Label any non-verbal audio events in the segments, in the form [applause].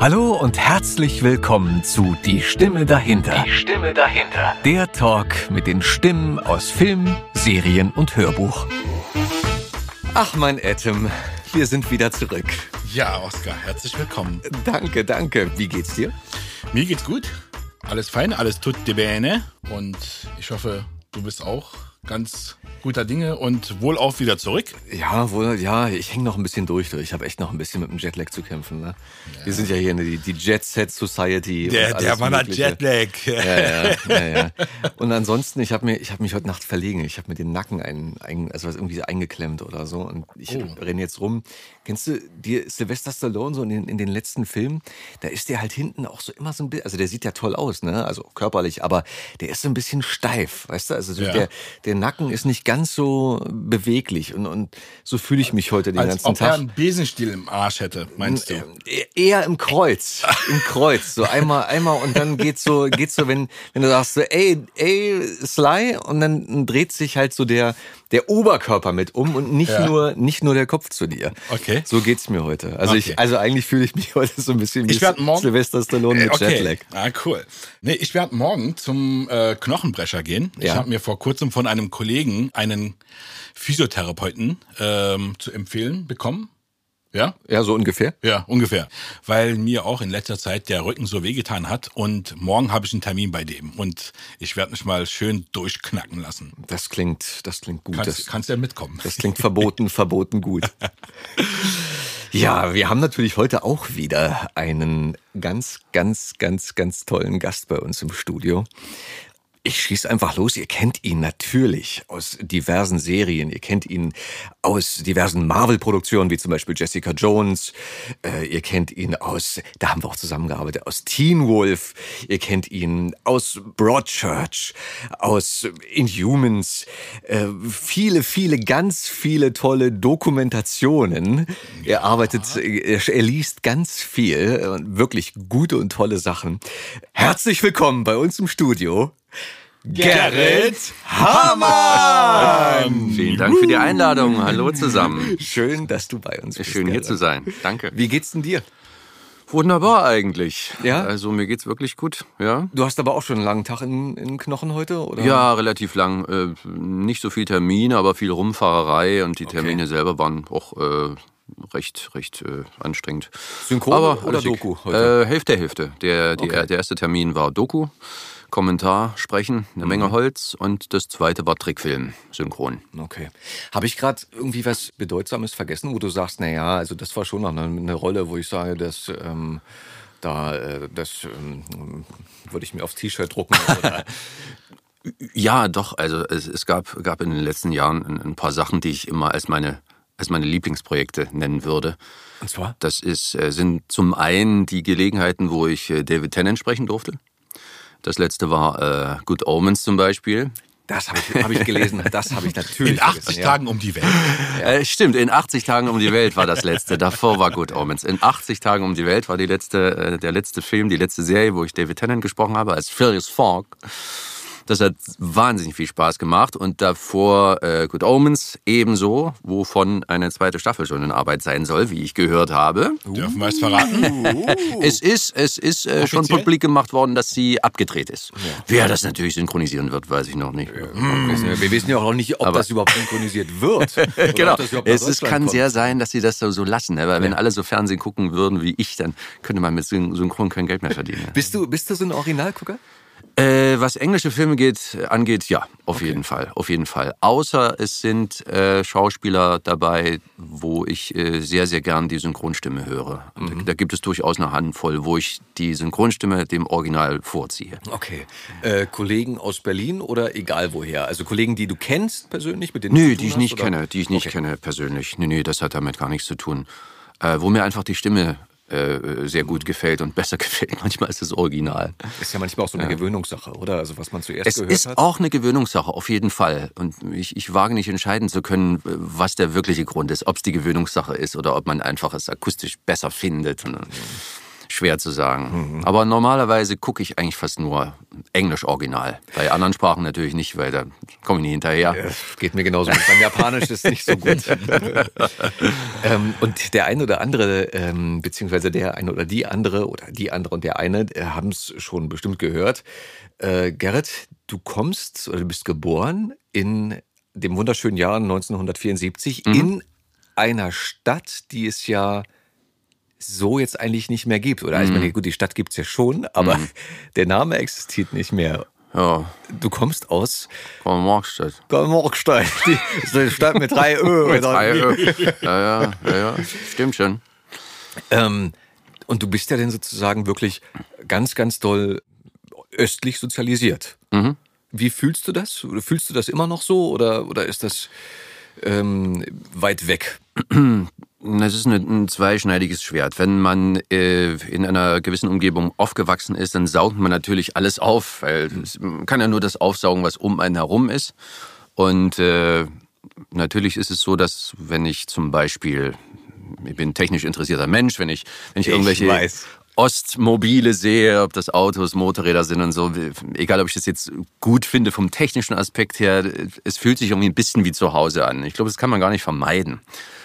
Hallo und herzlich willkommen zu Die Stimme dahinter. Die Stimme dahinter. Der Talk mit den Stimmen aus Film, Serien und Hörbuch. Ach, mein Atom, wir sind wieder zurück. Ja, Oskar, herzlich willkommen. Danke, danke. Wie geht's dir? Mir geht's gut. Alles fein, alles tut de bene. Und ich hoffe, du bist auch ganz guter Dinge und wohl auch wieder zurück. Ja, wohl, ja, ich hänge noch ein bisschen durch. Ich habe echt noch ein bisschen mit dem Jetlag zu kämpfen. Ne? Ja. Wir sind ja hier in die, die Jet Set Society. Der, der Mann hat Jetlag. Ja, ja, ja, ja. Und ansonsten, ich habe mir, ich habe mich heute Nacht verlegen. Ich habe mir den Nacken ein, ein, also irgendwie eingeklemmt oder so. Und ich oh. renne jetzt rum. Kennst du dir Sylvester Stallone so in den, in den letzten Filmen? Da ist der halt hinten auch so immer so ein bisschen, also der sieht ja toll aus, ne? Also körperlich, aber der ist so ein bisschen steif, weißt du? Also so der, der Nacken ist nicht ganz so beweglich und, und so fühle ich mich heute den Als ganzen ob Tag. er einen Besenstiel im Arsch hätte, meinst du? Äh, Eher im Kreuz, im Kreuz, so einmal, einmal und dann geht's so, geht's so, wenn, wenn du sagst so, ey, ey, Sly und dann dreht sich halt so der, der Oberkörper mit um und nicht Ja. nur, nicht nur der Kopf zu dir. Okay. So geht's mir heute. Also Okay. ich, also eigentlich fühle ich mich [laughs] heute so ein bisschen wie Ich morgen- Sylvester Stallone mit okay. Jetlag. Ah, cool. Nee, ich werde morgen zum äh, Knochenbrecher gehen. Ich Ja. habe mir vor kurzem von einem Kollegen einen Physiotherapeuten ähm, zu empfehlen bekommen. Ja? Ja, so ungefähr. Ja, ungefähr. Weil mir auch in letzter Zeit der Rücken so wehgetan hat und morgen habe ich einen Termin bei dem und ich werde mich mal schön durchknacken lassen. Das klingt, das klingt gut. Kannst, das, kannst ja mitkommen. das klingt verboten, [laughs] verboten gut. Ja, wir haben natürlich heute auch wieder einen ganz, ganz, ganz, ganz tollen Gast bei uns im Studio. Ich schieß einfach los. Ihr kennt ihn natürlich aus diversen Serien. Ihr kennt ihn aus diversen Marvel-Produktionen, wie zum Beispiel Jessica Jones. Äh, ihr kennt ihn aus, da haben wir auch zusammengearbeitet, aus Teen Wolf. Ihr kennt ihn aus Broadchurch, aus Inhumans. Äh, viele, viele, ganz viele tolle Dokumentationen. Er arbeitet, er, er liest ganz viel, und wirklich gute und tolle Sachen. Herzlich willkommen bei uns im Studio. Gerrit Hamann! Vielen Dank für die Einladung. Hallo zusammen. Schön, dass du bei uns bist. Schön hier Gerrit. zu sein. Danke. Wie geht's denn dir? Wunderbar eigentlich. Ja? Also mir geht's wirklich gut. Ja. Du hast aber auch schon einen langen Tag in, in Knochen heute, oder? Ja, relativ lang. Äh, nicht so viel Termine, aber viel Rumfahrerei und die Termine selber waren auch äh, recht, recht äh, anstrengend. Synchron aber oder. Doku heute? Äh, Hälfte, Hälfte. Der, die, Okay. der erste Termin war Doku, Kommentar, Sprechen, eine Mhm. Menge Holz und das zweite war Trickfilm, Synchron. Okay. Habe ich gerade irgendwie was Bedeutsames vergessen, wo du sagst, naja, also das war schon noch eine, eine Rolle, wo ich sage, dass ähm, da äh, das ähm, würde ich mir aufs T-Shirt drucken. Oder, [laughs] Ja, doch. Also es, es gab, gab in den letzten Jahren ein, ein paar Sachen, die ich immer als meine, als meine Lieblingsprojekte nennen würde. und zwar? Das ist, äh, sind zum einen die Gelegenheiten, wo ich äh, David Tennant sprechen durfte. Das letzte war äh, Good Omens zum Beispiel. Das habe ich, hab ich gelesen. [laughs] Das habe ich natürlich In 80 gelesen, Tagen um die Welt. Äh, stimmt, in 80 Tagen um die Welt war das letzte. Davor war Good Omens. In 80 Tagen um die Welt war die letzte, äh, der letzte Film, die letzte Serie, wo ich David Tennant gesprochen habe, als Phileas Fogg. Das hat wahnsinnig viel Spaß gemacht. Und davor äh, Good Omens ebenso, wovon eine zweite Staffel schon in Arbeit sein soll, wie ich gehört habe. Dürfen wir es verraten? [laughs] Es ist, es ist äh, schon publik gemacht worden, dass sie abgedreht ist. Wer das natürlich synchronisieren wird, weiß ich noch nicht. Ja. Wir wissen ja auch nicht, ob Aber- das überhaupt synchronisiert wird. [laughs] Genau. Es ist, kann kommt. sehr sein, dass sie das so, so lassen. Ne? Weil wenn alle so Fernsehen gucken würden wie ich, dann könnte man mit Syn- Synchron kein Geld mehr verdienen. Ne? Bist du, bist du so ein Originalgucker? Äh, was englische Filme geht, angeht, ja, auf jeden Fall, auf jeden Fall. Außer es sind äh, Schauspieler dabei, wo ich äh, sehr, sehr gern die Synchronstimme höre. Und Da, da gibt es durchaus eine Handvoll, wo ich die Synchronstimme dem Original vorziehe. Okay. Äh, Kollegen aus Berlin oder egal woher? Also Kollegen, die du kennst persönlich, mit denen Nö, die ich nicht hast, kenne, die ich nicht Okay. kenne persönlich. Nee, nee, das hat damit gar nichts zu tun. Äh, wo mir einfach die Stimme äh, sehr gut gefällt und besser [laughs] gefällt. Manchmal ist es original. Ist ja manchmal auch so eine Gewöhnungssache, oder? Also was man zuerst Es gehört ist hat. auch eine Gewöhnungssache, auf jeden Fall. Und ich, ich wage nicht entscheiden zu können, was der wirkliche Grund ist. Ob es die Gewöhnungssache ist oder ob man einfach es akustisch besser findet. Äh, schwer zu sagen. Mhm. Aber normalerweise gucke ich eigentlich fast nur Englisch Original. Bei anderen Sprachen natürlich nicht, weil da komme ich nicht hinterher. Ja, geht mir genauso. Beim Japanisch ist nicht so gut. [laughs] ähm, und der eine oder andere, ähm, beziehungsweise der eine oder die andere oder die andere und der eine äh, haben es schon bestimmt gehört. Äh, Gerrit, du kommst oder du bist geboren in dem wunderschönen Jahr 1974 mhm. in einer Stadt, die es ja so jetzt eigentlich nicht mehr gibt. Oder mhm. ich meine, gut, die Stadt gibt es ja schon, aber mhm. [laughs] der Name existiert nicht mehr. Ja. Du kommst aus Karl-Marx-Stadt. Karl-Marx-Stadt. [laughs] Die Stadt mit drei Ö. mit drei Ö. Ja, ja, ja, ja. Stimmt schon. Ähm, und du bist ja dann sozusagen wirklich ganz, ganz doll östlich sozialisiert. Mhm. Wie fühlst du das? Fühlst du das immer noch so oder, oder ist das ähm, weit weg? [clears throat] Das ist ein zweischneidiges Schwert. Wenn man äh, in einer gewissen Umgebung aufgewachsen ist, dann saugt man natürlich alles auf, weil man kann ja nur das aufsaugen, was um einen herum ist. Und äh, natürlich ist es so, dass wenn ich zum Beispiel, ich bin technisch interessierter Mensch, wenn ich, wenn ich, ich irgendwelche weiß. Ostmobile sehe, ob das Autos, Motorräder sind und so, egal ob ich das jetzt gut finde vom technischen Aspekt her, es fühlt sich irgendwie ein bisschen wie zu Hause an. Ich glaube, das kann man gar nicht vermeiden.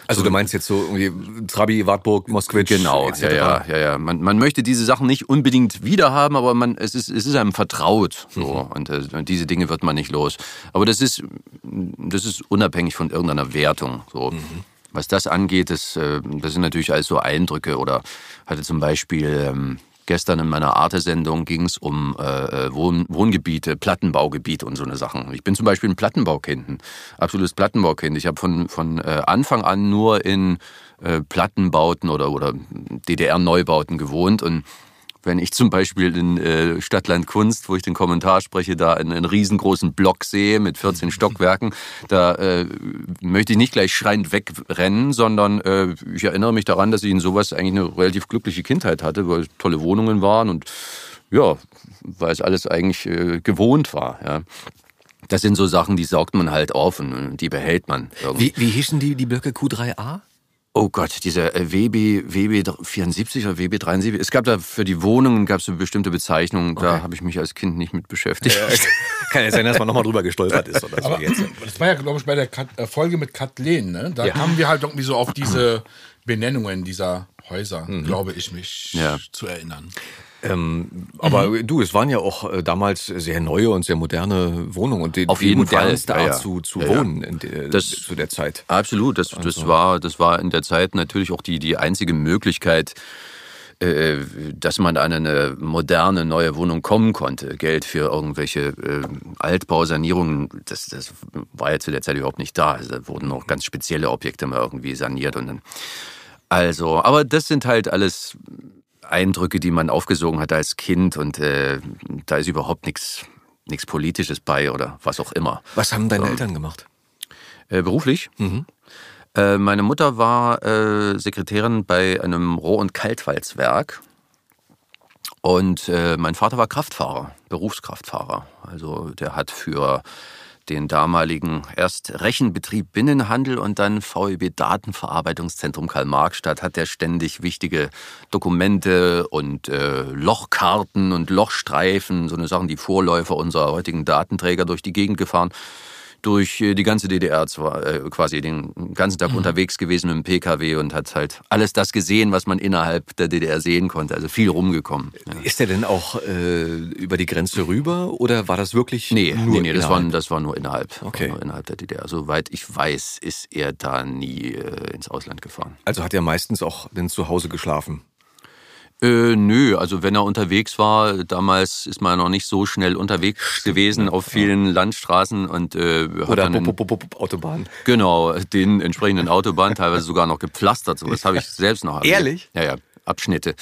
Also du meinst jetzt so irgendwie Trabi, Wartburg, Moskwitsch, genau, etc. Ja, ja, ja, ja. Man, man möchte diese Sachen nicht unbedingt wiederhaben, aber man, es ist, es ist einem vertraut, so mhm. und, äh, und diese Dinge wird man nicht los. Aber das ist, das ist unabhängig von irgendeiner Wertung, so. Mhm. Was das angeht, das, äh, das sind natürlich alles so Eindrücke oder hatte zum Beispiel ähm, gestern in meiner Arte-Sendung ging es um äh, äh, Wohn Wohngebiete, Plattenbaugebiet und so eine Sachen. Ich bin zum Beispiel ein Plattenbaukind, absolutes Plattenbaukind. Ich habe von, von äh, Anfang an nur in äh, Plattenbauten oder, oder DDR-Neubauten gewohnt und wenn ich zum Beispiel in äh, Stadtland Kunst, wo ich den Kommentar spreche, da einen, einen riesengroßen Block sehe mit 14 [laughs] Stockwerken, da äh, möchte ich nicht gleich schreiend wegrennen, sondern äh, ich erinnere mich daran, dass ich in sowas eigentlich eine relativ glückliche Kindheit hatte, weil es tolle Wohnungen waren und ja, weil es alles eigentlich äh, gewohnt war. Ja. Das sind so Sachen, die saugt man halt auf und die behält man. Wie, wie hießen die, die Blöcke Q3A? Oh Gott, dieser äh, WB, WB 74 oder WB 73. Es gab da für die Wohnungen gab es eine bestimmte Bezeichnung. Okay. Da habe ich mich als Kind nicht mit beschäftigt. Ja, [laughs] kann ja sein, dass man nochmal drüber gestolpert ist oder so Aber, jetzt. Das war ja, glaube ich, bei der äh, Folge mit Kathleen. Ne? Da ja. kamen wir halt irgendwie so auf diese Benennungen dieser Häuser, mhm. glaube ich mich ja. zu erinnern. Ähm, aber mhm. du, es waren ja auch äh, damals sehr neue und sehr moderne Wohnungen und die, Auf jeden die modernste Fall. Art ja, ja. zu, zu ja, wohnen in der, das, zu der Zeit. Absolut, das, das, also. war, das war in der Zeit natürlich auch die, die einzige Möglichkeit, äh, dass man an eine moderne neue Wohnung kommen konnte. Geld für irgendwelche äh, Altbausanierungen, das, das war ja zu der Zeit überhaupt nicht da. Also, da wurden noch ganz spezielle Objekte mal irgendwie saniert und dann also, aber das sind halt alles Eindrücke, die man aufgesogen hat als Kind und äh, da ist überhaupt nichts nichts Politisches bei oder was auch immer. Was haben deine ähm, Eltern gemacht? Äh, beruflich? Mhm. Äh, meine Mutter war äh, Sekretärin bei einem Roh- und Kaltwalzwerk und äh, mein Vater war Kraftfahrer, Berufskraftfahrer. Also der hat für den damaligen erst Rechenbetrieb Binnenhandel und dann VEB Datenverarbeitungszentrum Karl-Marx-Stadt hat er ständig wichtige Dokumente und äh, Lochkarten und Lochstreifen, so eine Sachen, die Vorläufer unserer heutigen Datenträger durch die Gegend gefahren durch äh, die ganze DDR zwar äh, quasi den ganzen Tag mhm. unterwegs gewesen mit dem PKW und hat halt alles das gesehen, was man innerhalb der DDR sehen konnte. Also viel rumgekommen. Ja. Ist er denn auch äh, über die Grenze rüber oder war das wirklich nee, nur nee, nee, das war, das war nur innerhalb, okay. nur innerhalb der DDR. Soweit ich weiß, ist er da nie äh, ins Ausland gefahren. Also hat er meistens auch denn zu Hause geschlafen? Äh, nö, also wenn er unterwegs war, damals ist man noch nicht so schnell unterwegs gewesen auf vielen ja. Landstraßen und äh, oder dann Autobahn. Genau, den entsprechenden Autobahnen teilweise sogar noch gepflastert. So, das habe ich selbst noch. Erlebt. Ehrlich? Ja, ja. Abschnitte.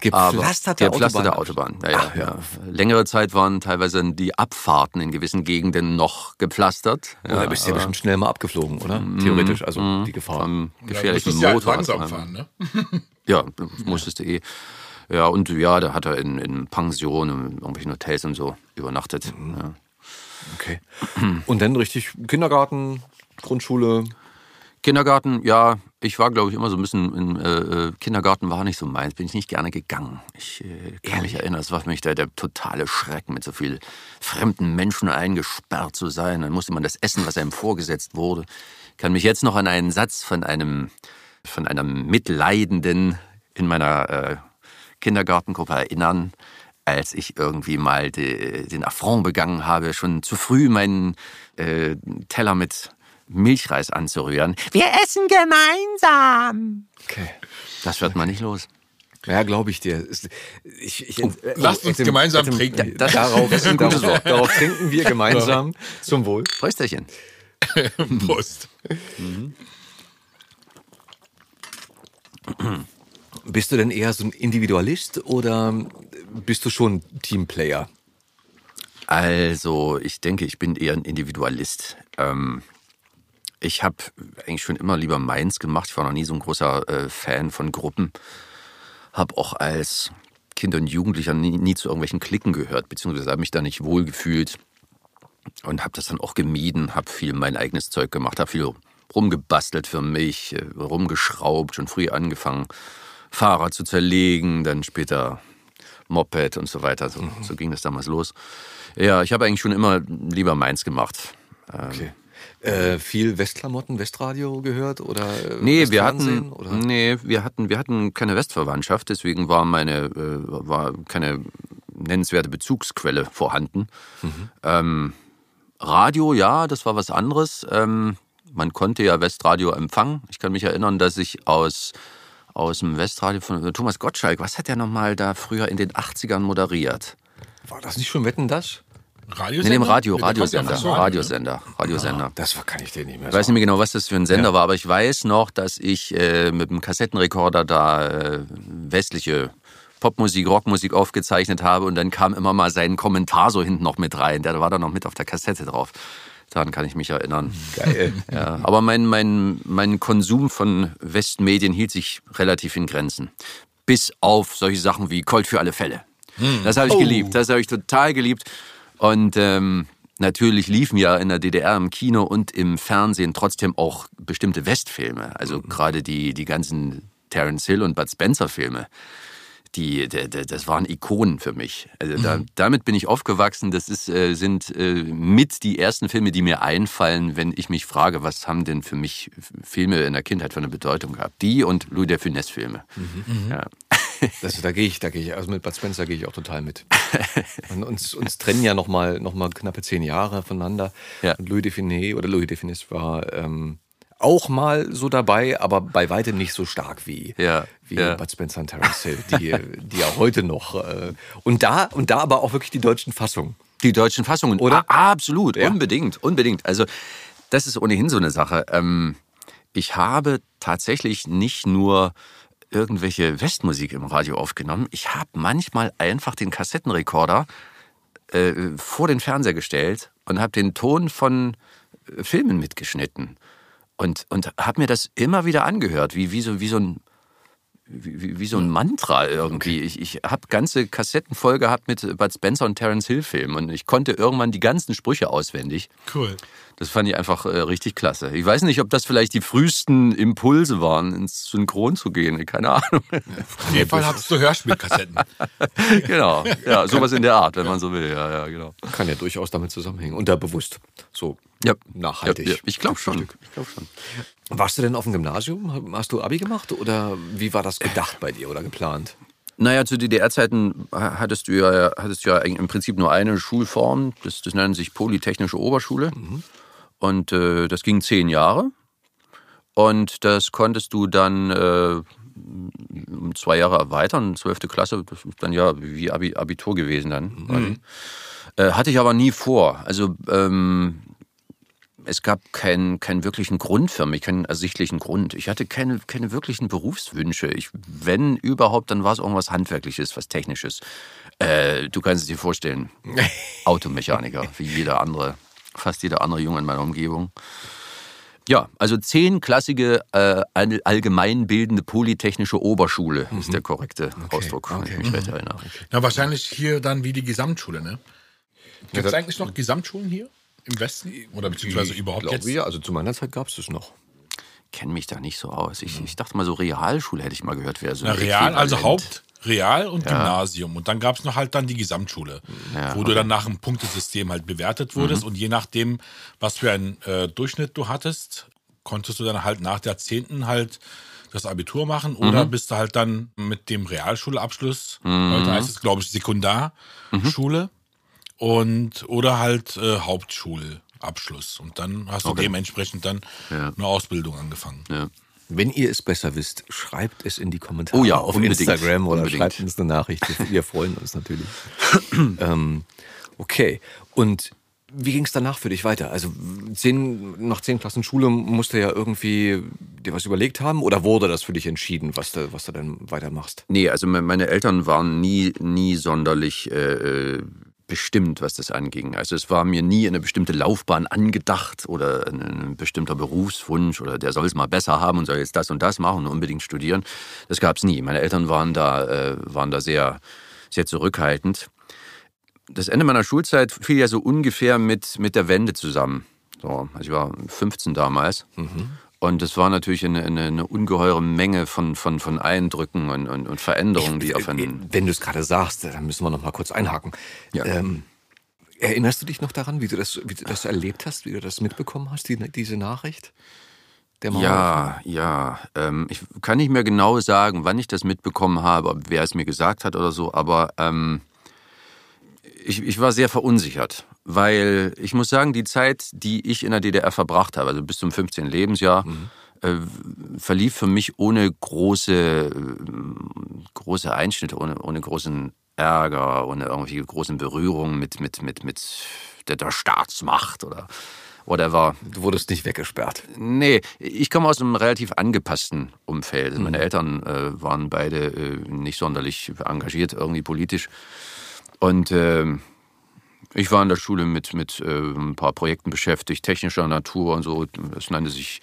Gepflasterte, gepflasterte Autobahn. Autobahn. Ja, ja, ja. Längere Zeit waren teilweise die Abfahrten in gewissen Gegenden noch gepflastert. Ja, da bist du ja bestimmt schnell mal abgeflogen, oder? Mm, Theoretisch, also mm, die Gefahr. Am gefährlichen ja, Motor. Ja, fahren, ne? [laughs] ja, musstest du eh. Ja, und ja, da hat er in, in Pensionen, in irgendwelchen Hotels und so übernachtet. Mhm. Ja. Okay. Und dann richtig Kindergarten, Grundschule? Kindergarten, ja, ich war, glaube ich, immer so ein bisschen im äh, äh, Kindergarten war nicht so meins, bin ich nicht gerne gegangen. Ich äh, kann mich erinnern, das war für mich der, der totale Schrecken, mit so viel fremden Menschen eingesperrt zu sein. Dann musste man das essen, was einem vorgesetzt wurde. Ich kann mich jetzt noch an einen Satz von einem, von einem Mitleidenden in meiner äh, Kindergartengruppe erinnern, als ich irgendwie mal de, den Affront begangen habe, schon zu früh meinen äh, Teller mit Milchreis anzurühren. Wir essen gemeinsam. Okay. Das wird man nicht los. Ja, glaube ich dir. Ich, ich, Oh, lasst uns gemeinsam trinken. Das, darauf, Das ist ein gutes darauf, Wort. darauf trinken wir gemeinsam. [laughs] Zum Wohl. Prösterchen. [laughs] Prost. [clears throat] Bist du denn eher so ein Individualist oder bist du schon Teamplayer? Also, ich denke, ich bin eher ein Individualist. Ähm, ich habe eigentlich schon immer lieber meins gemacht. Ich war noch nie so ein großer äh, Fan von Gruppen. Habe auch als Kind und Jugendlicher nie, nie zu irgendwelchen Klicken gehört, beziehungsweise habe mich da nicht wohl gefühlt und habe das dann auch gemieden. Habe viel mein eigenes Zeug gemacht, habe viel rumgebastelt für mich, äh, rumgeschraubt, schon früh angefangen, Fahrrad zu zerlegen, dann später Moped und so weiter. So, so ging das damals los. Ja, ich habe eigentlich schon immer lieber meins gemacht. Okay. Äh, viel Westklamotten, Westradio gehört oder äh, Nee, wir hatten, oder? nee, wir hatten, wir hatten keine Westverwandtschaft, deswegen war meine, äh, war keine nennenswerte Bezugsquelle vorhanden. Ähm, Radio, ja, das war was anderes. Ähm, man konnte ja Westradio empfangen. Ich kann mich erinnern, dass ich aus, aus dem Westradio von Thomas Gottschalk, was hat der nochmal da früher in den 80ern moderiert? War das nicht schon Wetten das? Radiosender? In dem Radio, Nee, ja Radiosender, so? Radiosender, Radiosender. Das war, kann ich dir nicht mehr Ich weiß nicht mehr genau, was das für ein Sender war, aber ich weiß noch, dass ich äh, mit dem Kassettenrekorder da äh, westliche Popmusik, Rockmusik aufgezeichnet habe und dann kam immer mal sein Kommentar so hinten noch mit rein. Der war da noch mit auf der Kassette drauf. Daran kann ich mich erinnern. Geil. Ja, aber mein, mein, mein Konsum von Westmedien hielt sich relativ in Grenzen. Bis auf solche Sachen wie Colt für alle Fälle. Das habe ich geliebt. Das habe ich total geliebt. Und ähm, natürlich liefen ja in der DDR im Kino und im Fernsehen trotzdem auch bestimmte Westfilme. Also gerade die, die ganzen Terence Hill und Bud Spencer Filme. Die, die, die, das waren Ikonen für mich. Also da, damit bin ich aufgewachsen. Das ist, äh, sind äh, mit die ersten Filme, die mir einfallen, wenn ich mich frage, was haben denn für mich Filme in der Kindheit für eine Bedeutung gehabt? Die und Louis de Funès Filme. Ja. Das, da gehe ich, da gehe ich, also mit Bud Spencer gehe ich auch total mit. [laughs] Und uns, uns trennen ja noch mal, noch mal knappe zehn Jahre voneinander. Ja. Und Louis de Funès oder Louis de war ähm, auch mal so dabei, aber bei weitem nicht so stark wie, Ja, wie ja. Bud Spencer und Terence Hill, die, [laughs] die ja heute noch äh, und da und da aber auch wirklich die deutschen Fassungen. Die deutschen Fassungen. Oder? Ah, absolut, Ja. unbedingt, unbedingt. Also das ist ohnehin so eine Sache. Ähm, ich habe tatsächlich nicht nur irgendwelche Westmusik im Radio aufgenommen. Ich habe manchmal einfach den Kassettenrekorder äh, vor den Fernseher gestellt und habe den Ton von äh, Filmen mitgeschnitten. Und, und habe mir das immer wieder angehört, wie, wie, so, wie so ein wie, wie- so ein Mantra irgendwie. Ich, ich habe ganze Kassetten voll gehabt mit Bud Spencer und Terence Hill Filmen und ich konnte irgendwann die ganzen Sprüche auswendig. Cool. Das fand ich einfach äh, richtig klasse. Ich weiß nicht, ob das vielleicht die frühesten Impulse waren, ins Synchron zu gehen. [laughs] Keine Ahnung. Auf jeden Fall hattest du Hörspielkassetten. [laughs] genau. Ja, sowas in der Art, wenn man so will. Ja, ja, genau. Kann ja durchaus damit zusammenhängen. Unterbewusst. So Ja. nachhaltig. Ja, ja, ich glaube schon. Ich glaube schon. Warst du denn auf dem Gymnasium? Hast du Abi gemacht oder wie war das gedacht bei dir oder geplant? Naja, zu DDR-Zeiten hattest du ja, hattest du ja im Prinzip nur eine Schulform. Das, das nennt sich Polytechnische Oberschule. Und äh, das ging zehn Jahre. Und das konntest du dann äh, um zwei Jahre erweitern. Zwölfte Klasse, das ist dann ja wie Abi, Abitur gewesen dann. quasi. Äh, hatte ich aber nie vor. Also ähm, es gab keinen, keinen wirklichen Grund für mich, keinen ersichtlichen Grund. Ich hatte keine, keine wirklichen Berufswünsche. Ich, wenn überhaupt, dann war es irgendwas Handwerkliches, was Technisches. Äh, du kannst es dir vorstellen, [laughs] Automechaniker, wie jeder andere, fast jeder andere Junge in meiner Umgebung. Ja, also zehn klassige äh, all- allgemeinbildende polytechnische Oberschule ist der korrekte Ausdruck, wenn ich mich recht erinnere. Na, wahrscheinlich hier dann wie die Gesamtschule, ne? Gibt es eigentlich noch Gesamtschulen hier im Westen? Oder beziehungsweise Ich überhaupt glaube, jetzt? Ja, also zu meiner Zeit gab es das noch. kenne mich da nicht so aus. Ich, ich dachte mal, so Realschule hätte ich mal gehört, wäre so Na, Real, also. Haupt, Real und Gymnasium. Und dann gab es noch halt dann die Gesamtschule, Ja, wo du dann nach einem Punktesystem halt bewertet wurdest. Und je nachdem, was für einen äh, Durchschnitt du hattest, konntest du dann halt nach der 10. halt das Abitur machen oder bist du halt dann mit dem Realschulabschluss, heute heißt es, glaube ich, Sekundarschule und oder halt äh, Hauptschulabschluss. Und dann hast du dementsprechend dann Ja. eine Ausbildung angefangen. Ja. Wenn ihr es besser wisst, schreibt es in die Kommentare Oh ja, auf unbedingt, Instagram oder unbedingt. schreibt uns eine Nachricht. Wir- freuen uns natürlich. [clears throat] ähm, okay. Und wie ging es danach für dich weiter? Also zehn, nach zehn Klassen Schule musst du ja irgendwie dir was überlegt haben oder wurde das für dich entschieden, was du, was du dann weitermachst? Nee, also me- meine Eltern waren nie, nie sonderlich äh, bestimmt, was das anging. Also es war mir nie eine bestimmte Laufbahn angedacht oder ein, bestimmter Berufswunsch oder der soll es mal besser haben und soll jetzt das und das machen und unbedingt studieren. Das gab es nie. Meine Eltern waren da, äh, waren da sehr, sehr zurückhaltend. Das Ende meiner Schulzeit fiel ja so ungefähr mit, mit der Wende zusammen. So, also ich war 15 damals. Und es war natürlich eine, eine, eine ungeheure Menge von, von, von Eindrücken und, und, und Veränderungen, die auf einen. Wenn du es gerade sagst, dann müssen wir noch mal kurz einhaken. Ja. Ähm, erinnerst du dich noch daran, wie du das, wie du das erlebt hast, wie du das mitbekommen hast, die, diese Nachricht? Der Ja, ja. Ähm, ich kann nicht mehr genau sagen, wann ich das mitbekommen habe, ob wer es mir gesagt hat oder so, aber ähm, ich, ich war sehr verunsichert, weil ich muss sagen, die Zeit, die ich in der DDR verbracht habe, also bis zum 15. Lebensjahr, äh, verlief für mich ohne große, äh, große Einschnitte, ohne, ohne großen Ärger, ohne irgendwie großen Berührungen mit, mit, mit, mit der, der Staatsmacht oder whatever. Du wurdest nicht weggesperrt. Nee, ich komme aus einem relativ angepassten Umfeld. Also Meine Eltern äh, waren beide äh, nicht sonderlich engagiert, irgendwie politisch. Und ähm, ich war in der Schule mit, mit äh, ein paar Projekten beschäftigt, technischer Natur und so. Das nannte sich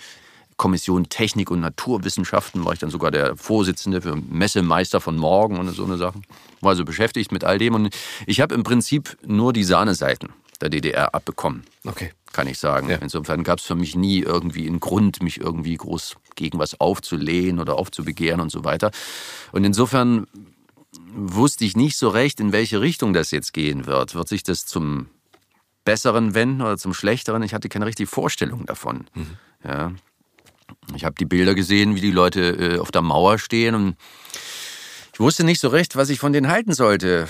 Kommission Technik und Naturwissenschaften. War ich dann sogar der Vorsitzende für Messemeister von morgen und so eine Sachen. War also beschäftigt mit all dem. Und ich habe im Prinzip nur die Sahneseiten der DDR abbekommen Okay. kann ich sagen. Ja. Insofern gab es für mich nie irgendwie einen Grund, mich irgendwie groß gegen was aufzulehnen oder aufzubegehren und so weiter. Und insofern wusste ich nicht so recht, in welche Richtung das jetzt gehen wird. Wird sich das zum Besseren wenden oder zum Schlechteren? Ich hatte keine richtige Vorstellung davon. Ja. Ich habe die Bilder gesehen, wie die Leute äh, auf der Mauer stehen und ich wusste nicht so recht, was ich von denen halten sollte.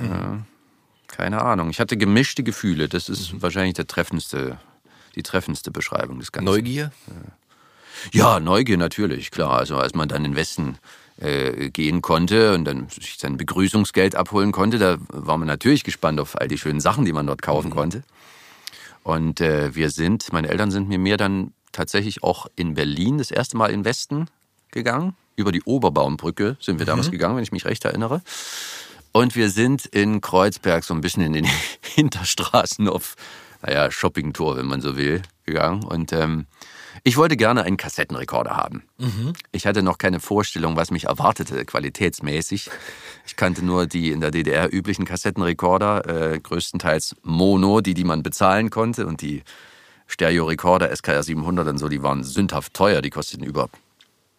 Ja. Keine Ahnung. Ich hatte gemischte Gefühle. Das ist wahrscheinlich der treffendste, die treffendste Beschreibung des Ganzen. Neugier? Ja, Neugier natürlich, klar. Also als man dann in den Westen äh, gehen konnte und dann sich sein Begrüßungsgeld abholen konnte, da war man natürlich gespannt auf all die schönen Sachen, die man dort kaufen konnte. Und äh, wir sind, meine Eltern sind mit mir dann tatsächlich auch in Berlin das erste Mal in Westen gegangen. Über die Oberbaumbrücke sind wir damals gegangen, wenn ich mich recht erinnere. Und wir sind in Kreuzberg so ein bisschen in den [laughs] Hinterstraßen auf, naja, Shoppingtour, wenn man so will, gegangen. Und ähm, ich wollte gerne einen Kassettenrekorder haben. Ich hatte noch keine Vorstellung, was mich erwartete, qualitätsmäßig. Ich kannte nur die in der DDR üblichen Kassettenrekorder, äh, größtenteils Mono, die, die man bezahlen konnte. Und die Stereo-Rekorder SKR 700 und so, die waren sündhaft teuer. Die kosteten über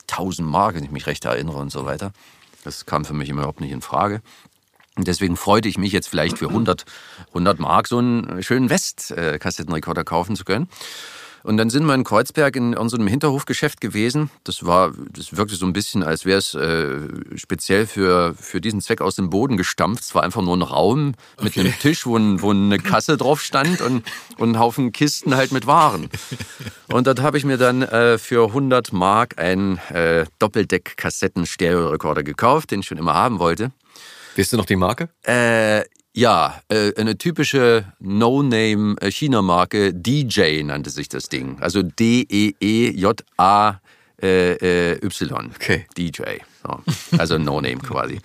1000 Mark, wenn ich mich recht erinnere und so weiter. Das kam für mich überhaupt nicht in Frage. Und deswegen freute ich mich jetzt vielleicht für 100, 100 Mark so einen schönen West-Kassettenrekorder kaufen zu können. Und dann sind wir in Kreuzberg in unserem Hinterhofgeschäft gewesen. Das war, das wirkte so ein bisschen, als wäre es äh, speziell für, für diesen Zweck aus dem Boden gestampft. Es war einfach nur ein Raum mit einem Tisch, wo, wo eine Kasse drauf stand und, und ein Haufen Kisten halt mit Waren. Und dort habe ich mir dann äh, für 100 Mark einen äh, Doppeldeck-Kassetten-Stereo-Rekorder gekauft, den ich schon immer haben wollte. Weißt du noch die Marke? Äh, ja, äh, eine typische No-Name-China-Marke DJ nannte sich das Ding. Also D-E-E-J-A. Äh, äh, y. Okay. DJ. So. Also No-Name quasi.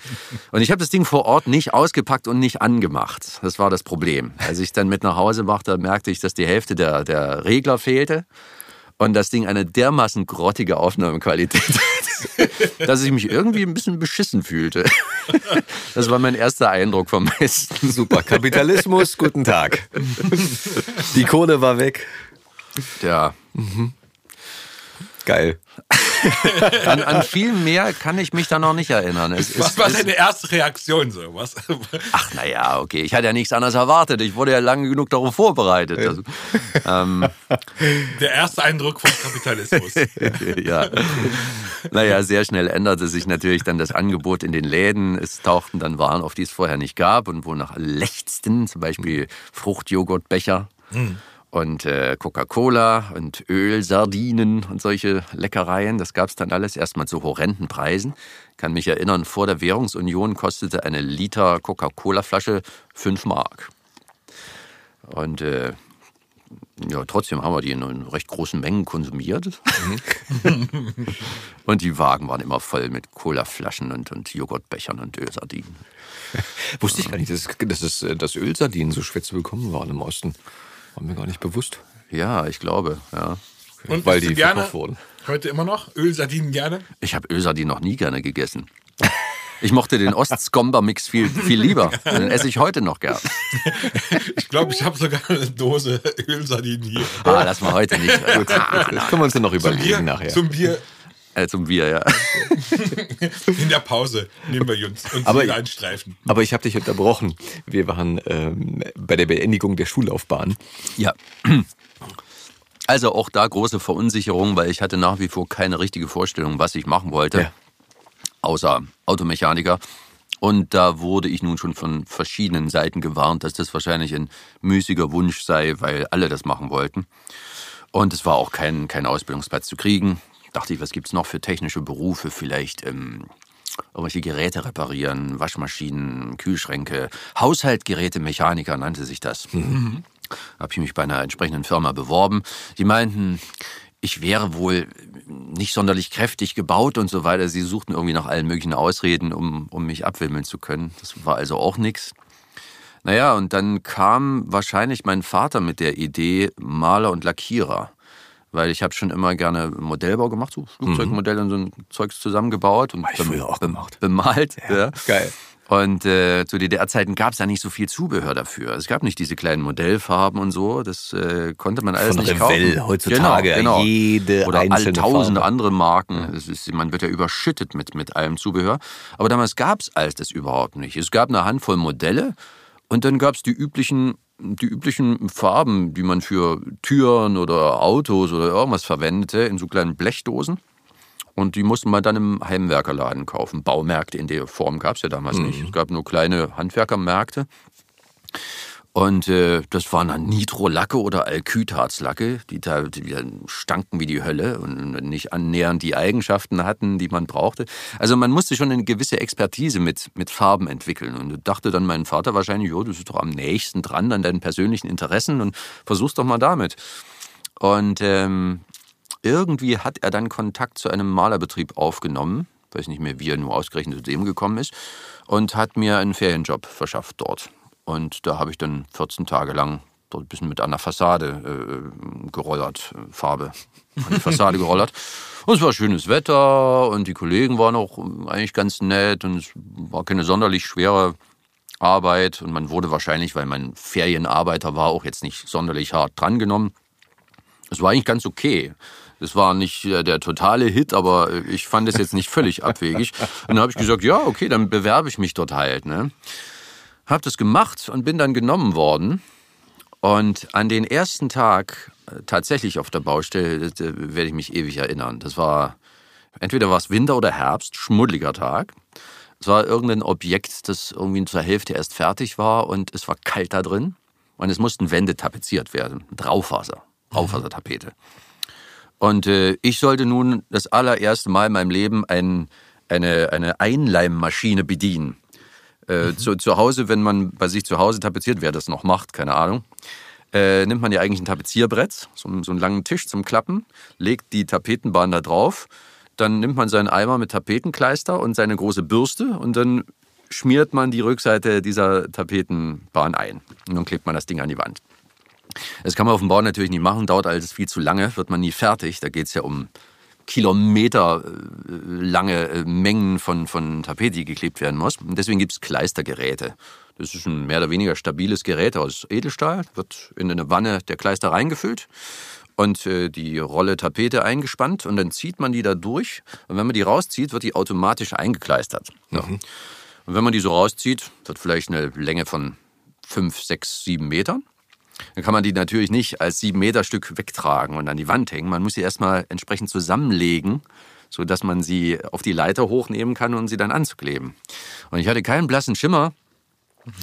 Und ich habe das Ding vor Ort nicht ausgepackt und nicht angemacht. Das war das Problem. Als ich dann mit nach Hause machte, merkte ich, dass die Hälfte der, der Regler fehlte und das Ding eine dermaßen grottige Aufnahmequalität [laughs] hat, [laughs] dass ich mich irgendwie ein bisschen beschissen fühlte. [laughs] Das war mein erster Eindruck vom Westen. [laughs] Super. Kapitalismus, guten Tag. Die Kohle war weg. Ja. Geil. [laughs] An, an viel mehr kann ich mich da noch nicht erinnern. Es, Was es, war deine erste Reaktion so? Was? [laughs] ach, naja, okay. Ich hatte ja nichts anderes erwartet. Ich wurde ja lange genug darauf vorbereitet. Also, ähm, [laughs] Der erste Eindruck vom Kapitalismus. ja. Naja, sehr schnell änderte sich natürlich dann das Angebot in den Läden. Es tauchten dann Waren auf, die es vorher nicht gab und wonach alle lechzten, zum Beispiel Fruchtjoghurtbecher. Und äh, Coca-Cola und Ölsardinen und solche Leckereien, das gab es dann alles erstmal zu horrenden Preisen. Kann mich erinnern, vor der Währungsunion kostete eine Liter Coca-Cola-Flasche 5 Mark. Und äh, ja, trotzdem haben wir die in recht großen Mengen konsumiert. [laughs] [laughs] und die Wagen waren immer voll mit Colaflaschen und, und Joghurtbechern und Ölsardinen. Wusste ich gar nicht, dass, dass, äh, dass Ölsardinen so schwer zu bekommen waren im Osten. War mir gar nicht bewusst. Ja, ich glaube, ja. Und Weil die gerne, wurden. heute immer noch, Ölsardinen gerne? Ich habe Ölsardinen noch nie gerne gegessen. Ich mochte den Ostscomber-Mix viel, viel lieber. Den esse ich heute noch gern. [laughs] Ich glaube, ich habe sogar eine Dose Ölsardinen hier. Ah, lass mal heute nicht. [laughs] Das können wir uns dann noch Zum überlegen Bier, nachher. zum Bier Äh, zum Bier, ja. in der Pause nehmen wir uns und Aber- einen Streifen. Aber ich habe dich unterbrochen. Wir waren ähm, bei der Beendigung der Schullaufbahn. Ja. Also auch da große Verunsicherung, weil ich hatte nach wie vor keine richtige Vorstellung, was ich machen wollte, Ja. außer Automechaniker. Und da wurde ich nun schon von verschiedenen Seiten gewarnt, dass das wahrscheinlich ein müßiger Wunsch sei, weil alle das machen wollten. Und es war auch kein, kein Ausbildungsplatz zu kriegen. Dachte ich, was gibt's noch für technische Berufe? Vielleicht ähm, irgendwelche Geräte reparieren, Waschmaschinen, Kühlschränke, Haushaltgerätemechaniker nannte sich das. Habe ich mich bei einer entsprechenden Firma beworben. Die meinten, ich wäre wohl nicht sonderlich kräftig gebaut und so weiter. Sie suchten irgendwie nach allen möglichen Ausreden, um, um mich abwimmeln zu können. Das war also auch nichts. Naja, und dann kam wahrscheinlich mein Vater mit der Idee Maler und Lackierer. Weil ich habe schon immer gerne Modellbau gemacht, so Flugzeugmodelle und so ein Zeugs zusammengebaut und Hab ich früher auch gemacht. bemalt. Ja. Geil. Und äh, zu DDR-Zeiten gab es ja nicht so viel Zubehör dafür. Es gab nicht diese kleinen Modellfarben und so. Das äh, konnte man alles Von nicht Revell kaufen. heutzutage, genau, genau. jede Oder all einzelne tausende Farbe. andere Marken. Ist, man wird ja überschüttet mit, mit allem Zubehör. Aber damals gab es alles das überhaupt nicht. Es gab eine Handvoll Modelle und dann gab es die üblichen, die üblichen Farben, die man für Türen oder Autos oder irgendwas verwendete, in so kleinen Blechdosen. Und die musste man dann im Heimwerkerladen kaufen. Baumärkte in der Form gab es ja damals nicht. Es gab nur kleine Handwerkermärkte. Und äh, das waren dann Nitrolacke oder Alkytarzlacke, die da die stanken wie die Hölle und nicht annähernd die Eigenschaften hatten, die man brauchte. Also man musste schon eine gewisse Expertise mit, mit Farben entwickeln. Und dachte dann mein Vater wahrscheinlich, jo, du bist doch am nächsten dran an deinen persönlichen Interessen und versuch's doch mal damit. Und ähm, irgendwie hat er dann Kontakt zu einem Malerbetrieb aufgenommen, weiß nicht mehr, wie er nur ausgerechnet zu dem gekommen ist, und hat mir einen Ferienjob verschafft dort. Und da habe ich dann 14 Tage lang dort ein bisschen mit einer Fassade äh, gerollert, äh, Farbe an die Fassade [laughs] gerollert. Und es war schönes Wetter und die Kollegen waren auch eigentlich ganz nett und es war keine sonderlich schwere Arbeit und man wurde wahrscheinlich, weil man Ferienarbeiter war, auch jetzt nicht sonderlich hart drangenommen. Es war eigentlich ganz okay. Es war nicht äh, der totale Hit, aber äh, ich fand es jetzt nicht völlig [laughs] abwegig. Und dann habe ich gesagt, ja, okay, dann bewerbe ich mich dort halt. Ne? Hab das gemacht und bin dann genommen worden. Und an den ersten Tag äh, tatsächlich auf der Baustelle das, äh, werde ich mich ewig erinnern. Das war, entweder war es Winter oder Herbst, schmuddeliger Tag. Es war irgendein Objekt, das irgendwie zur Hälfte erst fertig war und es war kalt da drin. Und es mussten Wände tapeziert werden mit Raufaser, Raufasertapete. Und äh, ich sollte nun das allererste Mal in meinem Leben ein, eine, eine Einleimmaschine bedienen. Äh, zu, zu Hause, wenn man bei sich zu Hause tapeziert, wer das noch macht, keine Ahnung, äh, nimmt man ja eigentlich ein Tapezierbrett, so, so einen langen Tisch zum Klappen, legt die Tapetenbahn da drauf, dann nimmt man seinen Eimer mit Tapetenkleister und seine große Bürste und dann schmiert man die Rückseite dieser Tapetenbahn ein. Und dann klebt man das Ding an die Wand. Das kann man auf dem Bau natürlich nicht machen, dauert alles viel zu lange, wird man nie fertig. Da geht es ja um Kilometer äh, lange äh, Mengen von, von Tapete, die geklebt werden muss. Und deswegen gibt es Kleistergeräte. Das ist ein mehr oder weniger stabiles Gerät aus Edelstahl, wird in eine Wanne der Kleister reingefüllt. und äh, die Rolle Tapete eingespannt und dann zieht man die da durch und wenn man die rauszieht, wird die automatisch eingekleistert. Ja. Und wenn man die so rauszieht, wird vielleicht eine Länge von fünf, sechs, sieben Metern. Dann kann man die natürlich nicht als sieben Meter Stück wegtragen und an die Wand hängen. Man muss sie erstmal entsprechend zusammenlegen, sodass man sie auf die Leiter hochnehmen kann, um sie dann anzukleben. Und ich hatte keinen blassen Schimmer,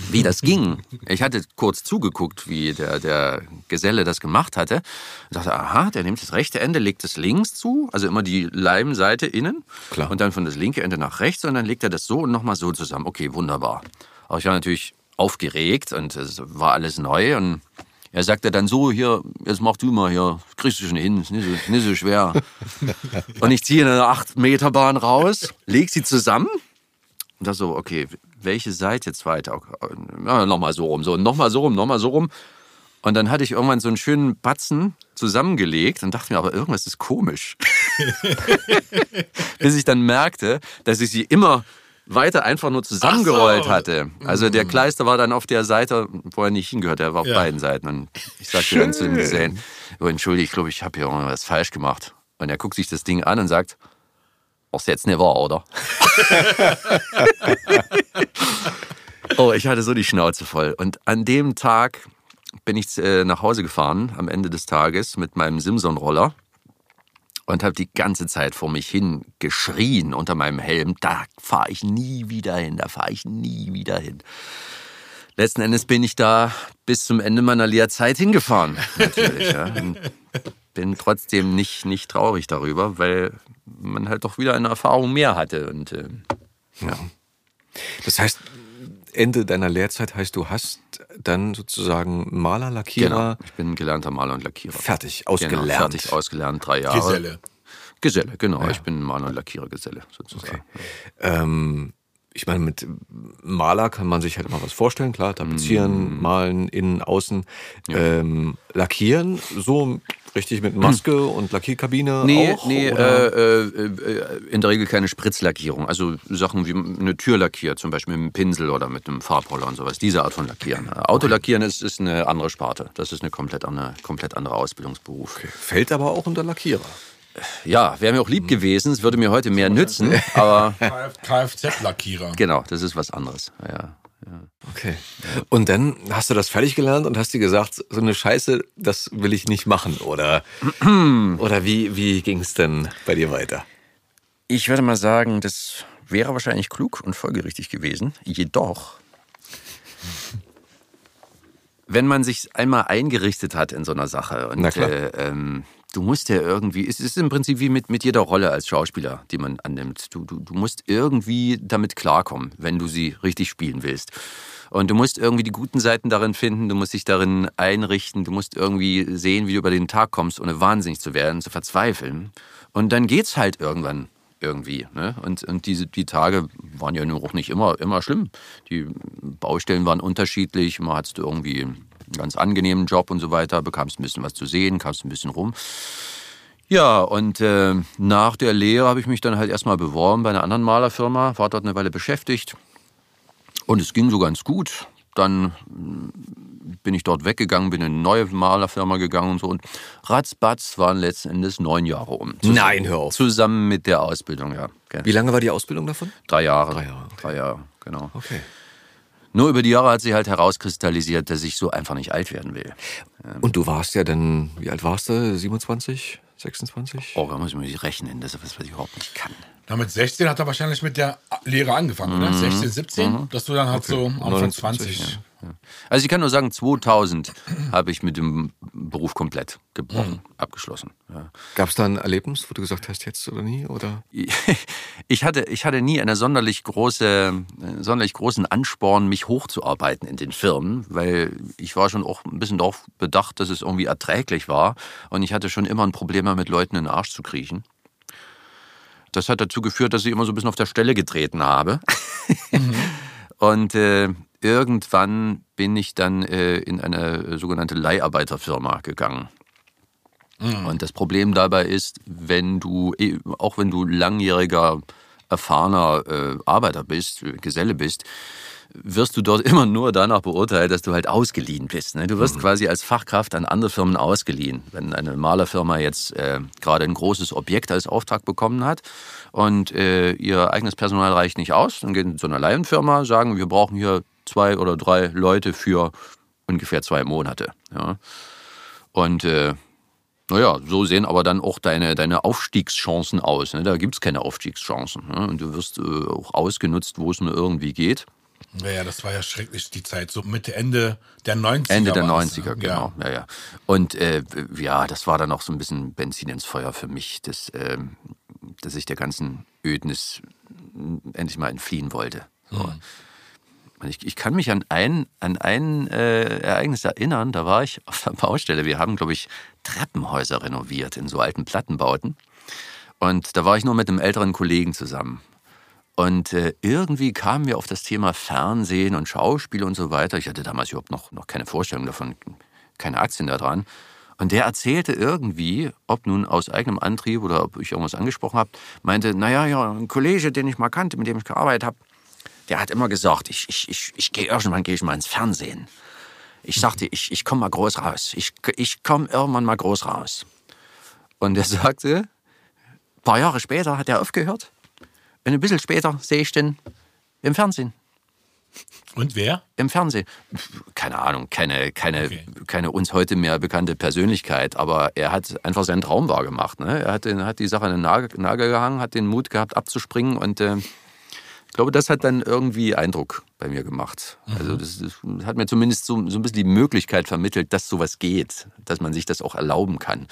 wie das ging. Ich hatte kurz zugeguckt, wie der, der Geselle das gemacht hatte. Ich dachte, aha, der nimmt das rechte Ende, legt es links zu, also immer die Leimseite innen. Klar. Und dann von das linke Ende nach rechts und dann legt er das so und nochmal so zusammen. Okay, wunderbar. Aber ich war natürlich aufgeregt und es war alles neu und er sagte dann so, hier, jetzt mach du mal hier, kriegst du schon hin, ist nicht so, nicht so schwer. [laughs] und ich ziehe eine 8 Meter Bahn raus, leg sie zusammen und da so, okay, welche Seite jetzt weiter? Ja, nochmal so rum, so, nochmal so rum, nochmal so rum. Und dann hatte ich irgendwann so einen schönen Batzen zusammengelegt und dachte mir, aber irgendwas ist komisch. [laughs] [laughs] Bis ich dann merkte, dass ich sie immer weiter einfach nur zusammengerollt so. hatte. Also der Kleister war dann auf der Seite, wo er nicht hingehört, er war auf Ja. beiden Seiten. Und ich sagte dann zu dem Gesellen, oh, entschuldige, ich glaube, ich habe hier irgendwas falsch gemacht. Und er guckt sich das Ding an und sagt, was jetzt nicht wahr, oder? [laughs] oh, ich hatte so die Schnauze voll. Und an dem Tag bin ich äh, nach Hause gefahren, am Ende des Tages, mit meinem Simson-Roller und habe die ganze Zeit vor mich hin geschrien unter meinem Helm, da fahre ich nie wieder hin, da fahre ich nie wieder hin. Letzten Endes bin ich da bis zum Ende meiner Lehrzeit hingefahren, [laughs] natürlich. Ja. Bin trotzdem nicht, nicht traurig darüber, weil man halt doch wieder eine Erfahrung mehr hatte. Und äh, ja. Das heißt, Ende deiner Lehrzeit heißt, du hast dann sozusagen Maler, Lackierer Genau. Ich bin gelernter Maler und Lackierer. fertig, Genau, ausgelernt. fertig ausgelernt, drei Jahre. Geselle. Geselle, genau. Ich bin Maler und Lackierer-Geselle sozusagen. Ähm, ich meine, mit Maler kann man sich halt immer was vorstellen, klar, Mm. tapezieren, malen, innen, außen. Ähm, lackieren, so richtig mit Maske und Lackierkabine Nee, auch? nee oder? äh, äh, äh, in der Regel keine Spritzlackierung. Also Sachen wie eine Tür lackiert, zum Beispiel mit einem Pinsel oder mit einem Farbroller und sowas. Diese Art von Lackieren. Autolackieren ist, ist eine andere Sparte. Das ist eine komplett andere, komplett andere Ausbildungsberuf. Fällt aber auch unter Lackierer. Ja, wäre mir auch lieb gewesen. Es würde mir heute mehr nützen. Aber Kfz-Lackierer. genau, das ist was anderes. Ja. Okay. Und dann hast du das fertig gelernt und hast dir gesagt, so eine Scheiße, das will ich nicht machen, oder? [clears throat] oder wie, wie ging es denn bei dir weiter? Ich würde mal sagen, das wäre wahrscheinlich klug und folgerichtig gewesen. Jedoch, wenn man sich einmal eingerichtet hat in so einer Sache und äh, ähm, du musst ja irgendwie, es ist im Prinzip wie mit, mit jeder Rolle als Schauspieler, die man annimmt. Du, du, du musst irgendwie damit klarkommen, wenn du sie richtig spielen willst. Und du musst irgendwie die guten Seiten darin finden, du musst dich darin einrichten, du musst irgendwie sehen, wie du über den Tag kommst, ohne wahnsinnig zu werden, zu verzweifeln. Und dann geht's halt irgendwann irgendwie. Ne? Und, und diese, die Tage waren ja nun auch nicht immer, immer schlimm. Die Baustellen waren unterschiedlich, mal hattest du irgendwie einen ganz angenehmen Job und so weiter, bekamst ein bisschen was zu sehen, kamst ein bisschen rum. Ja, und äh, nach der Lehre habe ich mich dann halt erstmal beworben bei einer anderen Malerfirma, war dort eine Weile beschäftigt. Und es ging so ganz gut. Dann mm, bin ich dort weggegangen, bin in eine neue Malerfirma gegangen und so. Und ratzbatz waren letzten Endes neun Jahre um. Nein, hör auf. Zusammen mit der Ausbildung, ja. Wie lange war die Ausbildung davon? Drei Jahre. Drei Jahre, okay. Drei Jahre, genau. Okay. Nur über die Jahre hat sich halt herauskristallisiert, dass ich so einfach nicht alt werden will. Und du warst ja dann, wie alt warst du? 27, 26? Oh, da muss ich mal rechnen, das ist was, was ich überhaupt nicht kann. Na, mit 16 hat er wahrscheinlich mit der Lehre angefangen, oder? 16, 17? Dass du dann halt so Anfang 29, 20. Also ich kann nur sagen, 2000 habe ich mit dem Beruf komplett gebrochen, abgeschlossen. Ja. Gab es da ein Erlebnis, wo du gesagt hast, jetzt oder nie? Oder? [laughs] Ich hatte, ich hatte nie eine sonderlich große, äh, sonderlich großen Ansporn, mich hochzuarbeiten in den Firmen, weil ich war schon auch ein bisschen darauf bedacht, dass es irgendwie erträglich war. Und ich hatte schon immer ein Problem mit Leuten in den Arsch zu kriechen. Das hat dazu geführt, dass ich immer so ein bisschen auf der Stelle getreten habe. [laughs] Und äh, irgendwann bin ich dann äh, in eine sogenannte Leiharbeiterfirma gegangen. Und das Problem dabei ist, wenn du, eh, auch wenn du langjähriger, erfahrener äh, Arbeiter bist, äh, Geselle bist, wirst du dort [laughs] immer nur danach beurteilt, dass du halt ausgeliehen bist. Ne? Du wirst mhm. quasi als Fachkraft an andere Firmen ausgeliehen. Wenn eine Malerfirma jetzt äh, gerade ein großes Objekt als Auftrag bekommen hat und äh, ihr eigenes Personal reicht nicht aus, dann gehen sie zu einer Laienfirma, sagen, wir brauchen hier zwei oder drei Leute für ungefähr zwei Monate. Ja? Und äh, naja, so sehen aber dann auch deine, deine Aufstiegschancen aus. Ne? Da gibt es keine Aufstiegschancen. Ne? Und du wirst äh, auch ausgenutzt, wo es nur irgendwie geht. Ja, das war ja schrecklich, die Zeit, so Mitte, Ende der 90er. Ende der 90er, genau. Ja. ja, ja. Und äh, ja, das war dann auch so ein bisschen Benzin ins Feuer für mich, dass, äh, dass ich der ganzen Ödnis endlich mal entfliehen wollte. So. Mhm. Ich, ich, kann mich an ein, an ein äh, Ereignis erinnern, da war ich [laughs] auf der Baustelle. Wir haben, glaube ich, Treppenhäuser renoviert in so alten Plattenbauten. Und da war ich nur mit einem älteren Kollegen zusammen. Und äh, irgendwie kamen wir auf das Thema Fernsehen und Schauspiel und so weiter. Ich hatte damals überhaupt noch, noch keine Vorstellung davon, keine Aktien da dran. Und der erzählte irgendwie, ob nun aus eigenem Antrieb oder ob ich irgendwas angesprochen habe, meinte, naja, ja, ein Kollege, den ich mal kannte, mit dem ich gearbeitet habe, der hat immer gesagt, ich, ich, ich, ich gehe irgendwann gehe ich mal ins Fernsehen. Ich sagte, ich, ich komme mal groß raus. Ich, ich komme irgendwann mal groß raus. Und er [laughs] sagte, ein paar Jahre später hat er aufgehört. Und ein bisschen später sehe ich den im Fernsehen. Und wer? Im Fernsehen. Keine Ahnung, keine, keine, okay. keine uns heute mehr bekannte Persönlichkeit, aber er hat einfach seinen Traum wahrgemacht. Ne? Er hat, hat die Sache an den Nagel, Nagel gehangen, hat den Mut gehabt, abzuspringen und äh, ich glaube, das hat dann irgendwie Eindruck bei mir gemacht. Mhm. Also das, das, hat mir zumindest so, so ein bisschen die Möglichkeit vermittelt, dass sowas geht, dass man sich das auch erlauben kann.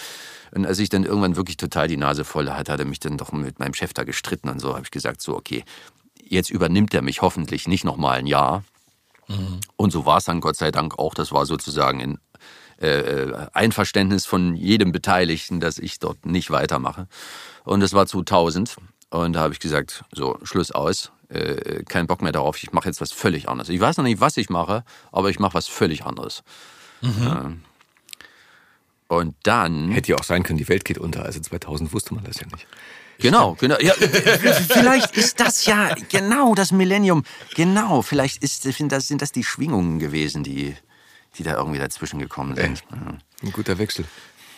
Und als ich dann irgendwann wirklich total die Nase voll hatte, hat er mich dann doch mit meinem Chef da gestritten und so, habe ich gesagt, so, okay, jetzt übernimmt er mich hoffentlich nicht nochmal ein Jahr. Mhm. Und so war es dann Gott sei Dank auch. Das war sozusagen in äh, Einverständnis von jedem Beteiligten, dass ich dort nicht weitermache. Und es war 2000. Und da habe ich gesagt, so, Schluss aus äh, keinen Bock mehr darauf, ich mache jetzt was völlig anderes. Ich weiß noch nicht, was ich mache, aber ich mache was völlig anderes. Mhm. Äh, und dann. Hätte ja auch sein können, die Welt geht unter. Also 2000 wusste man das ja nicht. Genau, genau. Ja, [laughs] vielleicht ist das ja genau das Millennium. Genau, vielleicht ist, sind, das, sind das die Schwingungen gewesen, die, die da irgendwie dazwischen gekommen sind. Äh, ein guter Wechsel.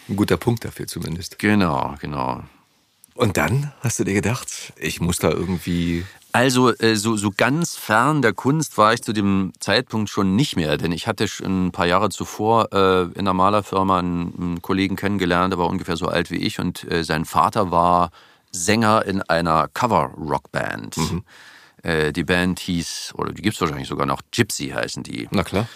Ein guter Punkt dafür zumindest. Genau, genau. Und dann hast du dir gedacht, ich muss da irgendwie. Also äh, so, so ganz fern der Kunst war ich zu dem Zeitpunkt schon nicht mehr, denn ich hatte schon ein paar Jahre zuvor äh, in einer Malerfirma einen, Kollegen kennengelernt, der war ungefähr so alt wie ich und äh, sein Vater war Sänger in einer Cover-Rock-Band. Mhm. Die Band hieß, oder die gibt es wahrscheinlich sogar noch, Gypsy heißen die. Na klar.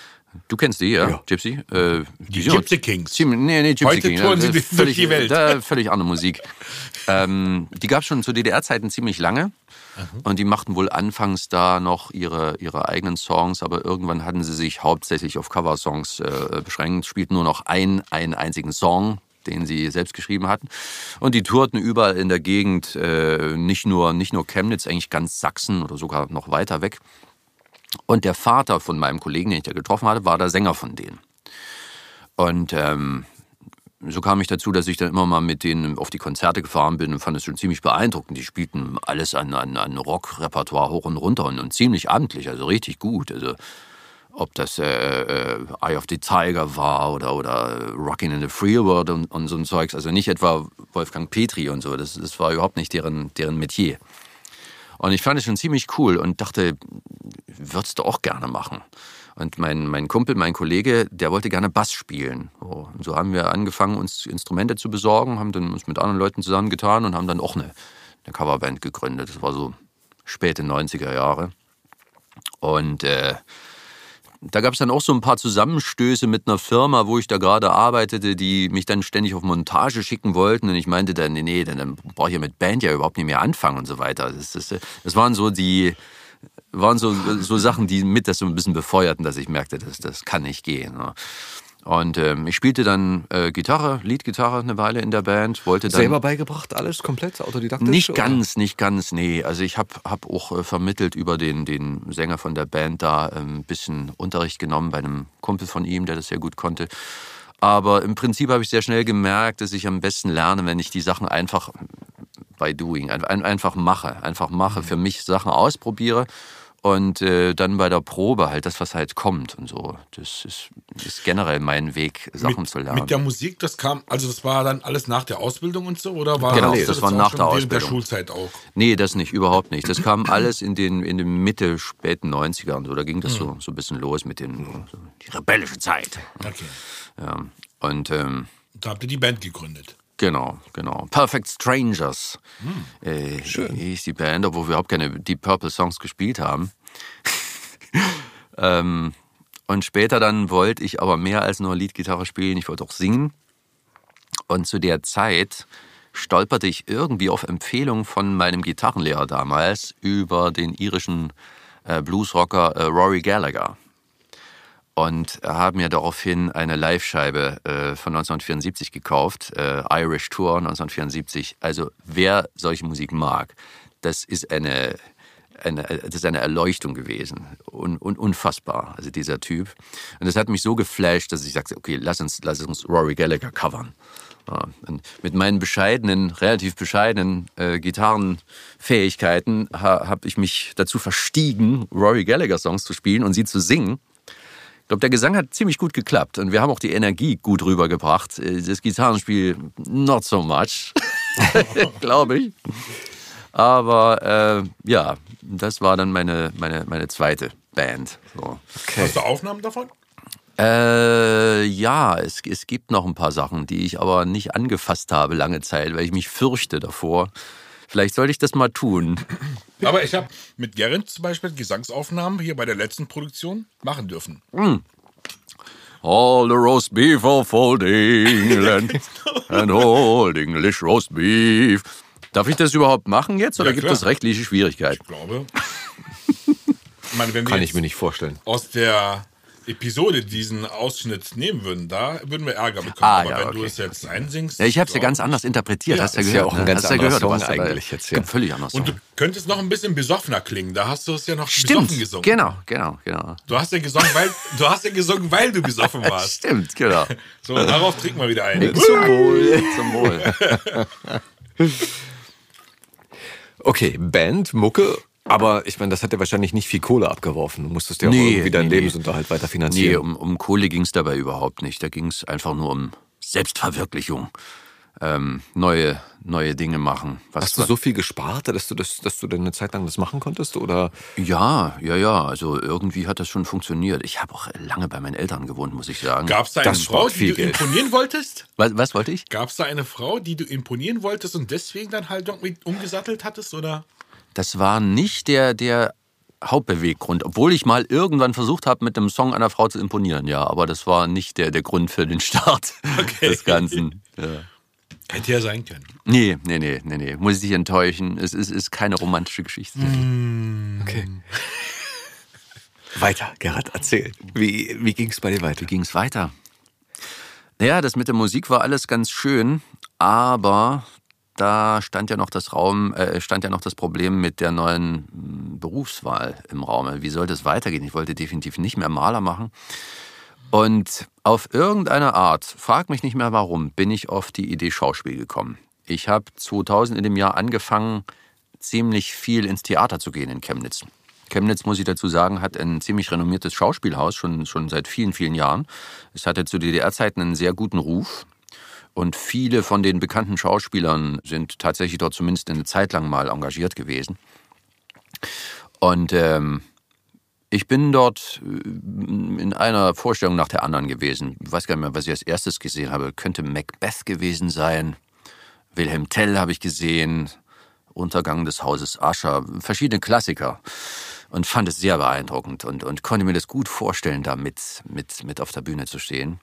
Du kennst die, ja, ja. Gypsy? Äh, die, die Gypsy Kings. nee, nee, Gypsy Heute King, touren sie völlig, durch die Welt. Da, völlig andere Musik. ähm, die gab es schon zu DDR-Zeiten ziemlich lange. Mhm. Und die machten wohl anfangs da noch ihre, ihre eigenen Songs, aber irgendwann hatten sie sich hauptsächlich auf Coversongs äh, beschränkt, spielten nur noch einen, einen einzigen Song, den sie selbst geschrieben hatten. Und die tourten überall in der Gegend, äh, nicht, nur, nicht nur Chemnitz, eigentlich ganz Sachsen oder sogar noch weiter weg. Und der Vater von meinem Kollegen, den ich da getroffen hatte, war der Sänger von denen. Und ähm, so kam ich dazu, dass ich dann immer mal mit denen auf die Konzerte gefahren bin und fand es schon ziemlich beeindruckend. Die spielten alles an, an, an Rock-Repertoire hoch und runter und, und, ziemlich amtlich, also richtig gut. Also ob das äh, äh, Eye of the Tiger war oder, oder Rockin' in the Free World und, und so ein Zeugs. Also nicht etwa Wolfgang Petri und so. Das, das war überhaupt nicht deren, deren Metier. Und ich fand es schon ziemlich cool und dachte, würdest du auch gerne machen. Und mein, mein Kumpel, mein Kollege, der wollte gerne Bass spielen. So, und so haben wir angefangen, uns Instrumente zu besorgen, haben dann uns mit anderen Leuten zusammengetan und haben dann auch eine, eine Coverband gegründet. Das war so späte 90er Jahre. Und äh, da gab es dann auch so ein paar Zusammenstöße mit einer Firma, wo ich da gerade arbeitete, die mich dann ständig auf Montage schicken wollten. Und ich meinte dann, nee, nee, dann brauche ich ja mit Band ja überhaupt nicht mehr anfangen und so weiter. Das, das, das waren so die, waren so, so Sachen, die mit das so ein bisschen befeuerten, dass ich merkte, das, das kann nicht gehen. Ne? Und ähm, ich spielte dann äh, Gitarre, Leadgitarre eine Weile in der Band. Wollte dann Selber beigebracht alles komplett autodidaktisch? Nicht oder? ganz, nicht ganz, nee. Also ich habe hab auch äh, vermittelt über den, den Sänger von der Band da ein ähm, bisschen Unterricht genommen bei einem Kumpel von ihm, der das sehr gut konnte. Aber im Prinzip habe ich sehr schnell gemerkt, dass ich am besten lerne, wenn ich die Sachen einfach by doing, einfach mache. Einfach mache, für mich Sachen ausprobiere und äh, dann bei der Probe halt das, was halt kommt und so. Das ist, ist generell mein Weg, Sachen mit, zu lernen. Mit der Musik, das kam, also das war dann alles nach der Ausbildung und so, oder war Genau, das, das war nach der während der Ausbildung. Schulzeit auch? Nee, das nicht, überhaupt nicht. Das kam alles in den, in den Mitte, späten 90ern. So, da ging das so, so ein bisschen los mit den, so, die rebellische Zeit. Okay. Ja. Und ähm, Da habt ihr die Band gegründet. Genau, genau. Perfect Strangers äh, hieß die Band, obwohl wir überhaupt keine Deep Purple Songs gespielt haben. [laughs] ähm, und später dann wollte ich aber mehr als nur Leadgitarre spielen, ich wollte auch singen. Und zu der Zeit stolperte ich irgendwie auf Empfehlung von meinem Gitarrenlehrer damals über den irischen äh, Bluesrocker äh, Rory Gallagher und habe mir daraufhin eine Live-Scheibe äh, von 1974 gekauft, äh, Irish Tour 1974. Also wer solche Musik mag, das ist eine, eine, das ist eine Erleuchtung gewesen. Un, un, unfassbar, also dieser Typ. Und das hat mich so geflasht, dass ich sagte, okay, lass uns, lass uns Rory Gallagher covern. Ja, mit meinen bescheidenen, relativ bescheidenen äh, Gitarrenfähigkeiten ha, habe ich mich dazu verstiegen, Rory Gallagher Songs zu spielen und sie zu singen. Ich glaube, der Gesang hat ziemlich gut geklappt und wir haben auch die Energie gut rübergebracht. Äh, Das Gitarrenspiel not so much, [laughs] glaube ich. Aber äh, ja, das war dann meine, meine, meine zweite Band. So. Hast du Aufnahmen davon? Äh, ja, es, es gibt noch ein paar Sachen, die ich aber nicht angefasst habe lange Zeit, weil ich mich fürchte davor. Vielleicht sollte ich das mal tun. [laughs] Aber ich habe mit Gerrit zum Beispiel Gesangsaufnahmen hier bei der letzten Produktion machen dürfen. All the roast beef of old England [laughs] and old English roast beef. Darf ich das überhaupt machen jetzt oder Ja, gibt es rechtliche Schwierigkeiten? Ich glaube. [laughs] Ich meine, Kann ich mir nicht vorstellen. aus der Episode diesen Ausschnitt nehmen würden, da würden wir Ärger bekommen. Ah, Aber ja, wenn okay. du es jetzt einsingst. Ja, ich habe es ja ganz anders interpretiert. Ja, hast du ja ist gehört? ja auch ein ne? ganz hast du ja anderer gehört, Song eigentlich jetzt, ja. Völlig anders. Und du könntest noch ein bisschen besoffener klingen. Da hast du es ja noch Stimmt, besoffen gesungen. genau, genau, genau. Du hast ja gesungen, weil du hast ja gesungen, weil du besoffen [laughs] warst. Stimmt, genau. [laughs] So, darauf trinken wir wieder ein. Zum [laughs] Wohl. Zum Wohl. Okay, Band, Mucke, aber ich meine, das hat ja wahrscheinlich nicht viel Kohle abgeworfen. Du musstest ja auch Nee, irgendwie deinen nee, nee. Lebensunterhalt weiter Nee, finanzieren. um, um Kohle ging es dabei überhaupt nicht. Da ging es einfach nur um Selbstverwirklichung. Ähm, neue, neue Dinge machen. Was Hast du so viel gespart, dass du das, dass du dann eine Zeit lang das machen konntest? Oder Ja, ja, ja. Also irgendwie hat das schon funktioniert. Ich habe auch lange bei meinen Eltern gewohnt, muss ich sagen. Gab es da eine Das Frau, die du Geld. imponieren wolltest? Was, was wollte ich? Gab es da eine Frau, die du imponieren wolltest und deswegen dann halt irgendwie umgesattelt hattest? Oder? Das war nicht der, der Hauptbeweggrund, obwohl ich mal irgendwann versucht habe, mit einem Song einer Frau zu imponieren, ja. Aber das war nicht der, der Grund für den Start [laughs] des Ganzen. Ja. Hätte ja sein können. Nee, nee, nee, nee, nee. Muss ich dich enttäuschen. Es ist, ist keine romantische Geschichte. okay. [laughs] Weiter, Gerhard, erzähl. Wie, wie ging es bei dir weiter? Wie ging es weiter? Naja, das mit der Musik war alles ganz schön, aber da stand ja noch das Raum, äh, stand ja noch das Problem mit der neuen mm, Berufswahl im Raum. Wie sollte es weitergehen? Ich wollte definitiv nicht mehr Maler machen. Und auf irgendeine Art, frag mich nicht mehr warum, bin ich auf die Idee Schauspiel gekommen. Ich habe 2000 in dem Jahr angefangen, ziemlich viel ins Theater zu gehen in Chemnitz. Chemnitz, muss ich dazu sagen, hat ein ziemlich renommiertes Schauspielhaus, schon, schon seit vielen, vielen Jahren. Es hatte zu DDR-Zeiten einen sehr guten Ruf. Und viele von den bekannten Schauspielern sind tatsächlich dort zumindest eine Zeit lang mal engagiert gewesen. Und ähm, ich bin dort äh, in einer Vorstellung nach der anderen gewesen. Ich weiß gar nicht mehr, was ich als erstes gesehen habe. Könnte Macbeth gewesen sein. Wilhelm Tell habe ich gesehen. Untergang des Hauses Ascher. Verschiedene Klassiker. Und fand es sehr beeindruckend und, und konnte mir das gut vorstellen, da mit, mit, mit auf der Bühne zu stehen.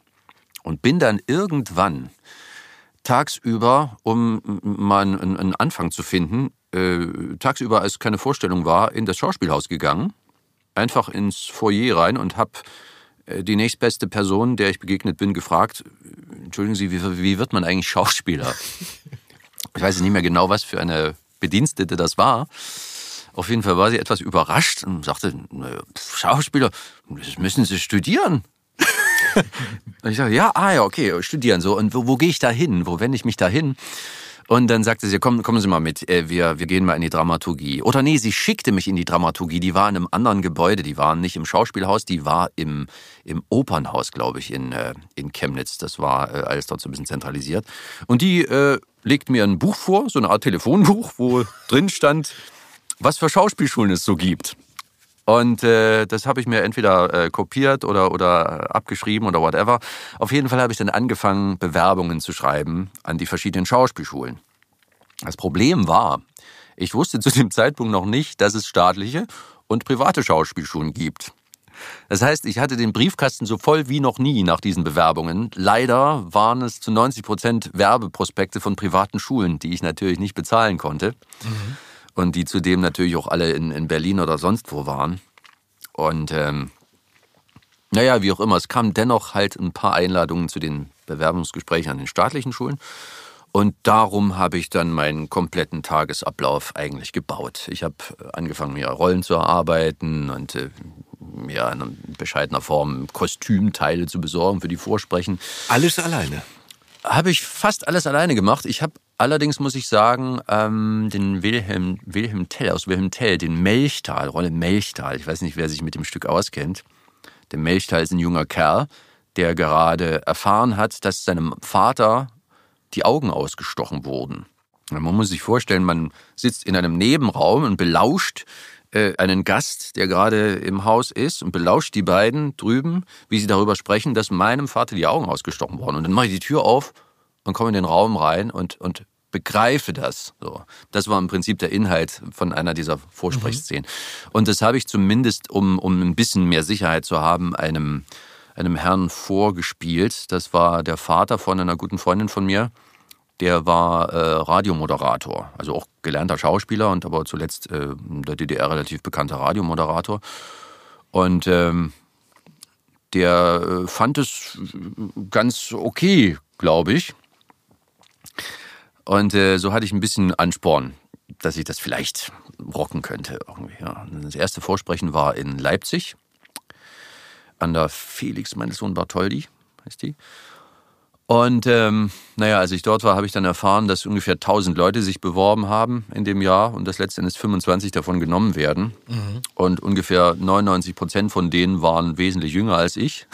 Und bin dann irgendwann tagsüber, um mal einen, Anfang zu finden, äh, tagsüber, als keine Vorstellung war, in das Schauspielhaus gegangen einfach ins Foyer rein und habe die nächstbeste Person, der ich begegnet bin, gefragt, entschuldigen Sie, wie, wie wird man eigentlich Schauspieler? [laughs] Ich weiß nicht mehr genau, was für eine Bedienstete das war. Auf jeden Fall war sie etwas überrascht und sagte, "Na, Schauspieler, das müssen Sie studieren. [laughs] Und ich sage, ja, ah ja, okay, studieren so. Und wo, wo gehe ich da hin? Wo wende ich mich da hin? Und dann sagte sie, komm, kommen Sie mal mit, äh, wir, wir gehen mal in die Dramaturgie. Oder nee, sie schickte mich in die Dramaturgie. Die war in einem anderen Gebäude, die war nicht im Schauspielhaus, die war im, im Opernhaus, glaube ich, in, äh, in Chemnitz. Das war äh, alles dort so ein bisschen zentralisiert. Und die äh, legt mir ein Buch vor, so eine Art Telefonbuch, wo drin stand, was für Schauspielschulen es so gibt. Und äh, das habe ich mir entweder äh, kopiert oder, oder abgeschrieben oder whatever. Auf jeden Fall habe ich dann angefangen, Bewerbungen zu schreiben an die verschiedenen Schauspielschulen. Das Problem war, ich wusste zu dem Zeitpunkt noch nicht, dass es staatliche und private Schauspielschulen gibt. Das heißt, ich hatte den Briefkasten so voll wie noch nie nach diesen Bewerbungen. Leider waren es zu 90 Prozent Werbeprospekte von privaten Schulen, die ich natürlich nicht bezahlen konnte. Mhm und die zudem natürlich auch alle in, in Berlin oder sonst wo waren. Und ähm, naja, wie auch immer, es kamen dennoch halt ein paar Einladungen zu den Bewerbungsgesprächen an den staatlichen Schulen. Und darum habe ich dann meinen kompletten Tagesablauf eigentlich gebaut. Ich habe angefangen, mir Rollen zu erarbeiten und äh, ja, in bescheidener Form Kostümteile zu besorgen für die Vorsprechen. Alles alleine? Habe ich fast alles alleine gemacht. Ich habe Allerdings muss ich sagen, ähm, den Wilhelm, Wilhelm Tell aus Wilhelm Tell, den Melchtal, Rolle Melchtal, ich weiß nicht, wer sich mit dem Stück auskennt. Der Melchtal ist ein junger Kerl, der gerade erfahren hat, dass seinem Vater die Augen ausgestochen wurden. Man muss sich vorstellen, man sitzt in einem Nebenraum und belauscht äh, einen Gast, der gerade im Haus ist, und belauscht die beiden drüben, wie sie darüber sprechen, dass meinem Vater die Augen ausgestochen wurden. Und dann mache ich die Tür auf und komme in den Raum rein und, und begreife das. So. Das war im Prinzip der Inhalt von einer dieser Vorsprechszenen. Mhm. Und das habe ich zumindest, um, um ein bisschen mehr Sicherheit zu haben, einem, einem Herrn vorgespielt. Das war der Vater von einer guten Freundin von mir. Der war äh, Radiomoderator, also auch gelernter Schauspieler und aber zuletzt äh, in der DDR relativ bekannter Radiomoderator. Und ähm, der äh, fand es ganz okay, glaube ich. Und äh, so hatte ich ein bisschen Ansporn, dass ich das vielleicht rocken könnte. Ja. Das erste Vorsprechen war in Leipzig an der Felix Mendelssohn Bartholdy, heißt die. Und ähm, naja, als ich dort war, habe ich dann erfahren, dass ungefähr 1000 Leute sich beworben haben in dem Jahr und dass letztendlich 25 davon genommen werden. Mhm. Und ungefähr 99 Prozent von denen waren wesentlich jünger als ich.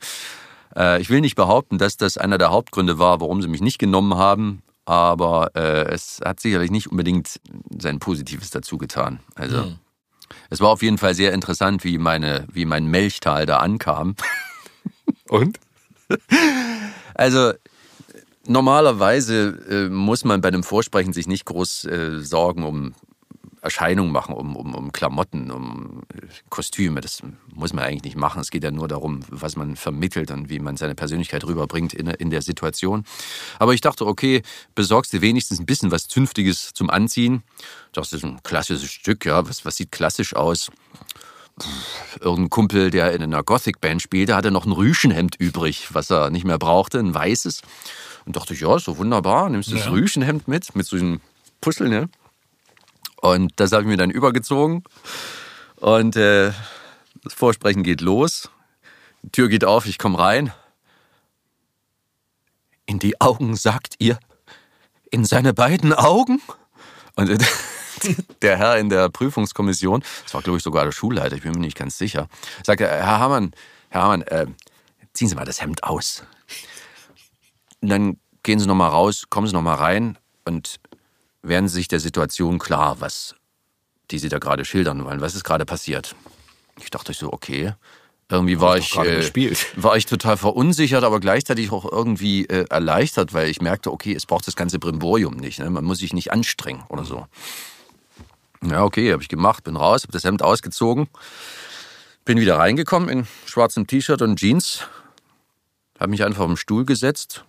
[laughs] äh, ich will nicht behaupten, dass das einer der Hauptgründe war, warum sie mich nicht genommen haben aber äh, es hat sicherlich nicht unbedingt sein Positives dazu getan. Also mhm. es war auf jeden Fall sehr interessant, wie meine, wie mein Melchtal da ankam. Und? [laughs] Also normalerweise äh, muss man bei einem Vorsprechen sich nicht groß äh, Sorgen um Erscheinung machen, um, um, um Klamotten, um Kostüme. Das muss man eigentlich nicht machen. Es geht ja nur darum, was man vermittelt und wie man seine Persönlichkeit rüberbringt in, in der Situation. Aber ich dachte, okay, besorgst dir wenigstens ein bisschen was Zünftiges zum Anziehen. Das ist ein klassisches Stück, ja. Was, was sieht klassisch aus? Irgendein Kumpel, der in einer Gothic-Band spielte, hatte noch ein Rüschenhemd übrig, was er nicht mehr brauchte, ein weißes. Und dachte ich, ja, so wunderbar, nimmst du ja. das Rüschenhemd mit, mit so einem Puzzle, ne? Und das habe ich mir dann übergezogen. Und äh, das Vorsprechen geht los. Die Tür geht auf, ich komme rein. In die Augen, sagt ihr? In seine beiden Augen? Und [laughs] der Herr in der Prüfungskommission, das war glaube ich sogar der Schulleiter, ich bin mir nicht ganz sicher, sagte, Herr Hamann, Herr Hamann, äh, ziehen Sie mal das Hemd aus. Und dann gehen Sie noch mal raus, kommen Sie noch mal rein und werden Sie sich der Situation klar, was die Sie da gerade schildern wollen. Was ist gerade passiert? Ich dachte so, okay. Irgendwie war ich, äh, [laughs] war ich total verunsichert, aber gleichzeitig auch irgendwie äh, erleichtert, weil ich merkte, okay, es braucht das ganze Brimborium nicht. Ne? Man muss sich nicht anstrengen oder so. Ja, okay, habe ich gemacht, bin raus, habe das Hemd ausgezogen, bin wieder reingekommen in schwarzem T-Shirt und Jeans, habe mich einfach den Stuhl gesetzt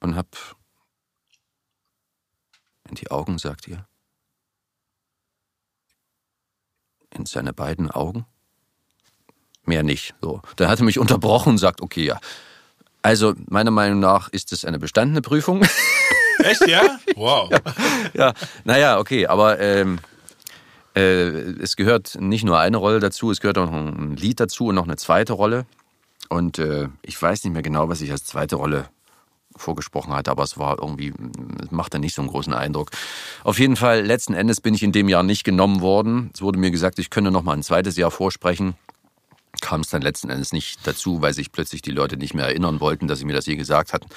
und habe in die Augen, sagt ihr. In seine beiden Augen? Mehr nicht. So. Dann hat er mich unterbrochen und sagt, okay, ja. Also, meiner Meinung nach ist es eine bestandene Prüfung. [laughs] Echt, ja? [laughs] Wow. ja, ja. naja, okay, aber ähm, äh, es gehört nicht nur eine Rolle dazu, es gehört auch noch ein Lied dazu und noch eine zweite Rolle. Und äh, ich weiß nicht mehr genau, was ich als zweite Rolle vorgesprochen hatte, aber es war irgendwie, es machte nicht so einen großen Eindruck. Auf jeden Fall, letzten Endes bin ich in dem Jahr nicht genommen worden. Es wurde mir gesagt, ich könne noch mal ein zweites Jahr vorsprechen. Kam es dann letzten Endes nicht dazu, weil sich plötzlich die Leute nicht mehr erinnern wollten, dass sie mir das je gesagt hatten.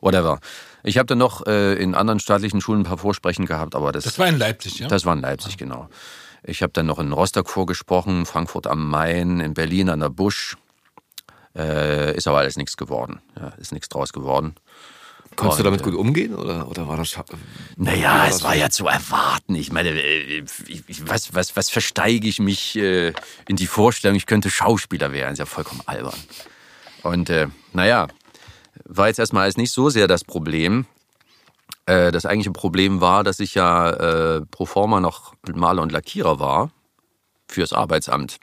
Whatever. Ich habe dann noch äh, in anderen staatlichen Schulen ein paar Vorsprechen gehabt, aber das. Das war in Leipzig, ja? Das war in Leipzig, genau. Ich habe dann noch in Rostock vorgesprochen, Frankfurt am Main, in Berlin an der Busch. Äh, ist aber alles nichts geworden. Ja, ist nichts draus geworden. Konntest du damit gut umgehen oder, oder war das? Naja, war es das war so? ja zu erwarten. Ich meine, äh, ich- was, was, was versteige ich mich äh, in die Vorstellung, ich könnte Schauspieler werden? ist ja vollkommen albern. Und äh, naja, war jetzt erstmal alles nicht so sehr das Problem. Äh, das eigentliche Problem war, dass ich ja äh, pro forma noch Maler und Lackierer war fürs Arbeitsamt.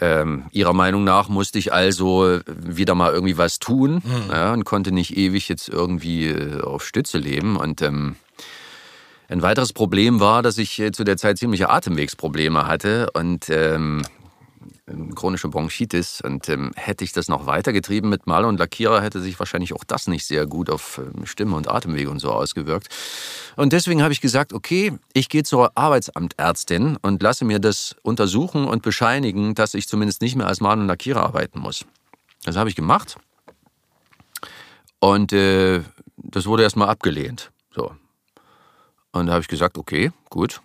Ähm, ihrer Meinung nach musste ich also wieder mal irgendwie was tun ja, und konnte nicht ewig jetzt irgendwie äh, auf Stütze leben. Und ähm, ein weiteres Problem war, dass ich äh, zu der Zeit ziemliche Atemwegsprobleme hatte und ähm, chronische Bronchitis. Und ähm, hätte ich das noch weitergetrieben mit Maler und Lackierer, hätte sich wahrscheinlich auch das nicht sehr gut auf ähm, Stimme und Atemwege und so ausgewirkt. Und deswegen habe ich gesagt, okay, ich gehe zur Arbeitsamtärztin und lasse mir das untersuchen und bescheinigen, dass ich zumindest nicht mehr als Maler und Lackierer arbeiten muss. Das habe ich gemacht. Und äh, das wurde erstmal abgelehnt. So. Und da habe ich gesagt, okay, gut,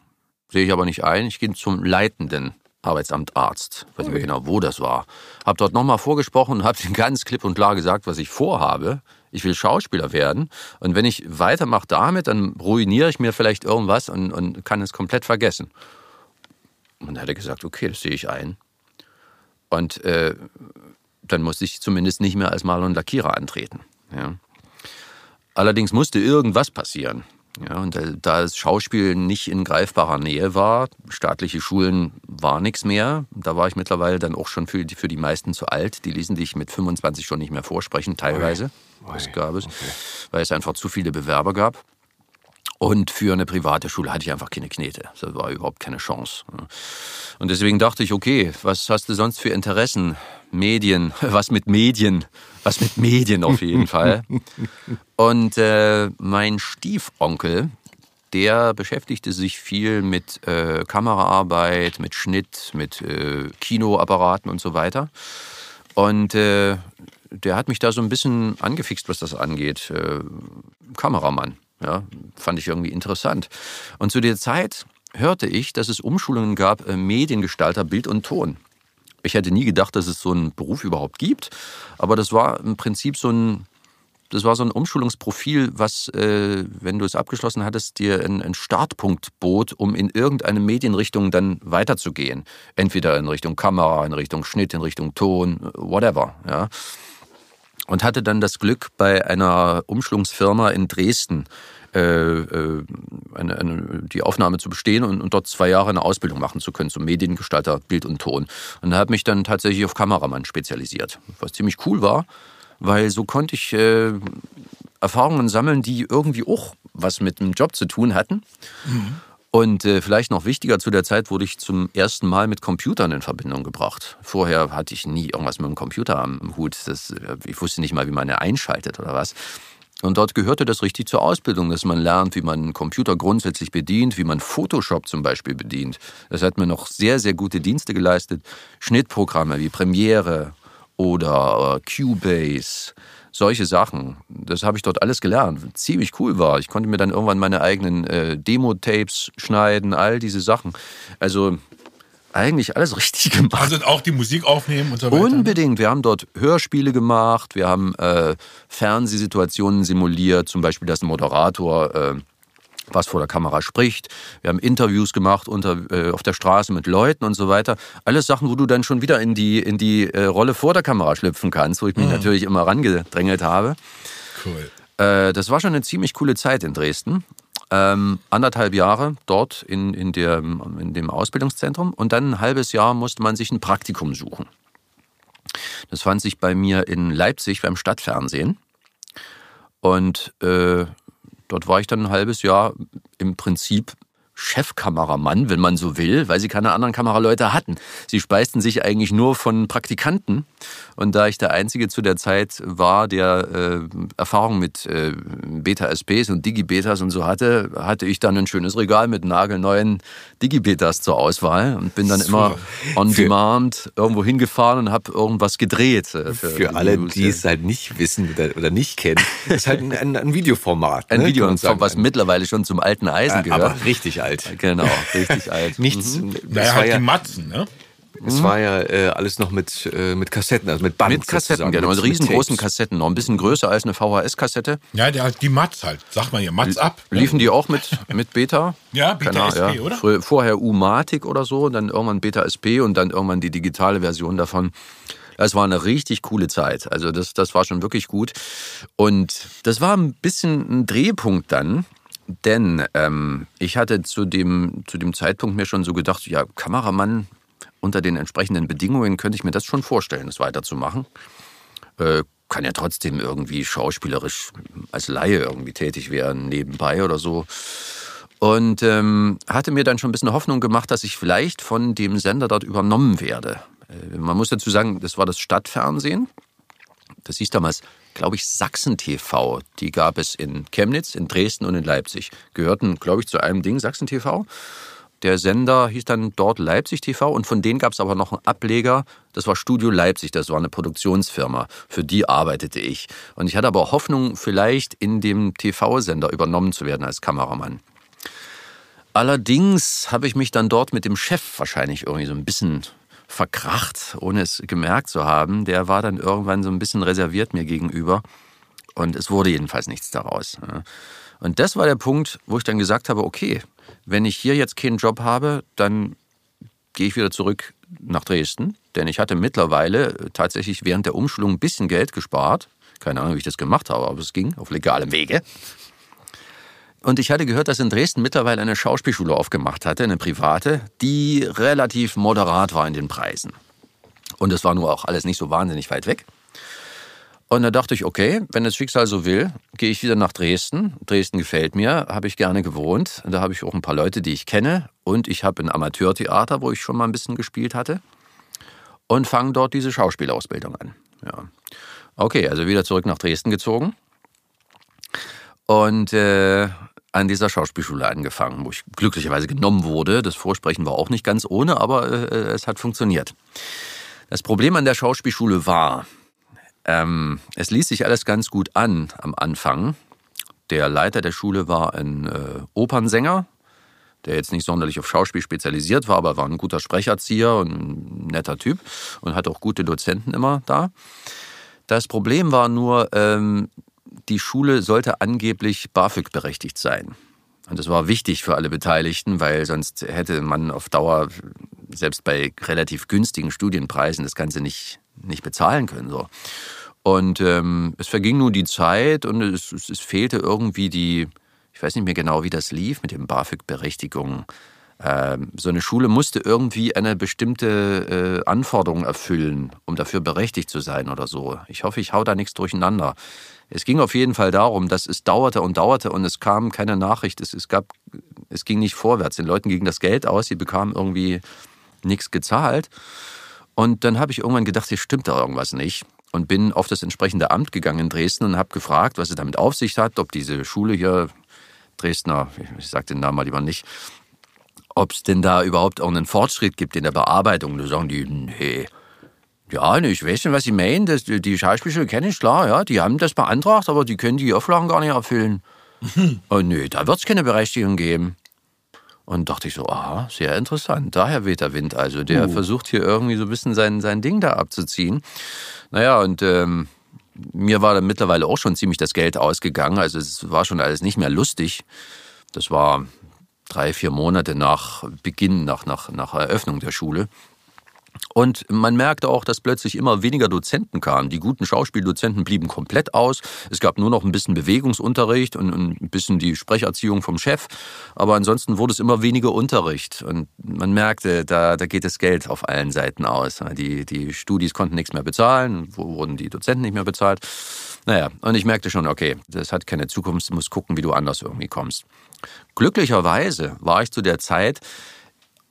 sehe ich aber nicht ein. Ich gehe zum leitenden Arbeitsamtarzt. Ich weiß nicht mehr genau, wo das war. Habe dort nochmal vorgesprochen und habe ihm [laughs] ganz klipp und klar gesagt, was ich vorhabe. Ich will Schauspieler werden. Und wenn ich weitermache damit, dann ruiniere ich mir vielleicht irgendwas und, und kann es komplett vergessen. Und dann hat er gesagt, okay, das sehe ich ein. Und äh, dann musste ich zumindest nicht mehr als Maler und Lackierer antreten. Ja. Allerdings musste irgendwas passieren. Ja, und da- da das Schauspiel nicht in greifbarer Nähe war, staatliche Schulen war nichts mehr. Da war ich mittlerweile dann auch schon für die, für die meisten zu alt. Die ließen dich mit 25 schon nicht mehr vorsprechen, teilweise. Das gab es, weil es einfach zu viele Bewerber gab. Und für eine private Schule hatte ich einfach keine Knete. Das war überhaupt keine Chance. Und deswegen dachte ich, okay, was hast du sonst für Interessen? Medien, [laughs] was mit Medien? Was mit Medien auf jeden Fall. [laughs] Und äh, mein Stiefonkel, der beschäftigte sich viel mit äh, Kameraarbeit, mit Schnitt, mit äh, Kinoapparaten und so weiter. Und äh, der hat mich da so ein bisschen angefixt, was das angeht. Äh, Kameramann, ja, fand ich irgendwie interessant. Und zu der Zeit hörte ich, dass es Umschulungen gab, äh, Mediengestalter, Bild und Ton. Ich hätte nie gedacht, dass es so einen Beruf überhaupt gibt, aber das war im Prinzip so ein, das war so ein Umschulungsprofil, was, äh, wenn du es abgeschlossen hattest, dir einen, Startpunkt bot, um in irgendeine Medienrichtung dann weiterzugehen. Entweder in Richtung Kamera, in Richtung Schnitt, in Richtung Ton, whatever. Ja. Und hatte dann das Glück, bei einer Umschulungsfirma in Dresden äh, äh, eine, eine, die Aufnahme zu bestehen und, und dort zwei Jahre eine Ausbildung machen zu können zum Mediengestalter Bild und Ton. Und habe mich dann tatsächlich auf Kameramann spezialisiert, was ziemlich cool war, weil so konnte ich äh, Erfahrungen sammeln, die irgendwie auch was mit dem Job zu tun hatten. Und äh, vielleicht noch wichtiger, zu der Zeit wurde ich zum ersten Mal mit Computern in Verbindung gebracht. Vorher hatte ich nie irgendwas mit dem Computer am Hut. Das, äh, ich wusste nicht mal, wie man ihn einschaltet oder was. Und dort gehörte das richtig zur Ausbildung, dass man lernt, wie man einen Computer grundsätzlich bedient, wie man Photoshop zum Beispiel bedient. Das hat mir noch sehr, sehr gute Dienste geleistet. Schnittprogramme wie Premiere oder äh, Cubase, solche Sachen. Das habe ich dort alles gelernt. Ziemlich cool war. Ich konnte mir dann irgendwann meine eigenen äh, Demo-Tapes schneiden, all diese Sachen. Also eigentlich alles [laughs] richtig gemacht. Also auch die Musik aufnehmen und so weiter. ne? Unbedingt. Wir haben dort Hörspiele gemacht, wir haben äh, Fernsehsituationen simuliert, zum Beispiel, dass ein Moderator äh, was vor der Kamera spricht. Wir haben Interviews gemacht unter, äh, auf der Straße mit Leuten und so weiter. Alles Sachen, wo du dann schon wieder in die, in die äh, Rolle vor der Kamera schlüpfen kannst, wo ich mich natürlich immer rangedrängelt habe. Cool. Äh, das war schon eine ziemlich coole Zeit in Dresden. Ähm, anderthalb Jahre dort in, in, der, in dem Ausbildungszentrum und dann ein halbes Jahr musste man sich ein Praktikum suchen. Das fand sich bei mir in Leipzig beim Stadtfernsehen. Und äh, dort war ich dann ein halbes Jahr im Prinzip Chefkameramann, wenn man so will, weil sie keine anderen Kameraleute hatten. Sie speisten sich eigentlich nur von Praktikanten. Und da ich der Einzige zu der Zeit war, der äh, Erfahrung mit äh, Beta-SPs und Digibetas und so hatte, hatte ich dann ein schönes Regal mit nagelneuen Digibetas zur Auswahl und bin dann so. immer on für, demand irgendwo hingefahren und habe irgendwas gedreht. Äh, für, für alle, die es halt nicht wissen oder, oder nicht kennen, [laughs] ist halt ein, ein, ein Videoformat. Ein ne? Videoformat, was mittlerweile schon zum alten Eisen äh, gehört. Aber richtig alt. Genau, richtig alt. [laughs] Nichts. Mhm. Naja, halt ja, die Matzen, ne? Es war ja äh, alles noch mit, äh, mit Kassetten, also mit Band. Mit Kassetten, genau. Mit, riesengroßen Kassetten, noch ein bisschen größer als eine VHS-Kassette. Ja, der, die Mats halt. Sag mal hier, Mats ab. Liefen die auch mit, mit Beta? ja, Beta SP, ja. oder? Vorher U-Matic oder so, dann irgendwann Beta SP und dann irgendwann die digitale Version davon. Es war eine richtig coole Zeit. Also das, das war schon wirklich gut. Und das war ein bisschen ein Drehpunkt dann, denn ähm, ich hatte zu dem, zu dem Zeitpunkt mir schon so gedacht, ja, Kameramann unter den entsprechenden Bedingungen könnte ich mir das schon vorstellen, das weiterzumachen. Äh, kann ja trotzdem irgendwie schauspielerisch als Laie irgendwie tätig werden, nebenbei oder so. Und ähm, hatte mir dann schon ein bisschen Hoffnung gemacht, dass ich vielleicht von dem Sender dort übernommen werde. Äh, man muss dazu sagen, das war das Stadtfernsehen. Das hieß damals glaube ich, Sachsen TV. Die gab es in Chemnitz, in Dresden und in Leipzig. Gehörten, glaube ich, zu einem Ding, Sachsen TV. Der Sender hieß dann dort Leipzig TV und von denen gab es aber noch einen Ableger, das war Studio Leipzig, das war eine Produktionsfirma, für die arbeitete ich. Und ich hatte aber Hoffnung, vielleicht in dem TV-Sender übernommen zu werden als Kameramann. Allerdings habe ich mich dann dort mit dem Chef wahrscheinlich irgendwie so ein bisschen verkracht, ohne es gemerkt zu haben. Der war dann irgendwann so ein bisschen reserviert mir gegenüber. Und es wurde jedenfalls nichts daraus. Und das war der Punkt, wo ich dann gesagt habe, okay, wenn ich hier jetzt keinen Job habe, dann gehe ich wieder zurück nach Dresden. Denn ich hatte mittlerweile tatsächlich während der Umschulung ein bisschen Geld gespart. Keine Ahnung, wie ich das gemacht habe, aber es ging auf legalem Wege. Und ich hatte gehört, dass in Dresden mittlerweile eine Schauspielschule aufgemacht hatte, eine private, die relativ moderat war in den Preisen. Und es war nur auch alles nicht so wahnsinnig weit weg. Und da dachte ich, okay, wenn das Schicksal so will, gehe ich wieder nach Dresden. Dresden gefällt mir, habe ich gerne gewohnt. Da habe ich auch ein paar Leute, die ich kenne. Und ich habe ein Amateurtheater, wo ich schon mal ein bisschen gespielt hatte. Und fange dort diese Schauspielausbildung an. Ja. Okay, also wieder zurück nach Dresden gezogen. Und äh, an dieser Schauspielschule angefangen, wo ich glücklicherweise genommen wurde. Das Vorsprechen war auch nicht ganz ohne, aber äh, es hat funktioniert. Das Problem an der Schauspielschule war, ähm, es ließ sich alles ganz gut an am Anfang. Der Leiter der Schule war ein äh, Opernsänger, der jetzt nicht sonderlich auf Schauspiel spezialisiert war, aber war ein guter Sprecherzieher und ein netter Typ und hat auch gute Dozenten immer da. Das Problem war nur, ähm, die Schule sollte angeblich BAföG berechtigt sein. Und das war wichtig für alle Beteiligten, weil sonst hätte man auf Dauer, selbst bei relativ günstigen Studienpreisen, das Ganze nicht, nicht bezahlen können. So. Und ähm, es verging nun die Zeit und es, es, es, fehlte irgendwie die, ich weiß nicht mehr genau, wie das lief mit den BAföG-Berechtigungen. Ähm, so eine Schule musste irgendwie eine bestimmte äh, Anforderung erfüllen, um dafür berechtigt zu sein oder so. Ich hoffe, ich hau da nichts durcheinander. Es ging auf jeden Fall darum, dass es dauerte und dauerte und es kam keine Nachricht. Es, es, gab, es ging nicht vorwärts. Den Leuten ging das Geld aus, sie bekamen irgendwie nichts gezahlt. Und dann habe ich irgendwann gedacht, hier stimmt da irgendwas nicht. Und bin auf das entsprechende Amt gegangen in Dresden und habe gefragt, was es damit auf sich hat, ob diese Schule hier, Dresdner, ich sage den Namen mal lieber nicht, ob es denn da überhaupt auch einen Fortschritt gibt in der Bearbeitung. Da sagen die, nee, ja, ne, ich weiß schon, was Sie meinen. Das, die Schauspielschule kenne ich, klar, ja. Die haben das beantragt, aber die können die Auflagen gar nicht erfüllen. oh, nö, da wird es keine Berechtigung geben. Und dachte ich so, aha, sehr interessant. Daher weht der Wind also. Der uh. versucht hier irgendwie so ein bisschen sein, sein Ding da abzuziehen. Naja, und ähm, mir war dann mittlerweile auch schon ziemlich das Geld ausgegangen. Also es war schon alles nicht mehr lustig. Das war drei, vier Monate nach Beginn, nach, nach, nach Eröffnung der Schule. Und man merkte auch, dass plötzlich immer weniger Dozenten kamen. Die guten Schauspieldozenten blieben komplett aus. Es gab nur noch ein bisschen Bewegungsunterricht und ein bisschen die Sprecherziehung vom Chef. Aber ansonsten wurde es immer weniger Unterricht. Und man merkte, da, da geht das Geld auf allen Seiten aus. Die, die Studis konnten nichts mehr bezahlen, wurden die Dozenten nicht mehr bezahlt. Naja, und ich merkte schon, okay, das hat keine Zukunft, du musst gucken, wie du anders irgendwie kommst. Glücklicherweise war ich zu der Zeit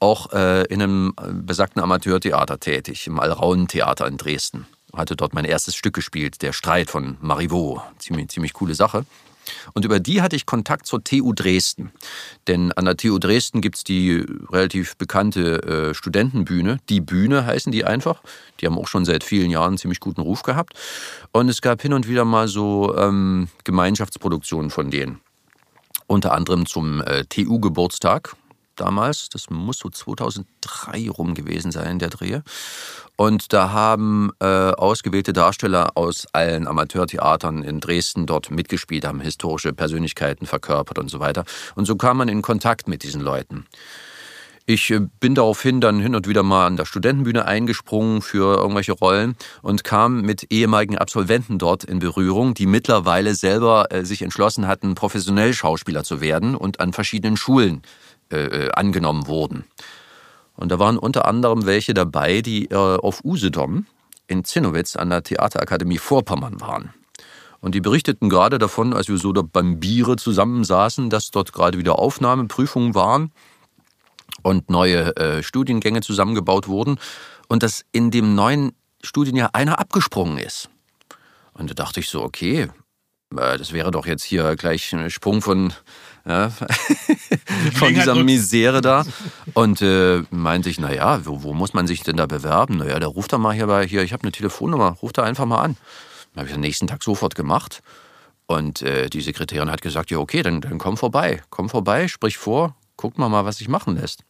auch äh, in einem besagten Amateurtheater tätig, im Allrauntheater in Dresden. Hatte dort mein erstes Stück gespielt, Der Streit von Marivaux. Ziemlich, ziemlich coole Sache. Und über die hatte ich Kontakt zur TU Dresden. Denn an der TU Dresden gibt es die relativ bekannte äh, Studentenbühne. Die Bühne heißen die einfach. Die haben auch schon seit vielen Jahren einen ziemlich guten Ruf gehabt. Und es gab hin und wieder mal so ähm, Gemeinschaftsproduktionen von denen. Unter anderem zum äh, TU-Geburtstag damals. Das muss so 2003 rum gewesen sein, der Dreh. Und da haben äh, ausgewählte Darsteller aus allen Amateurtheatern in Dresden dort mitgespielt, haben historische Persönlichkeiten verkörpert und so weiter. Und so kam man in Kontakt mit diesen Leuten. Ich äh, bin daraufhin dann hin und wieder mal an der Studentenbühne eingesprungen für irgendwelche Rollen und kam mit ehemaligen Absolventen dort in Berührung, die mittlerweile selber äh, sich entschlossen hatten, professionell Schauspieler zu werden und an verschiedenen Schulen äh, angenommen wurden. Und da waren unter anderem welche dabei, die äh, auf Usedom in Zinnowitz an der Theaterakademie Vorpommern waren. Und die berichteten gerade davon, als wir so da beim Biere zusammensaßen, dass dort gerade wieder Aufnahmeprüfungen waren und neue äh, Studiengänge zusammengebaut wurden und dass in dem neuen Studienjahr einer abgesprungen ist. Und da dachte ich so, okay, äh, das wäre doch jetzt hier gleich ein Sprung von ja, [laughs] von dieser Misere da. Und äh, meinte ich, naja, wo, wo muss man sich denn da bewerben? Naja, der ruft da mal hier bei, hier, ich habe eine Telefonnummer, ruft da einfach mal an. Habe ich am nächsten Tag sofort gemacht. Und äh, die Sekretärin hat gesagt, ja okay, dann, dann komm vorbei. Komm vorbei, sprich vor, guck mal mal, was sich machen lässt.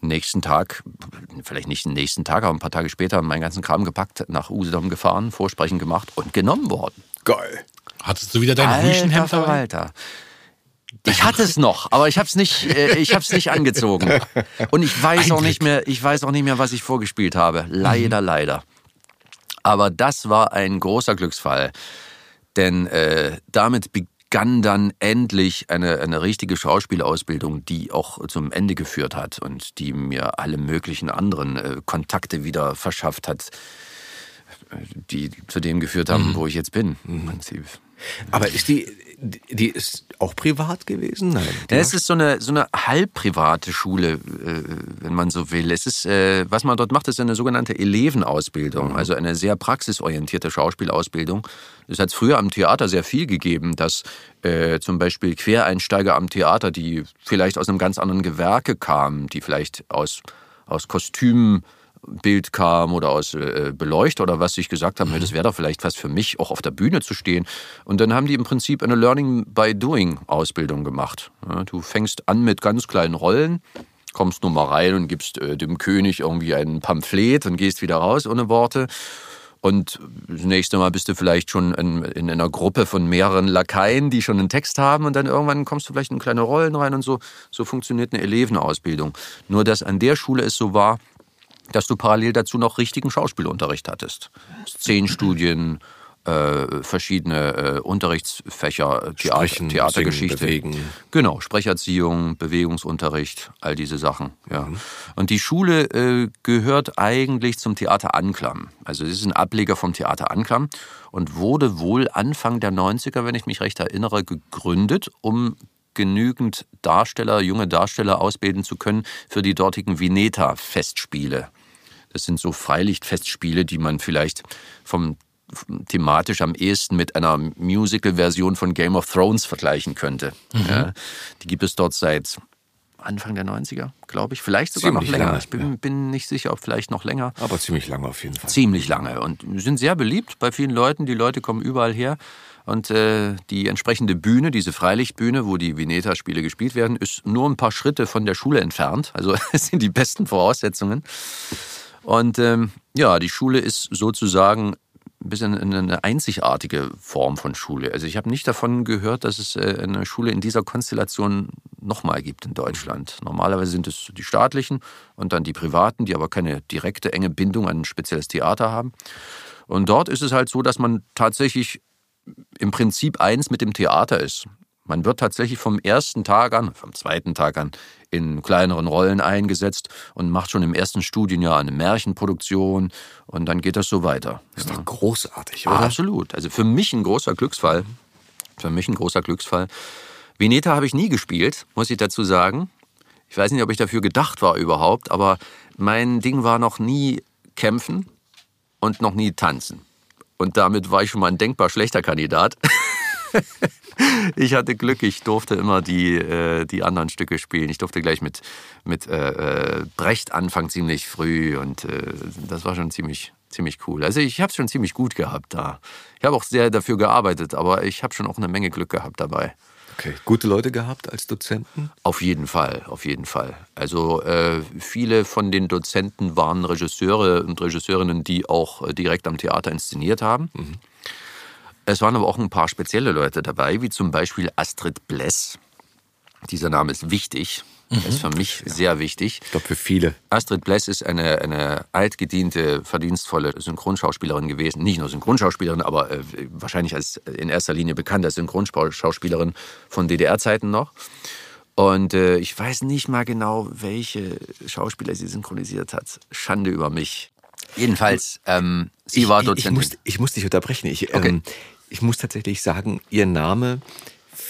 Nächsten Tag, vielleicht nicht den nächsten Tag, aber ein paar Tage später meinen ganzen Kram gepackt, nach Usedom gefahren, Vorsprechen gemacht und genommen worden. Geil. Hattest du wieder dein Rüschenhemd dabei? Verwalter. Ich hatte es noch, aber ich habe es nicht, äh, ich habe es nicht angezogen. Und ich weiß auch nicht mehr, ich weiß auch nicht mehr, was ich vorgespielt habe. Leider, mhm. leider. Aber das war ein großer Glücksfall, denn äh, damit begann dann endlich eine, eine richtige Schauspielausbildung, die auch zum Ende geführt hat und die mir alle möglichen anderen äh, Kontakte wieder verschafft hat, die zu dem geführt haben, mhm. wo ich jetzt bin. Im Prinzip. Aber ist die, die ist auch privat gewesen? Nein. Ja, es ist so eine, so eine halbprivate Schule, äh, wenn man so will. Es ist, äh, was man dort macht, ist eine sogenannte Elevenausbildung, mhm. also eine sehr praxisorientierte Schauspielausbildung. Es hat früher am Theater sehr viel gegeben, dass äh, zum Beispiel Quereinsteiger am Theater, die vielleicht aus einem ganz anderen Gewerke kamen, die vielleicht aus, aus Kostümen Bild kam oder aus äh, Beleuchter oder was, sich gesagt haben, mhm. das wäre doch vielleicht was für mich, auch auf der Bühne zu stehen. Und dann haben die im Prinzip eine Learning by Doing Ausbildung gemacht. Ja, du fängst an mit ganz kleinen Rollen, kommst nur mal rein und gibst äh, dem König irgendwie ein Pamphlet und gehst wieder raus ohne Worte. Und das nächste Mal bist du vielleicht schon in, in, einer Gruppe von mehreren Lakaien, die schon einen Text haben und dann irgendwann kommst du vielleicht in kleine Rollen rein und so. So funktioniert eine Elevenausbildung. Nur, dass an der Schule es so war, dass du parallel dazu noch richtigen Schauspielunterricht hattest. Szenenstudien, äh, verschiedene äh, Unterrichtsfächer, Theater, Sprechen, Theatergeschichte. Singen, genau, Sprecherziehung, Bewegungsunterricht, all diese Sachen. Ja. Mhm. Und die Schule äh, gehört eigentlich zum Theater Anklam. Also es ist ein Ableger vom Theater Anklam und wurde wohl Anfang der 90er, wenn ich mich recht erinnere, gegründet, um genügend Darsteller, junge Darsteller ausbilden zu können für die dortigen Vineta-Festspiele. Das sind so Freilichtfestspiele, die man vielleicht vom thematisch am ehesten mit einer Musical-Version von Game of Thrones vergleichen könnte. Mhm. Ja, die gibt es dort seit Anfang der 90er, glaube ich. Vielleicht sogar ziemlich noch länger. Lange, ich bin, ja. bin, nicht sicher, ob vielleicht noch länger. Aber ziemlich lange auf jeden Fall. Ziemlich lange und sind sehr beliebt bei vielen Leuten. Die Leute kommen überall her. Und äh, die entsprechende Bühne, diese Freilichtbühne, wo die Vineta-Spiele gespielt werden, ist nur ein paar Schritte von der Schule entfernt. Also [laughs] es sind die besten Voraussetzungen. Und ähm, ja, die Schule ist sozusagen ein bisschen eine einzigartige Form von Schule. Also ich habe nicht davon gehört, dass es äh, eine Schule in dieser Konstellation nochmal gibt in Deutschland. Normalerweise sind es die staatlichen und dann die privaten, die aber keine direkte enge Bindung an ein spezielles Theater haben. Und dort ist es halt so, dass man tatsächlich im Prinzip eins mit dem Theater ist. Man wird tatsächlich vom ersten Tag an, vom zweiten Tag an in kleineren Rollen eingesetzt und macht schon im ersten Studienjahr eine Märchenproduktion und dann geht das so weiter. Ist doch großartig, oder? Absolut. Also für mich ein großer Glücksfall. Für mich ein großer Glücksfall. Veneta habe ich nie gespielt, muss ich dazu sagen. Ich weiß nicht, ob ich dafür gedacht war überhaupt, aber mein Ding war noch nie kämpfen und noch nie tanzen. Und damit war ich schon mal ein denkbar schlechter Kandidat. [laughs] ich hatte Glück, ich durfte immer die, äh, die anderen Stücke spielen. Ich durfte gleich mit, mit äh, äh Brecht anfangen, ziemlich früh. Und äh, das war schon ziemlich, ziemlich cool. Also ich habe es schon ziemlich gut gehabt da. Ich habe auch sehr dafür gearbeitet, aber ich habe schon auch eine Menge Glück gehabt dabei. Okay. Gute Leute gehabt als Dozenten? Auf jeden Fall, auf jeden Fall. Also äh, viele von den Dozenten waren Regisseure und Regisseurinnen, die auch äh, direkt am Theater inszeniert haben. Mhm. Es waren aber auch ein paar spezielle Leute dabei, wie zum Beispiel Astrid Bless. Dieser Name ist wichtig. Mhm. ist für mich ja. sehr wichtig. Ich glaube, für viele. Astrid Bless ist eine, eine altgediente, verdienstvolle Synchronschauspielerin gewesen. Nicht nur Synchronschauspielerin, aber äh, wahrscheinlich als in erster Linie bekannt als Synchronschauspielerin von DDR-Zeiten noch. Und äh, ich weiß nicht mal genau, welche Schauspieler sie synchronisiert hat. Schande über mich. Jedenfalls, ähm, sie ich, war Dozentin. Ich, ich, muss, ich muss dich unterbrechen. Ich, okay. ähm, ich muss tatsächlich sagen, ihr Name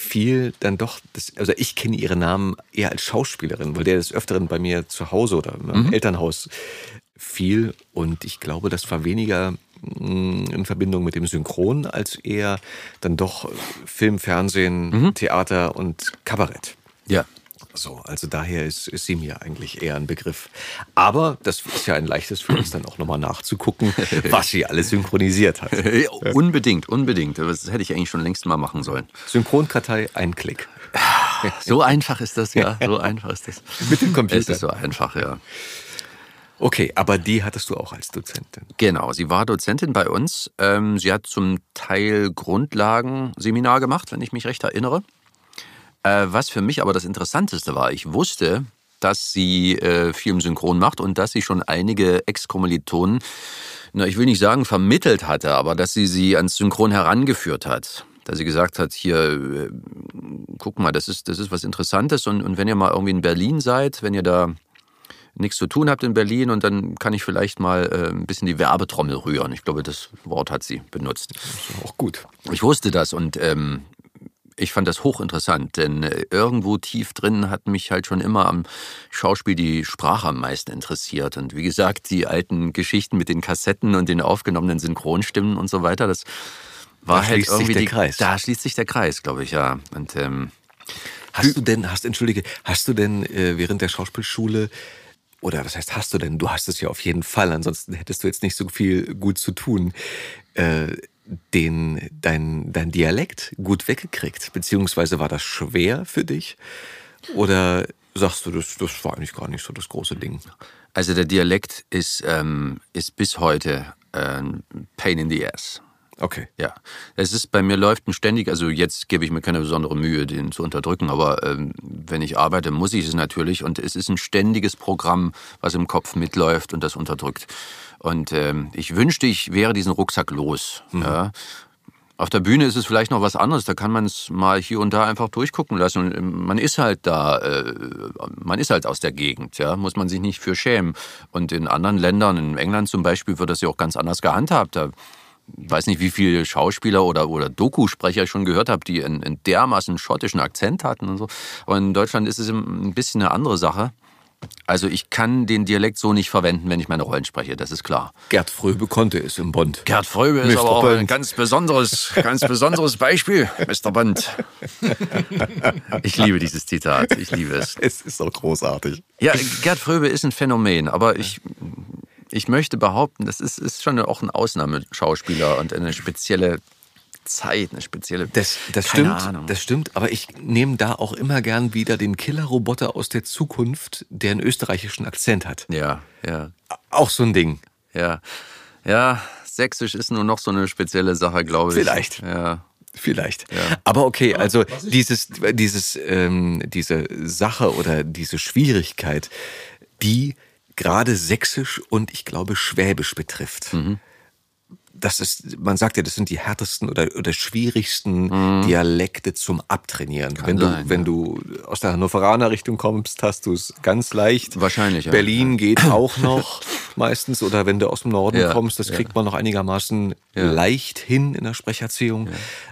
fiel dann doch, das, also ich kenne ihren Namen eher als Schauspielerin, weil der des Öfteren bei mir zu Hause oder im mhm. Elternhaus fiel. Und ich glaube, das war weniger mm, in Verbindung mit dem Synchron als eher dann doch Film, Fernsehen, mhm. Theater und Kabarett. Ja, so, also daher ist, ist sie mir eigentlich eher ein Begriff. Aber das ist ja ein leichtes für uns dann auch nochmal nachzugucken, [laughs] was sie alles synchronisiert hat. unbedingt, unbedingt. Das hätte ich eigentlich schon längst mal machen sollen. Synchronkartei, ein Klick. [laughs] So einfach ist das, ja. So einfach ist das. [laughs] Mit dem Computer. Es ist so einfach, ja. Okay, aber die hattest du auch als Dozentin. Genau, sie war Dozentin bei uns. Ähm, sie hat zum Teil Grundlagenseminar gemacht, wenn ich mich recht erinnere. Äh, was für mich aber das Interessanteste war, ich wusste, dass sie äh, Film synchron macht und dass sie schon einige Ex-Kommilitonen, na, ich will nicht sagen vermittelt hatte, aber dass sie sie ans Synchron herangeführt hat. Dass sie gesagt hat, hier, äh, guck mal, das ist, das ist was Interessantes und, und wenn ihr mal irgendwie in Berlin seid, wenn ihr da nichts zu tun habt in Berlin und dann kann ich vielleicht mal äh, ein bisschen die Werbetrommel rühren. Ich glaube, das Wort hat sie benutzt. Auch gut. Ich wusste das und ähm, ich fand das hochinteressant, denn äh, irgendwo tief drin hat mich halt schon immer am Schauspiel die Sprache am meisten interessiert. Und wie gesagt, die alten Geschichten mit den Kassetten und den aufgenommenen Synchronstimmen und so weiter, das war da halt irgendwie der Kreis. Da schließt sich der Kreis, glaube ich, ja. Und ähm, hast du denn, hast entschuldige, hast du denn äh, während der Schauspielschule oder was heißt hast du denn? Du hast es ja auf jeden Fall, ansonsten hättest du jetzt nicht so viel gut zu tun. Äh, den, dein, dein Dialekt gut weggekriegt? Beziehungsweise war das schwer für dich? Oder sagst du, das, das war eigentlich gar nicht so das große Ding? Also der Dialekt ist, ähm, ist bis heute ein Pain in the Ass. Okay. Ja. Es ist bei mir läuft ein ständig, also jetzt gebe ich mir keine besondere Mühe, den zu unterdrücken, aber ähm, wenn ich arbeite, muss ich es natürlich und es ist ein ständiges Programm, was im Kopf mitläuft und das unterdrückt. Und ähm, ich wünschte, ich wäre diesen Rucksack los. Mhm. Ja. Auf der Bühne ist es vielleicht noch was anderes. Da kann man es mal hier und da einfach durchgucken lassen. Und ähm, man ist halt da, äh, man ist halt aus der Gegend, ja, muss man sich nicht für schämen. Und in anderen Ländern, in England zum Beispiel, wird das ja auch ganz anders gehandhabt. Da ich weiß nicht, wie viele Schauspieler oder, oder Dokusprecher ich schon gehört habe, die einen, einen dermaßen schottischen Akzent hatten und so. Aber in Deutschland ist es ein bisschen eine andere Sache. Also ich kann den Dialekt so nicht verwenden, wenn ich meine Rollen spreche, das ist klar. Gerd Fröbe konnte es im Bond. Gerd Fröbe ist Mr. aber auch Bond. ein ganz besonderes, ganz besonderes Beispiel, Mr. Bond. [laughs] Ich liebe dieses Zitat, ich liebe es. Es ist doch großartig. Ja, Gerd Fröbe ist ein Phänomen, aber ich, ich möchte behaupten, das ist, ist schon auch ein Ausnahmeschauspieler und eine spezielle Zeit, eine spezielle. Das, das stimmt, Ahnung. das stimmt. Aber ich nehme da auch immer gern wieder den Killerroboter aus der Zukunft, der einen österreichischen Akzent hat. Ja, ja. Auch so ein Ding. Ja, ja. Sächsisch ist nur noch so eine spezielle Sache, glaube ich. Vielleicht. Ja. Vielleicht. Ja. Aber okay, also dieses, dieses, ähm, diese Sache oder diese Schwierigkeit, die gerade Sächsisch und ich glaube Schwäbisch betrifft. Mhm das ist, man sagt ja, das sind die härtesten oder, oder schwierigsten Dialekte zum Abtrainieren. wenn du, sein, wenn ja. du aus der Hannoveraner Richtung kommst, hast du es ganz leicht. Wahrscheinlich, ja. Berlin geht [coughs] auch noch meistens. Oder wenn du aus dem Norden Ja, kommst, das kriegt man noch einigermaßen leicht hin in der Sprecherziehung.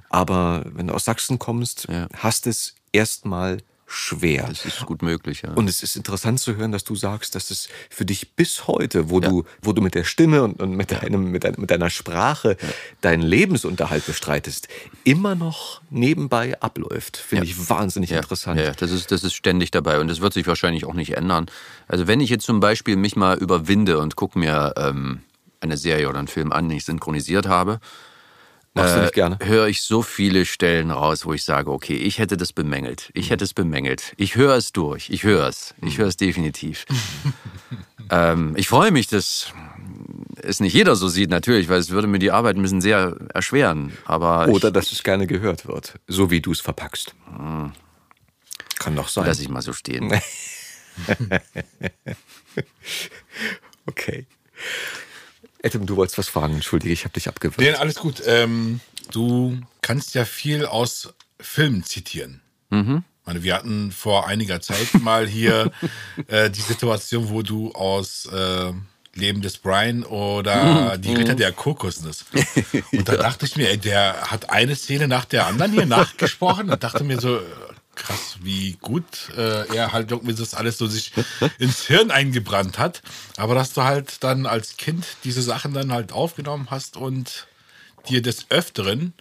Aber wenn du aus Sachsen kommst, hast es erstmal schwer. Das ist gut möglich, ja. Und es ist interessant zu hören, dass du sagst, dass es für dich bis heute, wo du, wo du mit der Stimme und, und mit, deinem, mit, dein, mit deiner Sprache deinen Lebensunterhalt bestreitest, immer noch nebenbei abläuft. Finde ich wahnsinnig Ja, interessant. Ja, das ist, das ist ständig dabei und das wird sich wahrscheinlich auch nicht ändern. Also wenn ich jetzt zum Beispiel mich mal überwinde und gucke mir ähm, eine Serie oder einen Film an, den ich synchronisiert habe, Machst du nicht gerne? höre ich so viele Stellen raus, wo ich sage, okay, ich hätte das bemängelt. Ich hätte es bemängelt. Ich höre es durch. Ich höre es. Ich höre es definitiv. [laughs] ähm, ich freue mich, dass es nicht jeder so sieht, natürlich, weil es würde mir die Arbeit ein bisschen sehr erschweren. Aber Oder dass es gerne gehört wird, so wie du es verpackst. Kann doch ich sein. lasse ich mal so stehen. [laughs] [laughs] Okay. Adam, du wolltest was fragen. Entschuldige, ich habe dich abgewürgt. Nee, alles gut. Ähm, du kannst ja viel aus Filmen zitieren. Mhm. Ich meine, wir hatten vor einiger Zeit [laughs] mal hier äh, die Situation, wo du aus äh, Leben des Brian oder Mhm. die Ritter der Kokosnuss. [laughs] Und da dachte ich mir, ey, der hat eine Szene nach der anderen hier [laughs] nachgesprochen und dachte mir so, krass, wie gut äh, er halt irgendwie das alles so sich ins Hirn eingebrannt hat. Aber dass du halt dann als Kind diese Sachen dann halt aufgenommen hast und dir des Öfteren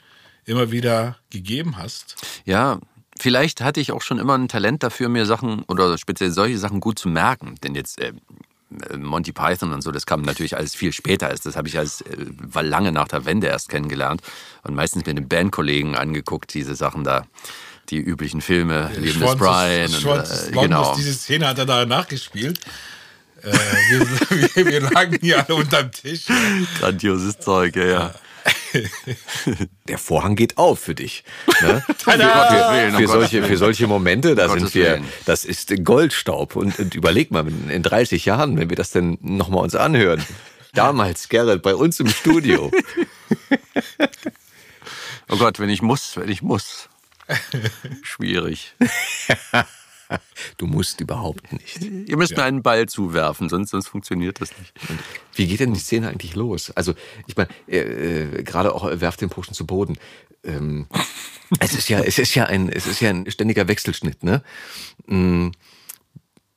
immer wieder gegeben hast. Ja, vielleicht hatte ich auch schon immer ein Talent dafür, mir Sachen oder speziell solche Sachen gut zu merken. Denn jetzt äh, Monty Python und so, das kam natürlich alles viel später. Das habe ich als äh, war lange nach der Wende erst kennengelernt und meistens mit den Bandkollegen angeguckt, diese Sachen da. Die üblichen Filme, Leben des Brian. Und, Schwanz- äh, Longus, genau. Diese Szene hat er da nachgespielt. Äh, wir, [laughs] wir, wir lagen hier alle unterm Tisch. Grandioses Zeug, ja. ja. [laughs] Der Vorhang geht auf für dich. Ne? [laughs] Für, für, Gottes solche, für solche Momente, da sind wir, das ist Goldstaub. Und, und überleg mal, in 30 Jahren, wenn wir das denn nochmal uns anhören. Damals, Gerrit, bei uns im Studio. Oh Gott, wenn ich muss, wenn ich muss. [laughs] Schwierig. [laughs] Du musst überhaupt nicht. Ihr müsst mir einen Ball zuwerfen, sonst, sonst funktioniert das nicht. Wie geht denn die Szene eigentlich los? Also, ich meine, äh, äh, gerade auch äh, werft den Posten zu Boden. Ähm, [laughs] es ist ja, es ist ja ein, es ist ja ein ständiger Wechselschnitt, ne? Mm,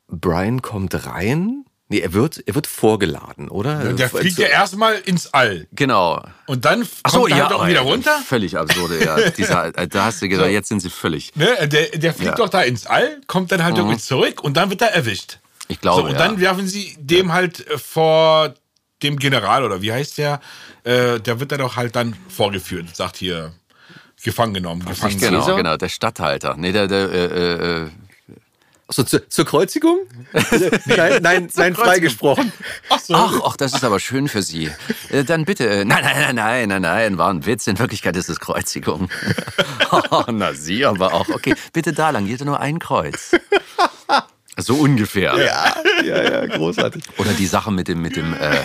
Brian kommt rein. Nee, er wird, er wird vorgeladen, oder? Der fliegt ja erstmal ins All. Genau. Und dann Ach kommt er halt ja, auch wieder runter. Völlig absurde, ja. [laughs] Dieser, äh, da hast du gedacht, So. jetzt sind sie völlig. Ne? Der, der fliegt Ja. doch da ins All, kommt dann halt irgendwie zurück und dann wird er erwischt. Ich glaube, so, und ja. dann werfen sie dem halt äh, vor dem General oder wie heißt der? Äh, der wird dann doch halt dann vorgeführt, sagt hier gefangen genommen, gefangen Genau, genau, der Stadthalter. Nee, der, der, äh, äh, So, zur, zur Kreuzigung? [laughs] nein, nein, nein, freigesprochen. Ach so. Ach, ach, das ist aber schön für Sie. Äh, Dann bitte, äh, nein, nein, nein, nein, nein, nein, war ein Witz. In Wirklichkeit ist es Kreuzigung. [laughs] Oh, Na, Sie aber auch. Okay, bitte da lang, jeder nur ein Kreuz. So ungefähr. Ja, ja, ja, großartig. Oder die Sache mit dem, mit dem, äh,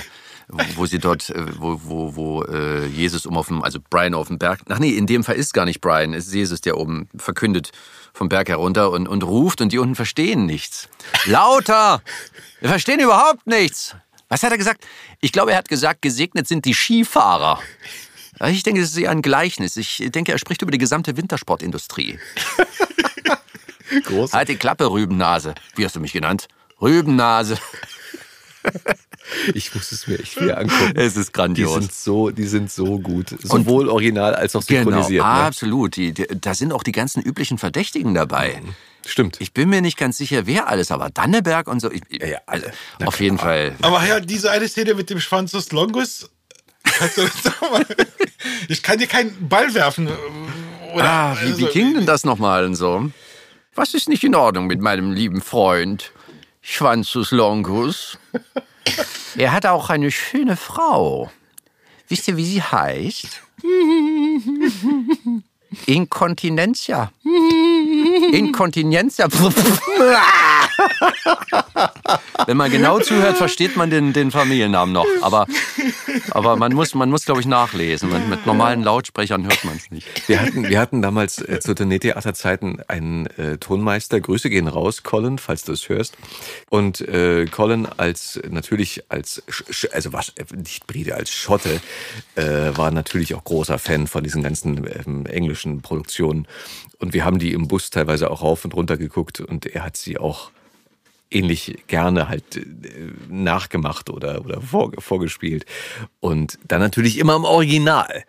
wo sie dort, äh, wo, wo, wo äh, Jesus um auf dem, also Brian auf dem Berg. Ach nee, in dem Fall ist gar nicht Brian, es ist Jesus, der oben verkündet vom Berg herunter und, und ruft und die unten verstehen nichts. Lauter! Wir verstehen überhaupt nichts. Was hat er gesagt? Ich glaube, er hat gesagt, gesegnet sind die Skifahrer. Ich denke, das ist eher ein Gleichnis. Ich denke, er spricht über die gesamte Wintersportindustrie. Groß. Halt die Klappe, Rübennase. Wie hast du mich genannt? Rübennase. Ich muss es mir echt wieder angucken. Es ist Die grandios. sind so, die sind so gut. Sowohl original als auch Genau, synchronisiert. ne? absolut. Die, die, da sind auch die ganzen üblichen Verdächtigen dabei. Stimmt. Ich bin mir nicht ganz sicher, wer alles, aber Danneberg und so. Ich, ich, ja, alle. auf jeden Fall. Aber ja, diese eine Szene mit dem Schwanz des Longus. [laughs] Ich kann dir keinen Ball werfen. äh, Oder, Ah, wie, wie also, ging denn das nochmal und so? Was ist nicht in Ordnung mit meinem lieben Freund Schwanzus Longus? [laughs] [laughs] Er hat auch eine schöne Frau. Wisst ihr, wie sie heißt? [laughs] Inkontinentia. [laughs] Inkontinentia. Wenn man genau zuhört, versteht man den, den Familiennamen noch. Aber, aber man muss, man muss glaube ich, nachlesen. Mit, mit normalen Lautsprechern hört man es nicht. Wir hatten, wir hatten damals äh, zu Tourneetheaterzeiten einen äh, Tonmeister. Grüße gehen raus, Colin, falls du es hörst. Und äh, Colin als natürlich als Sch also was nicht Brite als Schotte äh, war natürlich auch großer Fan von diesen ganzen ähm, englischen Produktionen. Und wir haben die im Bus teilweise auch rauf und runter geguckt und er hat sie auch ähnlich gerne halt äh, nachgemacht oder, oder vorgespielt. Und dann natürlich immer im Original.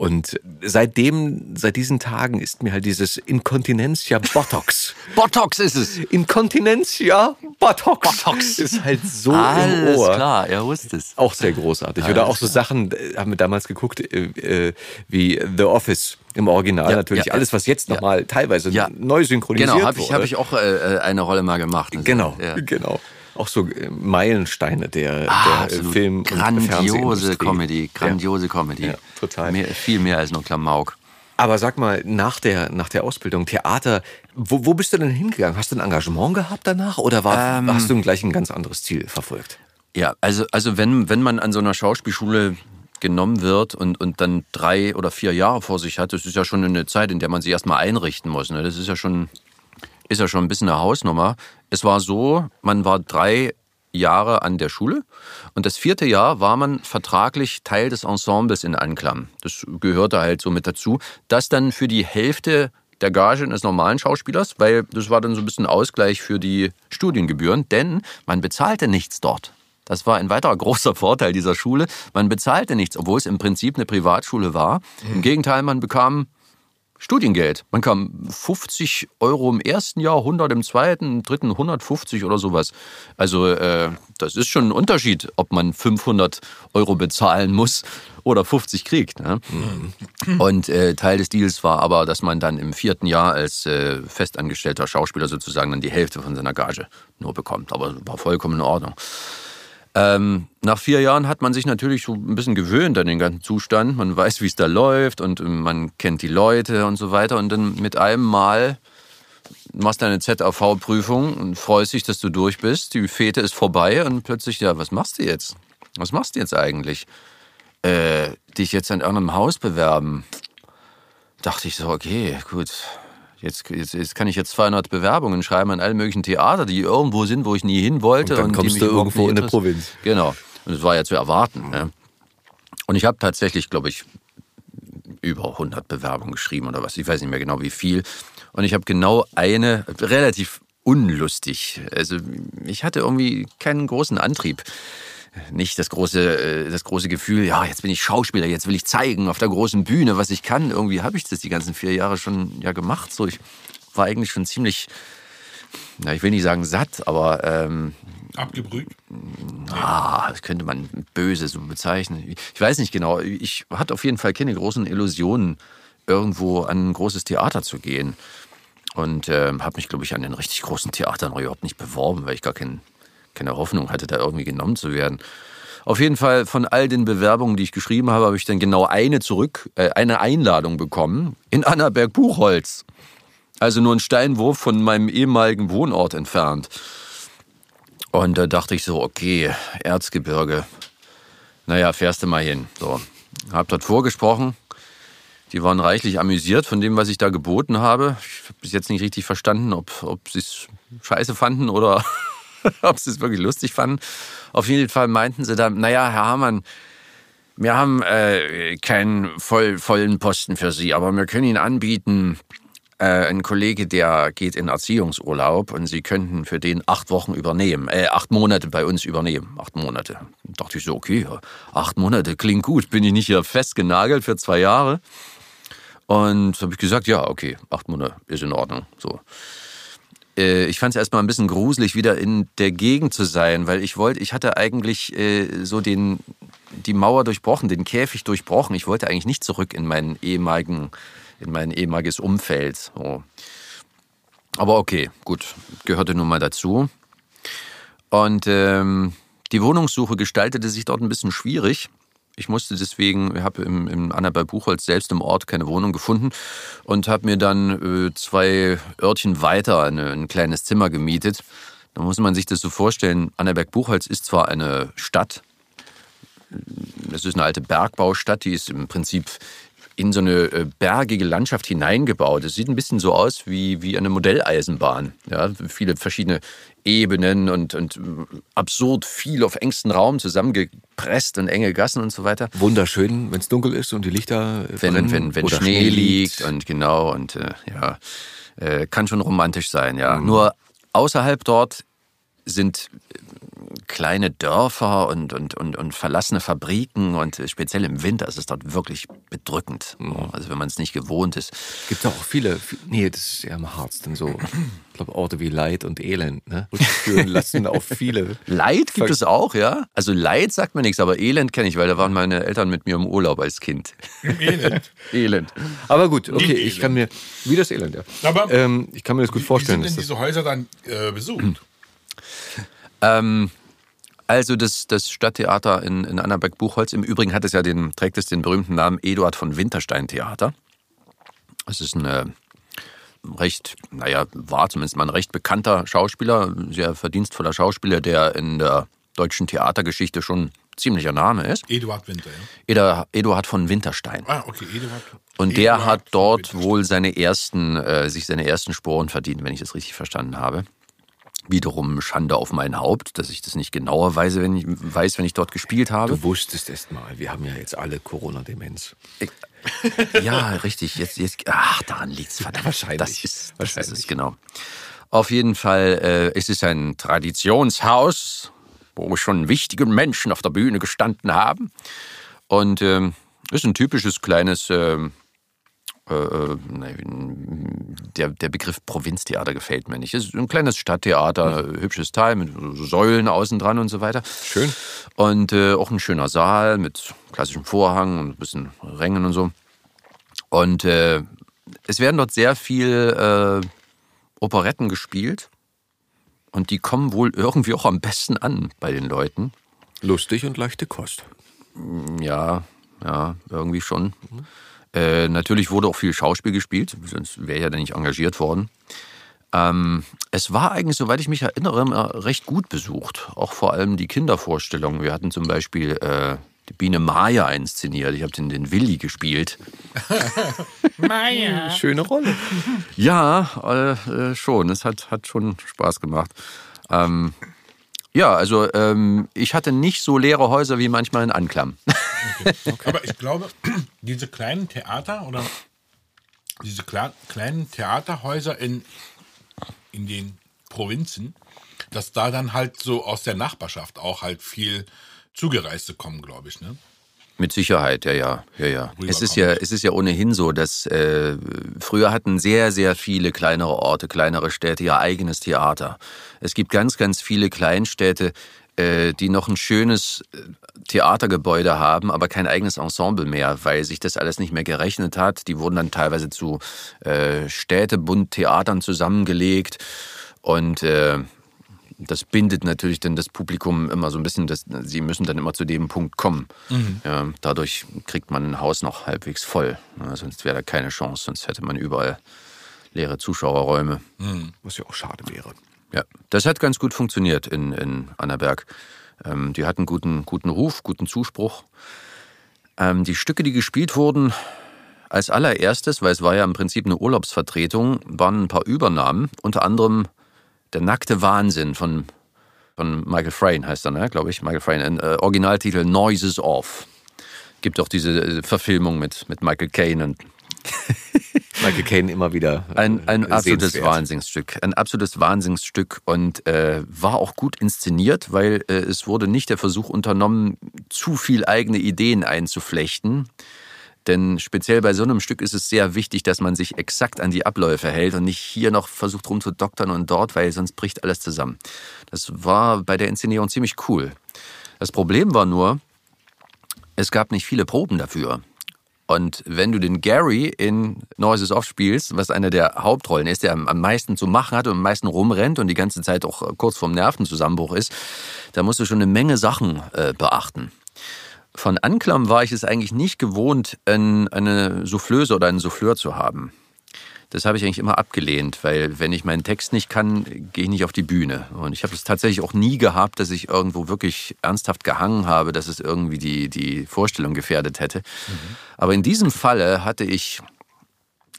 Und seitdem, seit diesen Tagen ist mir halt dieses Inkontinentia Botox. [laughs] Botox ist es. Inkontinentia Botox. Botox. Ist halt so Alles im Ohr. klar, er wusste es. Auch sehr großartig. Oder auch so Sachen, äh, haben wir damals geguckt, äh, äh, wie The Office im Original Ja, natürlich. ja, Alles, was jetzt ja. nochmal teilweise neu synchronisiert Genau, habe ich, wurde. hab ich auch äh, eine Rolle mal gemacht. Also, Genau, Ja. genau. Auch so äh, Meilensteine der, Ah, der. Film- und Grandiose. Comedy, grandiose Comedy. Ja, total. Mehr, viel mehr als nur Klamauk. Aber sag mal, nach der, nach der Ausbildung Theater, wo, wo bist du denn hingegangen? Hast du ein Engagement gehabt danach oder war, Ähm. hast du gleich ein ganz anderes Ziel verfolgt? Ja, also, also wenn, wenn man an so einer Schauspielschule genommen wird und, und dann drei oder vier Jahre vor sich hat, das ist ja schon eine Zeit, in der man sich erstmal einrichten muss. Ne? Das ist ja schon, ist ja schon ein bisschen eine Hausnummer. Es war so, man war drei Jahre an der Schule und das vierte Jahr war man vertraglich Teil des Ensembles in Anklam. Das gehörte halt so mit dazu. Das dann für die Hälfte der Gage eines normalen Schauspielers, weil das war dann so ein bisschen Ausgleich für die Studiengebühren, denn man bezahlte nichts dort. Das war ein weiterer [laughs] großer Vorteil dieser Schule. Man bezahlte nichts, obwohl es im Prinzip eine Privatschule war. Im Gegenteil, man bekam Studiengeld. Man kam 50 Euro im ersten Jahr, 100 im zweiten, im dritten 150 oder sowas. Also äh, das ist schon ein Unterschied, ob man 500 Euro bezahlen muss oder 50 kriegt. Ne? Und äh, Teil des Deals war aber, dass man dann im vierten Jahr als äh, festangestellter Schauspieler sozusagen dann die Hälfte von seiner Gage nur bekommt. Aber war vollkommen in Ordnung. Ähm, nach vier Jahren hat man sich natürlich so ein bisschen gewöhnt an den ganzen Zustand. Man weiß, wie es da läuft und ähm, man kennt die Leute und so weiter. Und dann mit einem Mal machst du eine ZAV-Prüfung und freust dich, dass du durch bist. Die Fete ist vorbei und plötzlich, ja, was machst du jetzt? Was machst du jetzt eigentlich? Äh, dich jetzt an irgendeinem Haus bewerben? Dachte ich so, okay, gut. Jetzt, jetzt, jetzt kann ich jetzt 200 Bewerbungen schreiben an allen möglichen Theater, die irgendwo sind, wo ich nie hin wollte. Und dann die kommst du irgendwo in eine. Provinz. Genau. Und das war ja zu erwarten. Ne? Und ich habe tatsächlich, glaube ich, über 100 Bewerbungen geschrieben oder was. Ich weiß nicht mehr genau, wie viel. Und ich habe genau eine, relativ unlustig. Also ich hatte irgendwie keinen großen Antrieb. Nicht das große, äh, das große Gefühl, ja, jetzt bin ich Schauspieler, jetzt will ich zeigen auf der großen Bühne, was ich kann. Irgendwie habe ich das die ganzen vier Jahre schon ja gemacht. So, ich war eigentlich schon ziemlich, na, ich will nicht sagen satt, aber ähm, Abgebrüht. Ah, das könnte man böse so bezeichnen. Ich weiß nicht genau. Ich hatte auf jeden Fall keine großen Illusionen, irgendwo an ein großes Theater zu gehen. Und äh, habe mich, glaube ich, an den richtig großen Theatern überhaupt nicht beworben, weil ich gar kein, keine Hoffnung hatte, da irgendwie genommen zu werden. Auf jeden Fall von all den Bewerbungen, die ich geschrieben habe, habe ich dann genau eine zurück, äh, eine Einladung bekommen in Annaberg-Buchholz. Also nur ein Steinwurf von meinem ehemaligen Wohnort entfernt. Und da dachte ich so, okay, Erzgebirge. Naja, fährst du mal hin. So, hab dort vorgesprochen. Die waren reichlich amüsiert von dem, was ich da geboten habe. Ich habe bis jetzt nicht richtig verstanden, ob, ob sie es scheiße fanden oder [laughs] ob sie es wirklich lustig fanden. Auf jeden Fall meinten sie dann, naja, Herr Hamann, wir haben äh, keinen voll, vollen Posten für Sie, aber wir können Ihnen anbieten, äh, ein Kollege, der geht in Erziehungsurlaub und Sie könnten für den acht Wochen übernehmen, äh, acht Monate bei uns übernehmen. Acht Monate. Da dachte ich so, okay, acht Monate klingt gut. Bin ich nicht hier festgenagelt für zwei Jahre? Und habe ich gesagt, ja, okay, acht Monate ist in Ordnung. So. Äh, Ich fand es erstmal ein bisschen gruselig, wieder in der Gegend zu sein, weil ich wollte, ich hatte eigentlich äh, so den, die Mauer durchbrochen, den Käfig durchbrochen. Ich wollte eigentlich nicht zurück in meinen ehemaligen, in mein ehemaliges Umfeld. So. Aber okay, gut, gehörte nun mal dazu. Und ähm, die Wohnungssuche gestaltete sich dort ein bisschen schwierig. Ich musste deswegen, ich habe im, im Anna bei Buchholz selbst im Ort keine Wohnung gefunden und habe mir dann äh, zwei Örtchen weiter eine, ein kleines Zimmer gemietet. Da muss man sich das so vorstellen, Annaberg-Buchholz ist zwar eine Stadt, es ist eine alte Bergbaustadt, die ist im Prinzip in so eine äh, bergige Landschaft hineingebaut. Es sieht ein bisschen so aus wie, wie eine Modelleisenbahn. Ja, viele verschiedene Ebenen und, und äh, absurd viel auf engstem Raum zusammengepresst und enge Gassen und so weiter. Wunderschön, wenn es dunkel ist und die Lichter wenn, brennen wenn, wenn oder Schnee, liegt und genau und äh, ja, äh, kann schon romantisch sein, ja. Nur außerhalb dort sind äh, kleine Dörfer und, und, und, und verlassene Fabriken und äh, speziell im Winter ist es dort wirklich bedrückend. Also wenn man es nicht gewohnt ist. Gibt auch viele, viel- nee, das ist eher im Harz dann so. Ich glaube, Orte wie Leid und Elend, ne? Rückführen [laughs] lassen auf viele. Leid gibt es auch, ja. Also Leid sagt mir nichts, aber Elend kenne ich, weil da waren meine Eltern mit mir im Urlaub als Kind. Elend. [laughs] Elend. Aber gut, okay, Nicht ich kann mir, wie das Elend, ja. Aber ähm, ich kann mir das gut vorstellen. Wie sind dass denn diese Häuser dann äh, besucht? [laughs] Ähm, also das, das Stadttheater in, in Annaberg-Buchholz, im Übrigen hat es ja den, trägt es den berühmten Namen Eduard von Winterstein Theater. Es ist ein recht, naja, war zumindest mal ein recht bekannter Schauspieler, ein sehr verdienstvoller Schauspieler, der in der deutschen Theatergeschichte schon ziemlicher Name ist. Eduard Winter, ja. Eduard von Winterstein. Ah, okay, Eduard. Und der Eduard hat dort wohl seine ersten, äh, sich seine ersten Sporen verdient, wenn ich das richtig verstanden habe. Wiederum Schande auf mein Haupt, dass ich das nicht genauer weiß, wenn ich, weiß, wenn ich dort gespielt habe. du wusstest es mal, wir haben ja jetzt alle Corona-Demenz. Ja, richtig. Jetzt, jetzt, ach, daran liegt es verdammt. Wahrscheinlich. Das ist, das ist Wahrscheinlich. es, genau. Auf jeden Fall, äh, es ist ein Traditionshaus, wo schon wichtige Menschen auf der Bühne gestanden haben. Und ähm, ist ein typisches kleines, ähm, äh, äh, der, der Begriff Provinztheater gefällt mir nicht. Es ist ein kleines Stadttheater, hübsches Teil mit Säulen außen dran und so weiter. Schön. Und äh, auch ein schöner Saal mit klassischem Vorhang und ein bisschen Rängen und so. Und äh, es werden dort sehr viel äh, Operetten gespielt. Und die kommen wohl irgendwie auch am besten an bei den Leuten. Lustig und leichte Kost. Ja, ja, irgendwie schon. Äh, natürlich wurde auch viel Schauspiel gespielt, sonst wäre ja dann nicht engagiert worden. Ähm, es war eigentlich, soweit ich mich erinnere, recht gut besucht. Auch vor allem die Kindervorstellungen. Wir hatten zum Beispiel äh, die Biene Maya inszeniert. Ich habe den, den Willi gespielt. [laughs] Meier. Schöne Rolle. Ja, äh, äh, schon. Es hat, hat schon Spaß gemacht. Ähm, ja, also ähm, ich hatte nicht so leere Häuser wie manchmal in Anklam. Aber ich glaube, [clears throat] diese kleinen Theater oder diese kle kleinen Theaterhäuser in, in den Provinzen, dass da dann halt so aus der Nachbarschaft auch halt viel Zugereiste kommen, glaube ich. Ne? Mit Sicherheit, ja, ja, ja, ja. Es ist ja, es ist ja ohnehin so, dass äh, früher hatten sehr, sehr viele kleinere Orte, kleinere Städte ihr eigenes Theater. Es gibt ganz, ganz viele Kleinstädte, äh, die noch ein schönes äh, Theatergebäude haben, aber kein eigenes Ensemble mehr, weil sich das alles nicht mehr gerechnet hat. Die wurden dann teilweise zu äh, Städtebundtheatern zusammengelegt und äh, das bindet natürlich dann das Publikum immer so ein bisschen, dass sie müssen dann immer zu dem Punkt kommen. Ja, dadurch kriegt man ein Haus noch halbwegs voll. Ja, sonst wäre da keine Chance, sonst hätte man überall leere Zuschauerräume. Was ja auch schade wäre. Ja, das hat ganz gut funktioniert in, in Annaberg. Ähm, die hatten guten, guten Ruf, guten Zuspruch. Ähm, die Stücke, die gespielt wurden, als allererstes, weil es war ja im Prinzip eine Urlaubsvertretung, waren ein paar Übernahmen, unter anderem Der nackte Wahnsinn von, von Michael Frayn heißt er, ne? glaube ich. Michael Frayn, äh, Originaltitel Noises Off. Gibt auch diese äh, Verfilmung mit, mit Michael Caine und [laughs] [laughs] Michael Caine immer wieder. äh, ein, ein absolutes. Wahnsinnsstück. Ein absolutes Wahnsinnsstück und äh, war auch gut inszeniert, weil äh, es wurde nicht der Versuch unternommen, zu viel eigene Ideen einzuflechten. Denn speziell bei so einem Stück ist es sehr wichtig, dass man sich exakt an die Abläufe hält und nicht hier noch versucht rumzudoktern und dort, weil sonst bricht alles zusammen. Das war bei der Inszenierung ziemlich cool. Das Problem war nur, es gab nicht viele Proben dafür. Und wenn du den Gary in Noises Off spielst, was einer der Hauptrollen ist, der am meisten zu machen hat und am meisten rumrennt und die ganze Zeit auch äh, kurz vorm Nervenzusammenbruch ist, da musst du schon eine Menge Sachen äh, beachten. Von Anklam war ich es eigentlich nicht gewohnt, ein, eine Soufflöse oder einen Souffleur zu haben. Das habe ich eigentlich immer abgelehnt, weil wenn ich meinen Text nicht kann, gehe ich nicht auf die Bühne. Und ich habe es tatsächlich auch nie gehabt, dass ich irgendwo wirklich ernsthaft gehangen habe, dass es irgendwie die, die Vorstellung gefährdet hätte. Mhm. Aber in diesem Falle hatte ich,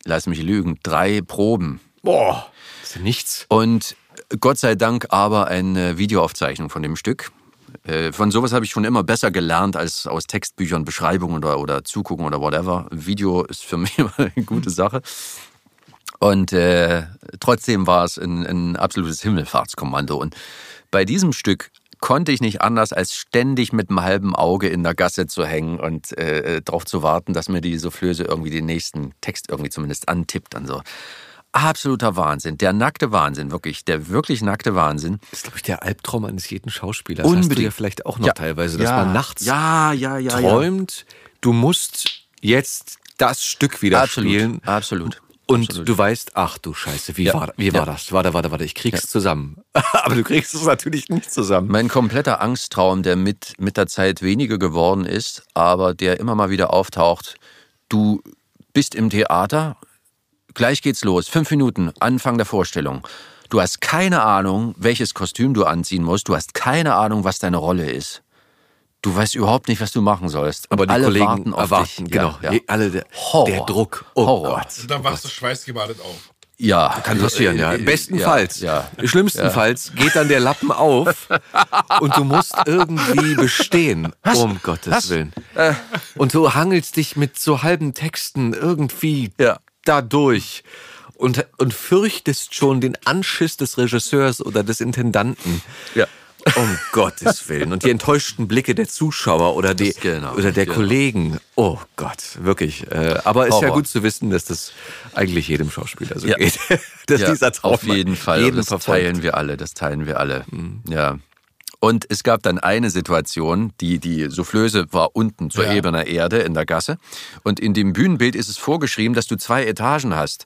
lass mich lügen, drei Proben. Boah, das ist ja nichts. Und Gott sei Dank aber eine Videoaufzeichnung von dem Stück. Äh, von sowas habe ich schon immer besser gelernt als aus Textbüchern, Beschreibungen oder, oder Zugucken oder whatever. Video ist für mich [laughs] immer eine gute Sache. Und äh, trotzdem war es ein, ein absolutes Himmelfahrtskommando. Und bei diesem Stück konnte ich nicht anders, als ständig mit einem halben Auge in der Gasse zu hängen und äh, darauf zu warten, dass mir die Soufflöse irgendwie den nächsten Text irgendwie zumindest antippt. Und so. Absoluter Wahnsinn. Der nackte Wahnsinn, wirklich. Der wirklich nackte Wahnsinn. Das ist, glaube ich, der Albtraum eines jeden Schauspielers. Unbedingt. Hast du ja vielleicht auch noch Ja. teilweise, dass Ja. man nachts Ja, ja, ja, ja. träumt, du musst jetzt das Stück wieder Absolut. spielen. Absolut. Und Absolut. du weißt, ach du Scheiße, wie, Ja. war, wie Ja. war das? Warte, warte, warte, ich krieg's zusammen. [laughs] Aber du kriegst es natürlich nicht zusammen. Mein kompletter Angsttraum, der mit, mit der Zeit weniger geworden ist, aber der immer mal wieder auftaucht. Du bist im Theater, gleich geht's los, fünf Minuten, Anfang der Vorstellung. Du hast keine Ahnung, welches Kostüm du anziehen musst. Du hast keine Ahnung, was deine Rolle ist. Du weißt überhaupt nicht, was du machen sollst. Aber die alle Kollegen warten auf erwarten, dich. genau. Ja, ja. Alle der, Horror. der Druck. Oh Horror. Gott. Und dann wachst du schweißgebadet auf. ja. Kann passieren, ja. Äh, Bestenfalls. Ja, ja. Schlimmstenfalls geht dann der Lappen auf und du musst irgendwie bestehen. [laughs] Um Gottes Was? Willen. Und du hangelst dich mit so halben Texten irgendwie Ja. da durch. Und, und fürchtest schon den Anschiss des Regisseurs oder des Intendanten. Ja. Um [laughs] Gottes Willen. Und die enttäuschten Blicke der Zuschauer oder, die, genau, oder der genau. Kollegen. Oh Gott, wirklich. Äh, Aber ist ja gut zu wissen, dass das eigentlich jedem Schauspieler so Ja. geht. [laughs] dass Ja, dieser Traum auf jeden Fall. jeden das verfolgt. teilen wir alle. Das teilen wir alle. Ja. Und es gab dann eine Situation, die, die Soufflöse war unten zur Ja. Ebene Erde in der Gasse. Und in dem Bühnenbild ist es vorgeschrieben, dass du zwei Etagen hast.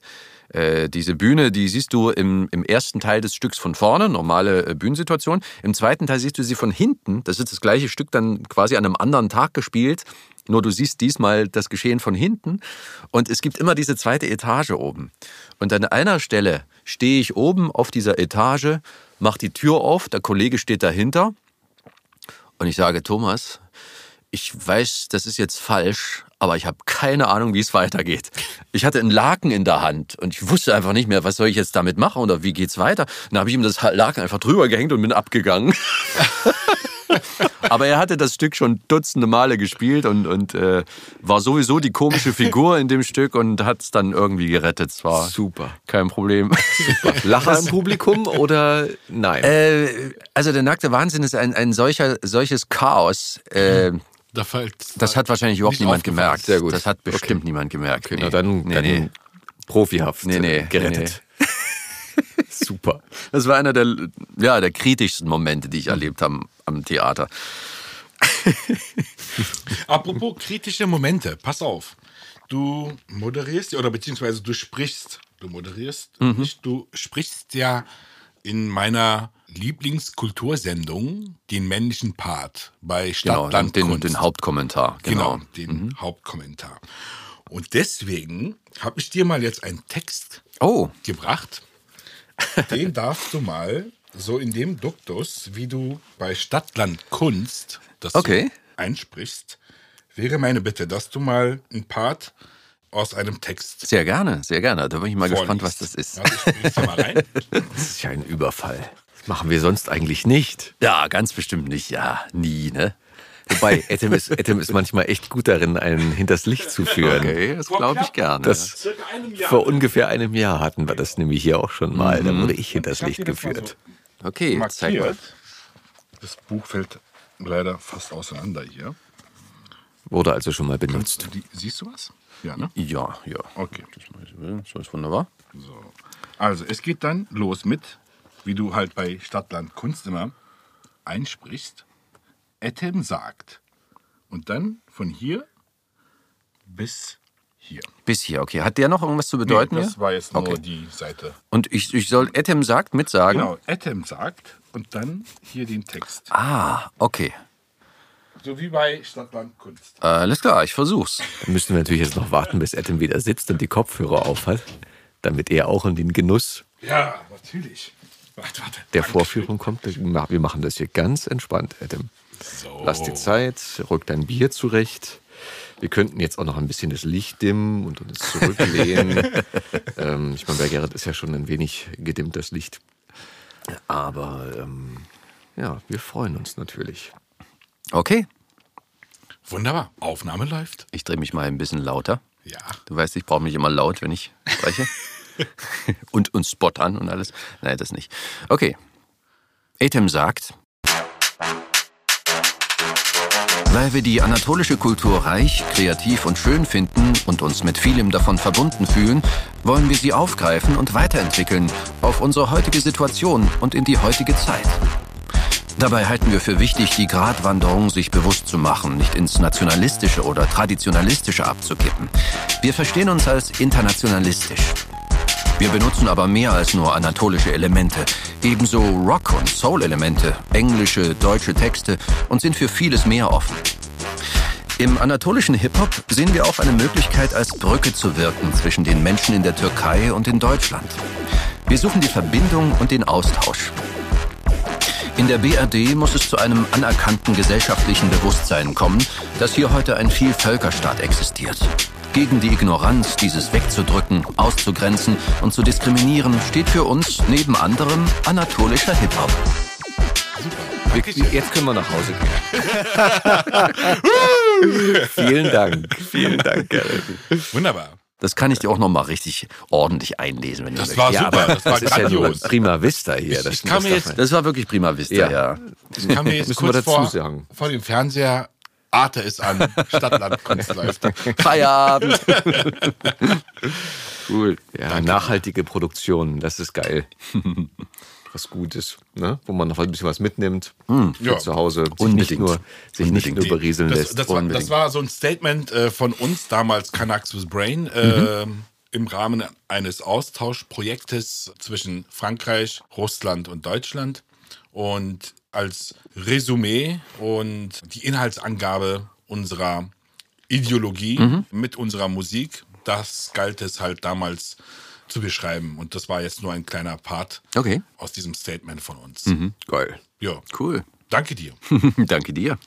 Äh, diese Bühne, die siehst du im, im ersten Teil des Stücks von vorne, normale äh, Bühnensituation. Im zweiten Teil siehst du sie von hinten. Das ist das gleiche Stück dann quasi an einem anderen Tag gespielt. Nur du siehst diesmal das Geschehen von hinten. Und es gibt immer diese zweite Etage oben. Und an einer Stelle stehe ich oben auf dieser Etage, mache die Tür auf, der Kollege steht dahinter. Und ich sage, Thomas, ich weiß, das ist jetzt falsch, aber ich habe keine Ahnung, wie es weitergeht. Ich hatte einen Laken in der Hand und ich wusste einfach nicht mehr, was soll ich jetzt damit machen oder wie geht's weiter. Dann habe ich ihm das Laken einfach drüber gehängt und bin abgegangen. [laughs] aber er hatte das Stück schon dutzende Male gespielt und, und äh, war sowieso die komische Figur in dem Stück und hat es dann irgendwie gerettet. Es war Super. kein Problem. [laughs] Lacher im Publikum oder nein? Äh, also der nackte Wahnsinn ist ein, ein solcher, solches Chaos. Äh, Da fällt das hat wahrscheinlich überhaupt niemand gemerkt. Sehr gut. Das hat bestimmt niemand gemerkt. okay, na dann, nee, dann nee. profihaft Nee, nee, gerettet. [laughs] Super. Das war einer der, ja, der kritischsten Momente, die ich erlebt habe am Theater. [laughs] Apropos kritische Momente, pass auf. Du moderierst oder beziehungsweise du sprichst. Du moderierst Mhm. nicht, du sprichst ja in meiner Lieblingskultursendung den männlichen Part bei Genau, Stadt, Land, den, Kunst. den Hauptkommentar. Genau, Genau. den Hauptkommentar. Und deswegen habe ich dir mal jetzt einen Text Oh, gebracht. Den darfst du mal so in dem Duktus, wie du bei Stadtland Kunst das Okay. so einsprichst, wäre meine Bitte, dass du mal ein Part aus einem Text sehr gerne, sehr gerne. Da bin ich mal vorliest. gespannt, was das ist. Also ich mal rein. [laughs] Das ist ja ein Überfall. Das machen wir sonst eigentlich nicht. Ja, ganz bestimmt nicht. Ja, nie, ne? Wobei, [laughs] Etem ist, Etem ist manchmal echt gut darin, einen hinters Licht zu führen. Okay, das glaube ich gerne. Das, vor ungefähr einem Jahr hatten wir das nämlich hier auch schon mal. Da wurde ich hinters Licht das geführt. okay, so zeig mal. markiert. Das Buch fällt leider fast auseinander hier. Wurde also schon mal benutzt. Die, siehst du was? Ja, ne? Ja, ja. Okay. So ist wunderbar. So. Also, es geht dann los mit, wie du halt bei Stadtland Kunst immer einsprichst, Etem sagt. Und dann von hier bis hier. Bis hier, okay. Hat der noch irgendwas zu bedeuten? nee, das war jetzt nur Okay. die Seite. Und ich, ich soll Etem sagt mitsagen? Genau, Etem sagt und dann hier den Text. Ah, okay. So wie bei Stadtland Kunst. Alles klar, ich versuch's. Dann müssen wir natürlich jetzt noch warten, bis Etem wieder sitzt und die Kopfhörer auf hat. damit er auch in den Genuss Ja, natürlich. Warte, warte. der Vorführung kommt. Wir machen das hier ganz entspannt, Adam. So. Lass dir Zeit, rück dein Bier zurecht. Wir könnten jetzt auch noch ein bisschen das Licht dimmen und uns zurücklehnen. [laughs] ähm, ich meine, bei Gerrit ist ja schon ein wenig gedimmt, das Licht. Aber ähm, ja, wir freuen uns natürlich. Okay, Wunderbar. Aufnahme läuft. ich drehe mich mal ein bisschen lauter. Ja. Du weißt, ich brauche mich immer laut, wenn ich spreche. [laughs] [laughs] und, und Spot an und alles. Nein, das nicht. Okay. Atem sagt, weil wir die anatolische Kultur reich, kreativ und schön finden und uns mit vielem davon verbunden fühlen, wollen wir sie aufgreifen und weiterentwickeln auf unsere heutige Situation und in die heutige Zeit. Dabei halten wir für wichtig, die Gratwanderung sich bewusst zu machen, nicht ins Nationalistische oder Traditionalistische abzukippen. Wir verstehen uns als internationalistisch. Wir benutzen aber mehr als nur anatolische Elemente, ebenso Rock- und Soul-Elemente, englische, deutsche Texte und sind für vieles mehr offen. Im anatolischen Hip-Hop sehen wir auch eine Möglichkeit, als Brücke zu wirken zwischen den Menschen in der Türkei und in Deutschland. Wir suchen die Verbindung und den Austausch. In der BRD muss es zu einem anerkannten gesellschaftlichen Bewusstsein kommen, dass hier heute ein Vielvölkerstaat existiert. Gegen die Ignoranz, dieses wegzudrücken, auszugrenzen und zu diskriminieren, steht für uns neben anderem anatolischer Hip-Hop. Jetzt können wir nach Hause gehen. [laughs] vielen Dank. Vielen Dank, Gerrit. Wunderbar. Das kann ich dir auch noch mal richtig ordentlich einlesen, wenn du Das war Ja, super. aber das war das ist ja grandios. prima Vista hier. Ich- Das, ich das jetzt- Das war wirklich prima vista, Ja. ja. Ich kann mir jetzt Müssen wir kurz dazu vor, sagen. vor dem Fernseher Arte ist an, Stadtland. [laughs] Feierabend. [laughs] cool. ja, nachhaltige Produktion, das ist geil. [laughs] was Gutes, ne? wo man noch ein bisschen was mitnimmt für Ja. zu Hause, sich nicht nur, sich nicht nur berieseln das, lässt. das, war, das war so ein Statement äh, von uns damals, Canaxus Brain, äh, im Rahmen eines Austauschprojektes zwischen Frankreich, Russland und Deutschland. Und als Resümee und die Inhaltsangabe unserer Ideologie mit unserer Musik, das galt es halt damals zu beschreiben. Und das war jetzt nur ein kleiner Part Okay, aus diesem Statement von uns. Geil. Ja, cool. danke dir. [laughs] Danke dir.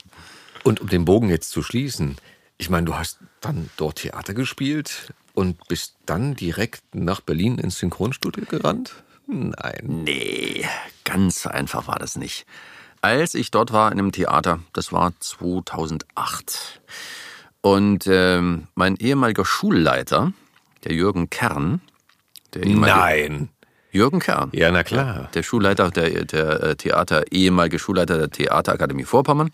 Und um den Bogen jetzt zu schließen, ich meine, du hast dann dort Theater gespielt und bist dann direkt nach Berlin ins Synchronstudio gerannt? Nein. Nee, ganz einfach war das nicht. Als ich dort war in einem Theater, das war 2008. Und ähm, mein ehemaliger Schulleiter, der Jürgen Kern, der Nein. Jürgen Kern, Ja, na klar. der Schulleiter der, der äh, Theater, ehemalige Schulleiter der Theaterakademie Vorpommern,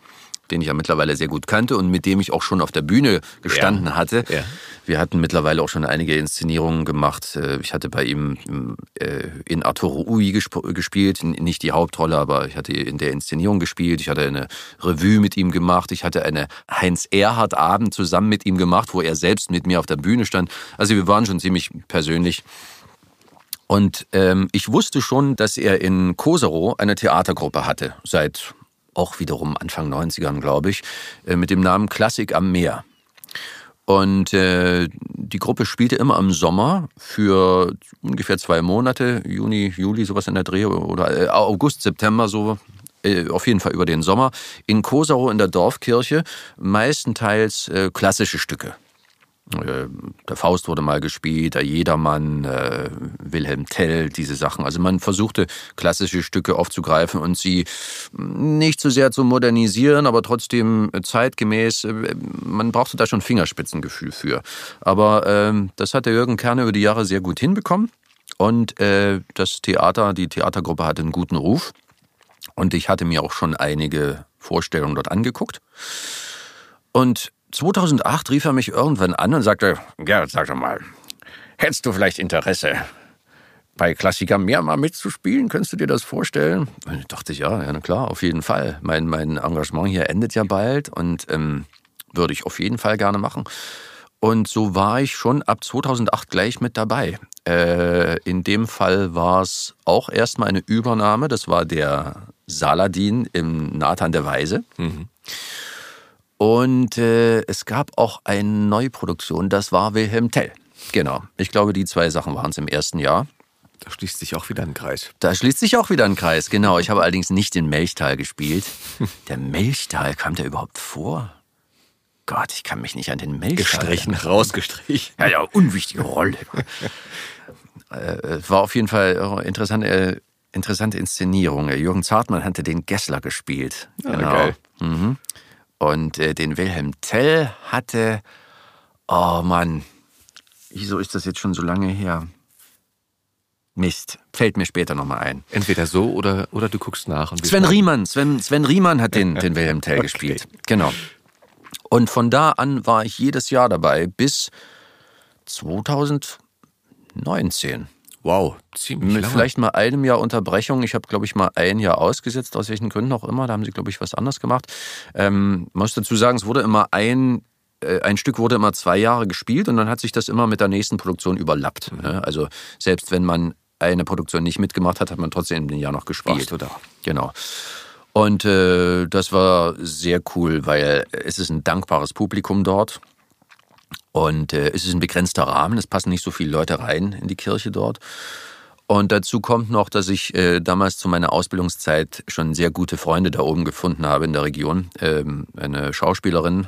den ich ja mittlerweile sehr gut kannte und mit dem ich auch schon auf der Bühne gestanden Ja. hatte. Ja. Wir hatten mittlerweile auch schon einige Inszenierungen gemacht. Äh, Ich hatte bei ihm äh, in Arturo Ui gesp gespielt, nicht die Hauptrolle, aber ich hatte in der Inszenierung gespielt. Ich hatte eine Revue mit ihm gemacht. Ich hatte eine Heinz-Erhardt-Abend zusammen mit ihm gemacht, wo er selbst mit mir auf der Bühne stand. Also wir waren schon ziemlich persönlich. Und ähm, ich wusste schon, dass er in Koserow eine Theatergruppe hatte, seit auch wiederum Anfang 90ern, glaube ich, äh, mit dem Namen Klassik am Meer. Und äh, die Gruppe spielte immer im Sommer für ungefähr zwei Monate, Juni, Juli, sowas in der Dreh, oder äh, August, September, so äh, auf jeden Fall über den Sommer, in Koserow in der Dorfkirche, meistenteils äh, klassische Stücke. Äh, Der Faust wurde mal gespielt, der Jedermann, äh, Wilhelm Tell, diese Sachen. Also man versuchte klassische Stücke aufzugreifen und sie nicht so sehr zu modernisieren, aber trotzdem zeitgemäß. Äh, Man brauchte da schon Fingerspitzengefühl für. Aber ähm, das hat der Jürgen Kerne über die Jahre sehr gut hinbekommen. Und äh, das Theater, die Theatergruppe hatte einen guten Ruf. Und ich hatte mir auch schon einige Vorstellungen dort angeguckt. Und 2008 rief er mich irgendwann an und sagte, Gerhard, sag doch mal, hättest du vielleicht Interesse, bei Klassiker mehr mal mitzuspielen? Könntest du dir das vorstellen? Und ich dachte ich, ja, ja, na klar, auf jeden Fall. Mein, mein Engagement hier endet ja bald und ähm, würde ich auf jeden Fall gerne machen. Und so war ich schon ab 2008 gleich mit dabei. Äh, in dem Fall war es auch erstmal eine Übernahme. Das war der Saladin im Nathan der Weise. Und äh, es gab auch eine Neuproduktion, das war Wilhelm Tell. Genau. Ich glaube, die zwei Sachen waren es im ersten Jahr. Da schließt sich auch wieder ein Kreis. Da schließt sich auch wieder ein Kreis, genau. Ich habe allerdings nicht den Melchtal gespielt. [laughs] Der Melchtal, kam der überhaupt vor? Gott, ich kann mich nicht an den Melchtal. Gestrichen, rausgestrichen. Ja, ja, unwichtige Rolle. [laughs] äh, war auf jeden Fall interessante, äh, interessante Inszenierung. Jürgen Zartmann hatte den Gessler gespielt. Ja, genau. Geil. Mhm. Und äh, den Wilhelm Tell hatte, oh Mann, wieso ist das jetzt schon so lange her? Mist, fällt mir später nochmal ein. Entweder so oder, oder du guckst nach. Und Sven Riemann, Sven, Sven Riemann hat den, den Wilhelm Tell [laughs] okay. gespielt. Genau. Und von da an war ich jedes Jahr dabei bis 2019. Wow, ziemlich Mit lange. vielleicht mal einem Jahr Unterbrechung. Ich habe, glaube ich, mal ein Jahr ausgesetzt, aus welchen Gründen auch immer. Da haben sie, glaube ich, was anderes gemacht. Ähm, muss dazu sagen, es wurde immer ein äh, ein Stück wurde immer zwei Jahre gespielt und dann hat sich das immer mit der nächsten Produktion überlappt. Mhm. Also selbst wenn man eine Produktion nicht mitgemacht hat, hat man trotzdem ein Jahr noch gespielt. oder? Genau. Und äh, das war sehr cool, weil es ist ein dankbares Publikum dort. Und äh, es ist ein begrenzter Rahmen, es passen nicht so viele Leute rein in die Kirche dort. Und dazu kommt noch, dass ich äh, damals zu meiner Ausbildungszeit schon sehr gute Freunde da oben gefunden habe in der Region. Ähm, eine Schauspielerin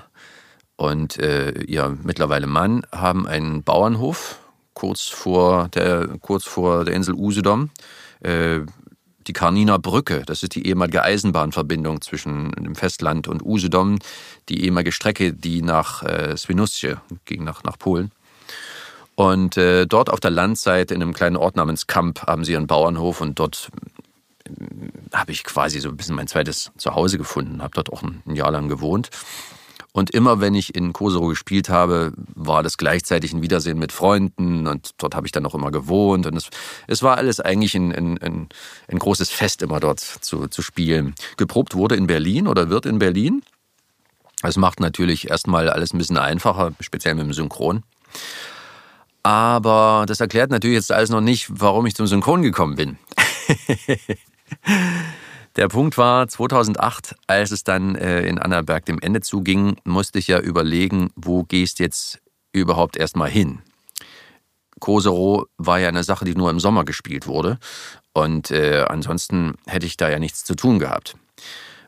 und äh, ihr mittlerweile Mann haben einen Bauernhof kurz vor der, kurz vor der Insel Usedom. Äh, die Karniner Brücke, das ist die ehemalige Eisenbahnverbindung zwischen dem Festland und Usedom, die ehemalige Strecke, die nach äh, Swinoujscie ging, nach, nach Polen. Und äh, dort auf der Landseite in einem kleinen Ort namens Kamp haben sie ihren Bauernhof und dort äh, habe ich quasi so ein bisschen mein zweites Zuhause gefunden, habe dort auch ein Jahr lang gewohnt. Und immer wenn ich in Kosovo gespielt habe, war das gleichzeitig ein Wiedersehen mit Freunden und dort habe ich dann auch immer gewohnt. Und es, es war alles eigentlich ein, ein, ein, ein großes Fest, immer dort zu, zu spielen. Geprobt wurde in Berlin oder wird in Berlin. Es macht natürlich erstmal alles ein bisschen einfacher, speziell mit dem Synchron. Aber das erklärt natürlich jetzt alles noch nicht, warum ich zum Synchron gekommen bin. [laughs] Der Punkt war 2008, als es dann äh, in Annaberg dem Ende zuging, musste ich ja überlegen, wo gehst jetzt überhaupt erstmal hin. Kosero war ja eine Sache, die nur im Sommer gespielt wurde und äh, ansonsten hätte ich da ja nichts zu tun gehabt.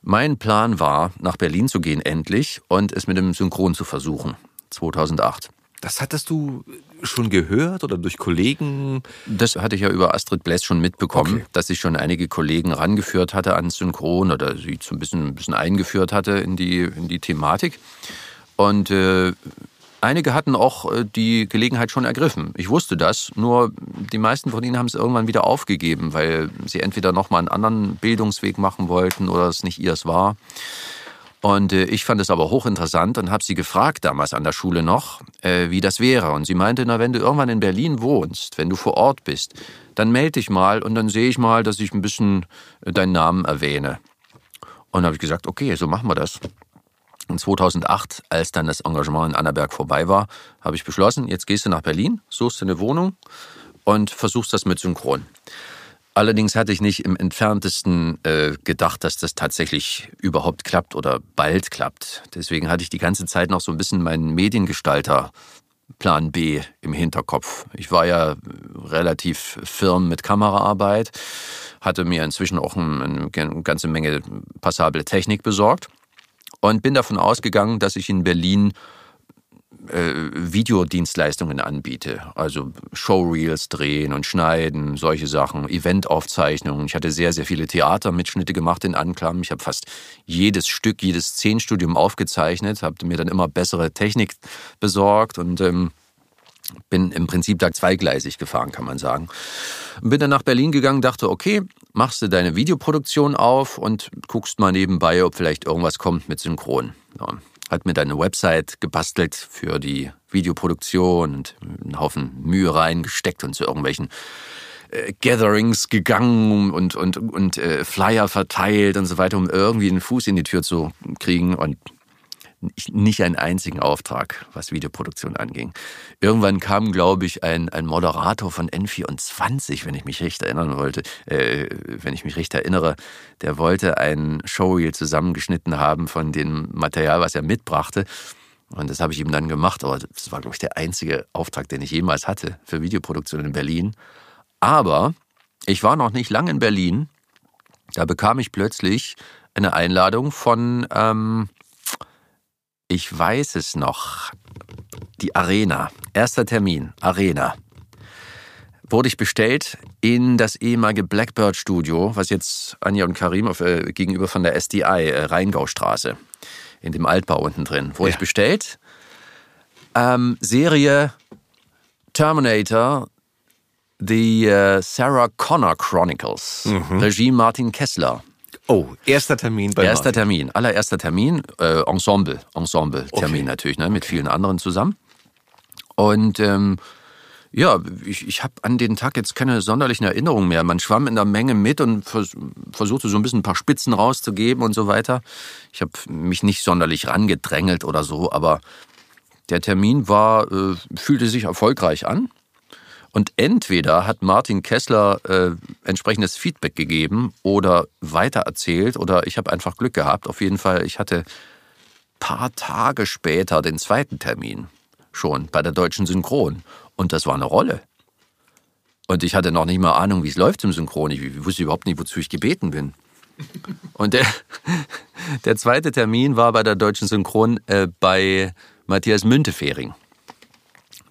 Mein Plan war, nach Berlin zu gehen endlich und es mit dem Synchron zu versuchen. 2008. Das hattest du schon gehört oder durch Kollegen? Das hatte ich ja über Astrid Bless schon mitbekommen, okay. dass ich schon einige Kollegen rangeführt hatte ans Synchron oder sie so ein bisschen, ein bisschen eingeführt hatte in die, in die Thematik. Und äh, einige hatten auch äh, die Gelegenheit schon ergriffen. Ich wusste das, nur die meisten von ihnen haben es irgendwann wieder aufgegeben, weil sie entweder nochmal einen anderen Bildungsweg machen wollten oder es nicht ihrs war. Und äh, ich fand es aber hochinteressant und habe sie gefragt damals an der Schule noch, äh, wie das wäre. Und sie meinte, na, wenn du irgendwann in Berlin wohnst, wenn du vor Ort bist, dann melde dich mal und dann sehe ich mal, dass ich ein bisschen äh, deinen Namen erwähne. Und habe ich gesagt, okay, so machen wir das. Und 2008, als dann das Engagement in Annaberg vorbei war, habe ich beschlossen, jetzt gehst du nach Berlin, suchst du eine Wohnung und versuchst das mit Synchron. Allerdings hatte ich nicht im entferntesten äh, gedacht, dass das tatsächlich überhaupt klappt oder bald klappt. Deswegen hatte ich die ganze Zeit noch so ein bisschen meinen Mediengestalter Plan B im Hinterkopf. Ich war ja relativ firm mit Kameraarbeit, hatte mir inzwischen auch eine ganze Menge passable Technik besorgt und bin davon ausgegangen, dass ich in Berlin äh, Videodienstleistungen anbiete. Also Showreels drehen und schneiden, solche Sachen, Eventaufzeichnungen. Ich hatte sehr, sehr viele Theatermitschnitte gemacht in Anklam. Ich habe fast jedes Stück, jedes Szenenstudium aufgezeichnet, habe mir dann immer bessere Technik besorgt und ähm, bin im Prinzip da zweigleisig gefahren, kann man sagen. Bin dann nach Berlin gegangen, dachte, okay, machst du deine Videoproduktion auf und guckst mal nebenbei, ob vielleicht irgendwas kommt mit Synchron. Hat mir dann eine Website gebastelt für die Videoproduktion und einen Haufen Mühe reingesteckt und zu irgendwelchen äh, Gatherings gegangen und, und, und äh, Flyer verteilt und so weiter, um irgendwie einen Fuß in die Tür zu kriegen. Und nicht einen einzigen Auftrag, was Videoproduktion anging. Irgendwann kam, glaube ich, ein, ein Moderator von N24, wenn ich mich recht erinnern wollte, äh, wenn ich mich recht erinnere, der wollte ein Showreel zusammengeschnitten haben von dem Material, was er mitbrachte. Und das habe ich ihm dann gemacht, aber das war, glaube ich, der einzige Auftrag, den ich jemals hatte für Videoproduktion in Berlin. Aber ich war noch nicht lange in Berlin. Da bekam ich plötzlich eine Einladung von, ähm, ich weiß es noch, die Arena. Erster Termin, Arena. Wurde ich bestellt in das ehemalige Blackbird Studio, was jetzt Anja und Karim auf, äh, gegenüber von der SDI, äh, Rheingaustraße, in dem Altbau unten drin. Wurde Ja. ich bestellt. Ähm, Serie Terminator, The äh, Sarah Connor Chronicles. Regie Martin Kessler. Oh, erster Termin bei Erster Martin. Termin, allererster Termin, äh, Ensemble, Ensemble-Termin Okay. natürlich, ne, mit vielen anderen zusammen. Und ähm, ja, ich, ich habe an den Tag jetzt keine sonderlichen Erinnerungen mehr. Man schwamm in der Menge mit und vers versuchte so ein bisschen ein paar Spitzen rauszugeben und so weiter. Ich habe mich nicht sonderlich rangedrängelt oder so, aber der Termin war, äh, fühlte sich erfolgreich an. Und entweder hat Martin Kessler äh, entsprechendes Feedback gegeben oder weitererzählt oder ich habe einfach Glück gehabt. Auf jeden Fall, ich hatte paar Tage später den zweiten Termin schon bei der deutschen Synchron. Und das war eine Rolle. Und ich hatte noch nicht mal Ahnung, wie es läuft im Synchron. Ich wusste überhaupt nicht, wozu ich gebeten bin. Und der, [laughs] der zweite Termin war bei der deutschen Synchron äh, bei Matthias Müntefering.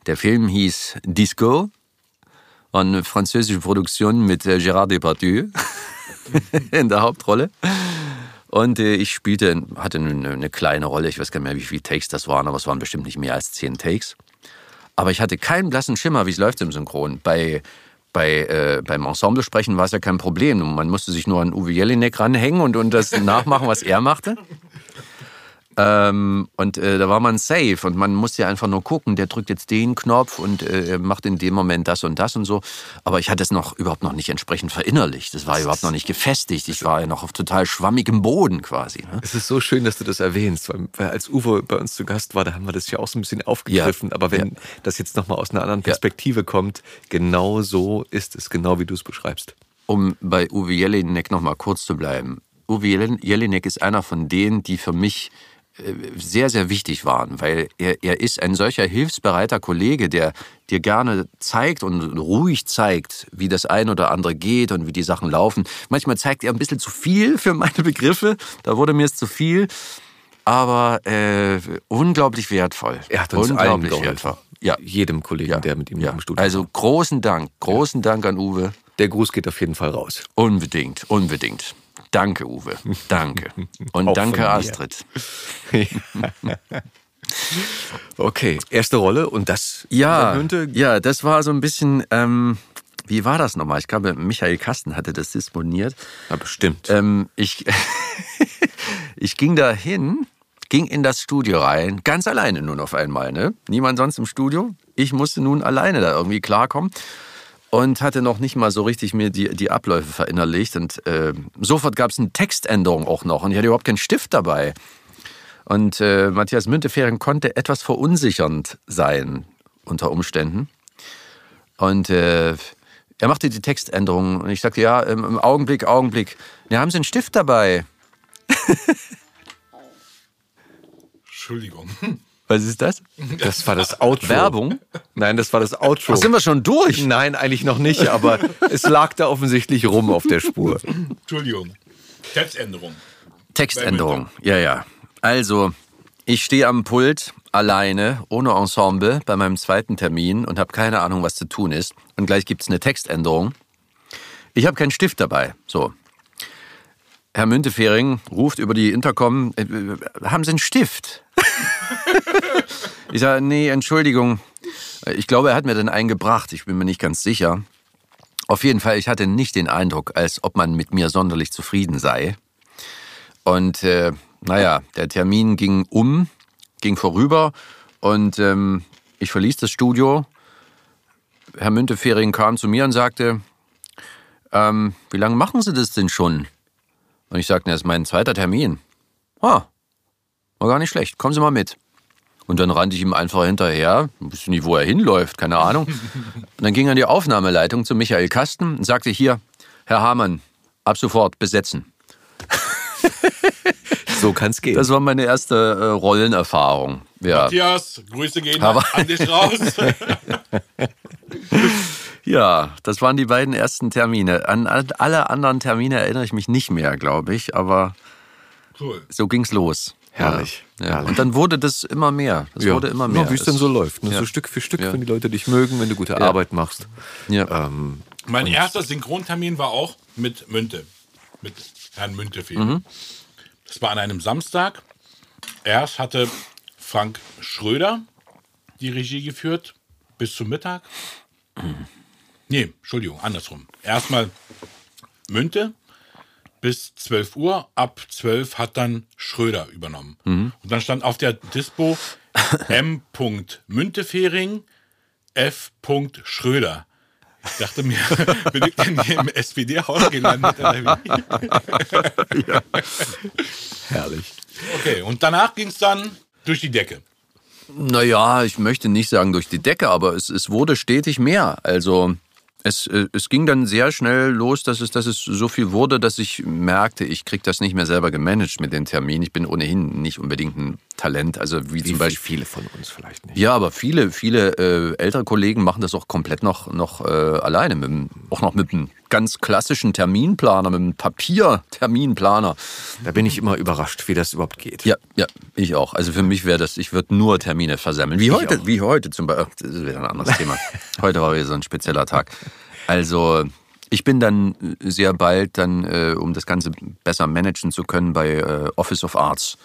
Der Film hieß Disco, eine französische Produktion mit äh, Gérard Depardieu [laughs] in der Hauptrolle. Und äh, ich spielte, hatte eine, eine kleine Rolle, ich weiß gar nicht mehr, wie viele Takes das waren, aber es waren bestimmt nicht mehr als zehn Takes. Aber ich hatte keinen blassen Schimmer, wie es läuft im Synchron. Bei, bei, äh, beim Ensemble sprechen war es ja kein Problem. Man musste sich nur an Uwe Jelinek ranhängen und, und das nachmachen, was er machte. Ähm, und äh, da war man safe und man musste ja einfach nur gucken, der drückt jetzt den Knopf und äh, macht in dem Moment das und das und so. Aber ich hatte es noch überhaupt noch nicht entsprechend verinnerlicht. Das war überhaupt noch nicht gefestigt. Ich war ja noch auf total schwammigem Boden quasi. Ne? Es ist so schön, dass du das erwähnst, weil, als Uwe bei uns zu Gast war, da haben wir das ja auch so ein bisschen aufgegriffen. Ja. Aber wenn Ja. das jetzt nochmal aus einer anderen Perspektive kommt, genau so ist es, genau wie du es beschreibst. um bei Uwe Jelinek noch mal kurz zu bleiben. Uwe Jel- Jelinek ist einer von denen, die für mich sehr, sehr wichtig waren, weil er, er ist ein solcher hilfsbereiter Kollege, der dir gerne zeigt und ruhig zeigt, wie das ein oder andere geht und wie die Sachen laufen. Manchmal zeigt er ein bisschen zu viel für meine Begriffe, da wurde mir es zu viel, aber äh, unglaublich wertvoll. Er hat uns allen unglaublich geholfen. wertvoll. Ja. Jedem Kollegen, der mit ihm ja. im Studio Also großen Dank, großen Dank an Uwe. Der Gruß geht auf jeden Fall raus. Unbedingt, unbedingt. Danke, Uwe. Danke. Und danke. Astrid. [laughs] Okay, erste Rolle und das Ja, ja, das war so ein bisschen, ähm, wie war das nochmal? Ich glaube, Michael Kasten hatte das disponiert. ja, bestimmt. Ähm, ich, [laughs] ich ging da hin, ging in das Studio rein, ganz alleine nun auf einmal, ne? Niemand sonst im Studio. Ich musste nun alleine da irgendwie klarkommen und hatte noch nicht mal so richtig mir die, die Abläufe verinnerlicht. Und äh, sofort gab es eine Textänderung auch noch und ich hatte überhaupt keinen Stift dabei. Und äh, Matthias Müntefering konnte etwas verunsichernd sein unter Umständen. Und äh, er machte die Textänderung und ich sagte, ja, im Augenblick, Augenblick. Ja, haben Sie einen Stift dabei? [laughs] Entschuldigung. Was ist das? Das war das Outro. Werbung? Nein, das war das Outro. Ach, sind wir schon durch? Nein, eigentlich noch nicht, aber [laughs] es lag da offensichtlich rum auf der Spur. Entschuldigung. Textänderung. Textänderung, ja, ja. Also, ich stehe am Pult alleine, ohne Ensemble, bei meinem zweiten Termin und habe keine Ahnung, was zu tun ist. Und gleich gibt es eine Textänderung. Ich habe keinen Stift dabei. So. Herr Müntefering ruft über die Intercom, äh, haben Sie einen Stift? ich sage, nee, Entschuldigung. Ich glaube, er hat mir den einen gebracht. Ich bin mir nicht ganz sicher. Auf jeden Fall, ich hatte nicht den Eindruck, als ob man mit mir sonderlich zufrieden sei. Und äh, naja, der Termin ging um, ging vorüber und ähm, ich verließ das Studio. Herr Müntefering kam zu mir und sagte, ähm, wie lange machen Sie das denn schon? Und ich sagte, das ist mein zweiter Termin. Ah, war gar nicht schlecht, kommen Sie mal mit. Und dann rannte ich ihm einfach hinterher, wusste nicht, wo er hinläuft, keine Ahnung. Und dann ging er in die Aufnahmeleitung zu Michael Kasten und sagte, hier, Herr Hamann, ab sofort besetzen. [laughs] So kann es gehen. Das war meine erste äh, Rollenerfahrung. Ja. Matthias, Grüße gehen Aber- an dich raus. [laughs] [laughs] Ja, das waren die beiden ersten Termine. An alle anderen Termine erinnere ich mich nicht mehr, glaube ich, aber cool. so ging's los. Herrlich, Ja. Ja. herrlich. Und dann wurde das immer mehr. Das wurde immer mehr. Ja, wie es dann so läuft. Ne? Ja. So Stück für Stück, Ja. wenn die Leute dich mögen, wenn du gute Arbeit machst. Ja. Ähm, Mein erster Synchrontermin war auch mit Münte. Mit Herrn Müntefehl. Mhm. Das war an einem Samstag. Erst hatte Frank Schröder die Regie geführt bis zum Mittag. Nee, Entschuldigung, andersrum. Erstmal Münte bis 12 Uhr. Ab 12 hat dann Schröder übernommen. Und dann stand auf der Dispo [laughs] M. Müntefering, F. Schröder. Ich dachte mir, [laughs] bin ich denn hier im SPD-Haus gelandet? wie? [laughs] herrlich. Okay, und danach ging es dann durch die Decke. Naja, ich möchte nicht sagen durch die Decke, aber es, es wurde stetig mehr. Also es, äh, es ging dann sehr schnell los, dass es, dass es so viel wurde, dass ich merkte, ich kriege das nicht mehr selber gemanagt mit den Terminen. Ich bin ohnehin nicht unbedingt ein Talent. Also wie, Wie zum Beispiel. viele von uns vielleicht nicht. Ja, aber viele, viele äh, ältere Kollegen machen das auch komplett noch, noch äh, alleine. Mit, dem- auch noch mit einem ganz klassischen Terminplaner, mit einem Papier-Terminplaner. Da bin ich immer überrascht, wie das überhaupt geht. Ja, ja, ich auch. Also für mich wäre das, ich würde nur Termine versammeln. Wie heute, auch. wie heute zum Beispiel. Das ist wieder ein anderes Thema. [laughs] Heute war wieder so ein spezieller Tag. Also ich bin dann sehr bald dann, äh, um das Ganze besser managen zu können, bei äh, Office of Arts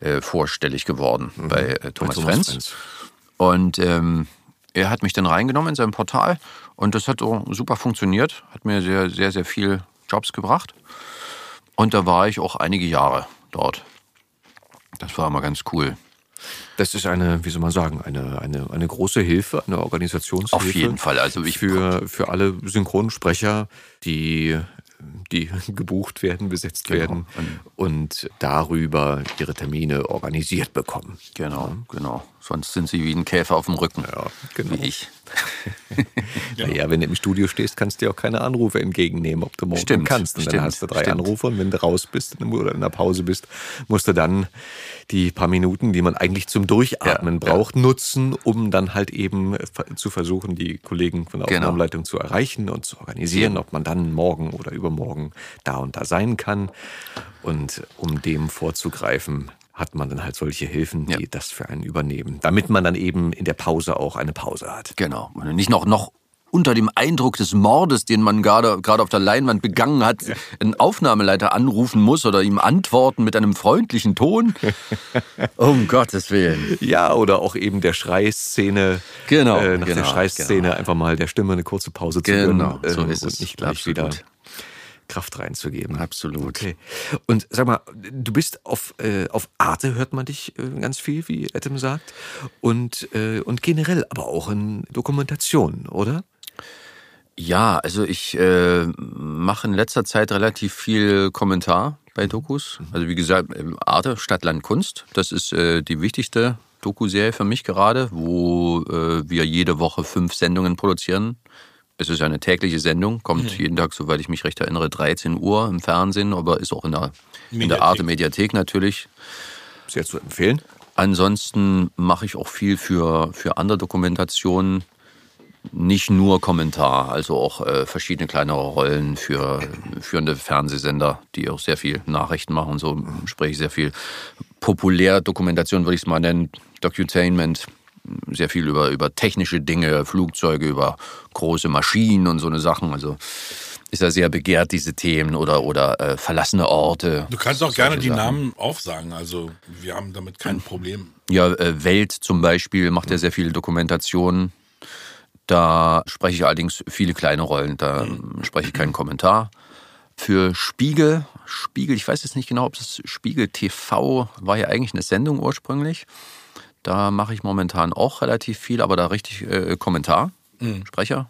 äh, vorstellig geworden bei äh, Thomas, Thomas Frenz. Frenz. Und ähm, er hat mich dann reingenommen in sein Portal und das hat auch super funktioniert, hat mir sehr, sehr, sehr viel Jobs gebracht. Und da war ich auch einige Jahre dort. Das war immer ganz cool. Das ist eine, wie soll man sagen, eine, eine, eine große Hilfe, eine Organisationshilfe. Auf jeden Fall. Also ich für, für alle Synchronsprecher, die, die [laughs] gebucht werden, besetzt Genau. werden und darüber ihre Termine organisiert bekommen. Genau, genau. Sonst sind sie wie ein Käfer auf dem Rücken. Ja, genau. Wie ich. [laughs] Naja, wenn du im Studio stehst, kannst du dir auch keine Anrufe entgegennehmen, ob du morgen Stimmt, kannst. Und dann stimmt, hast du drei stimmt. Anrufe und wenn du raus bist oder in der Pause bist, musst du dann die paar Minuten, die man eigentlich zum Durchatmen Ja, braucht, nutzen, um dann halt eben zu versuchen, die Kollegen von der Genau. Aufnahmeleitung zu erreichen und zu organisieren, ob man dann morgen oder übermorgen da und da sein kann. Und um dem vorzugreifen, hat man dann halt solche Hilfen, die Ja. das für einen übernehmen, damit man dann eben in der Pause auch eine Pause hat. Genau. Und nicht noch, noch unter dem Eindruck des Mordes, den man gerade, gerade auf der Leinwand begangen hat, einen Aufnahmeleiter anrufen muss oder ihm antworten mit einem freundlichen Ton. [laughs] um Gottes Willen. Ja, oder auch eben der Schreiszene. Genau, Äh, nach der genau, Schreiszene genau. einfach mal der Stimme eine kurze Pause zu Genau, gönnen. so ähm, ist und es. nicht gleich Absolut. wieder Kraft reinzugeben. Absolut. Okay. Und sag mal, du bist auf, äh, auf Arte, hört man dich äh, ganz viel, wie Adam sagt. Und, äh, und generell aber auch in Dokumentationen, oder? Ja, also ich äh, mache in letzter Zeit relativ viel Kommentar bei Dokus. Also wie gesagt, ähm, Arte, Stadt, Land, Kunst. Das ist äh, die wichtigste Dokuserie für mich gerade, wo äh, wir jede Woche fünf Sendungen produzieren. Es ist eine tägliche Sendung, kommt jeden Tag, soweit ich mich recht erinnere, 13 Uhr im Fernsehen, aber ist auch in der, in der Mediathek. Arte Mediathek natürlich. Sehr zu empfehlen. Ansonsten mache ich auch viel für, für andere Dokumentationen. Nicht nur Kommentar, also auch äh, verschiedene kleinere Rollen für führende Fernsehsender, die auch sehr viel Nachrichten machen und so spreche ich sehr viel Populärdokumentation, würde ich es mal nennen, Docutainment, sehr viel über, über technische Dinge, Flugzeuge, über große Maschinen und so eine Sachen. Also ist ja sehr begehrt, diese Themen oder, oder äh, verlassene Orte. Du kannst auch gerne die Sachen. Namen aufsagen. Also wir haben damit kein Problem. Ja, äh, Welt zum Beispiel macht ja sehr viele Dokumentationen. Da spreche ich allerdings viele kleine Rollen. Da ähm, spreche ich keinen Kommentar. Für Spiegel, Spiegel, ich weiß jetzt nicht genau, ob das Spiegel TV war ja eigentlich eine Sendung ursprünglich. Da mache ich momentan auch relativ viel, aber da richtig äh, Kommentar, Sprecher.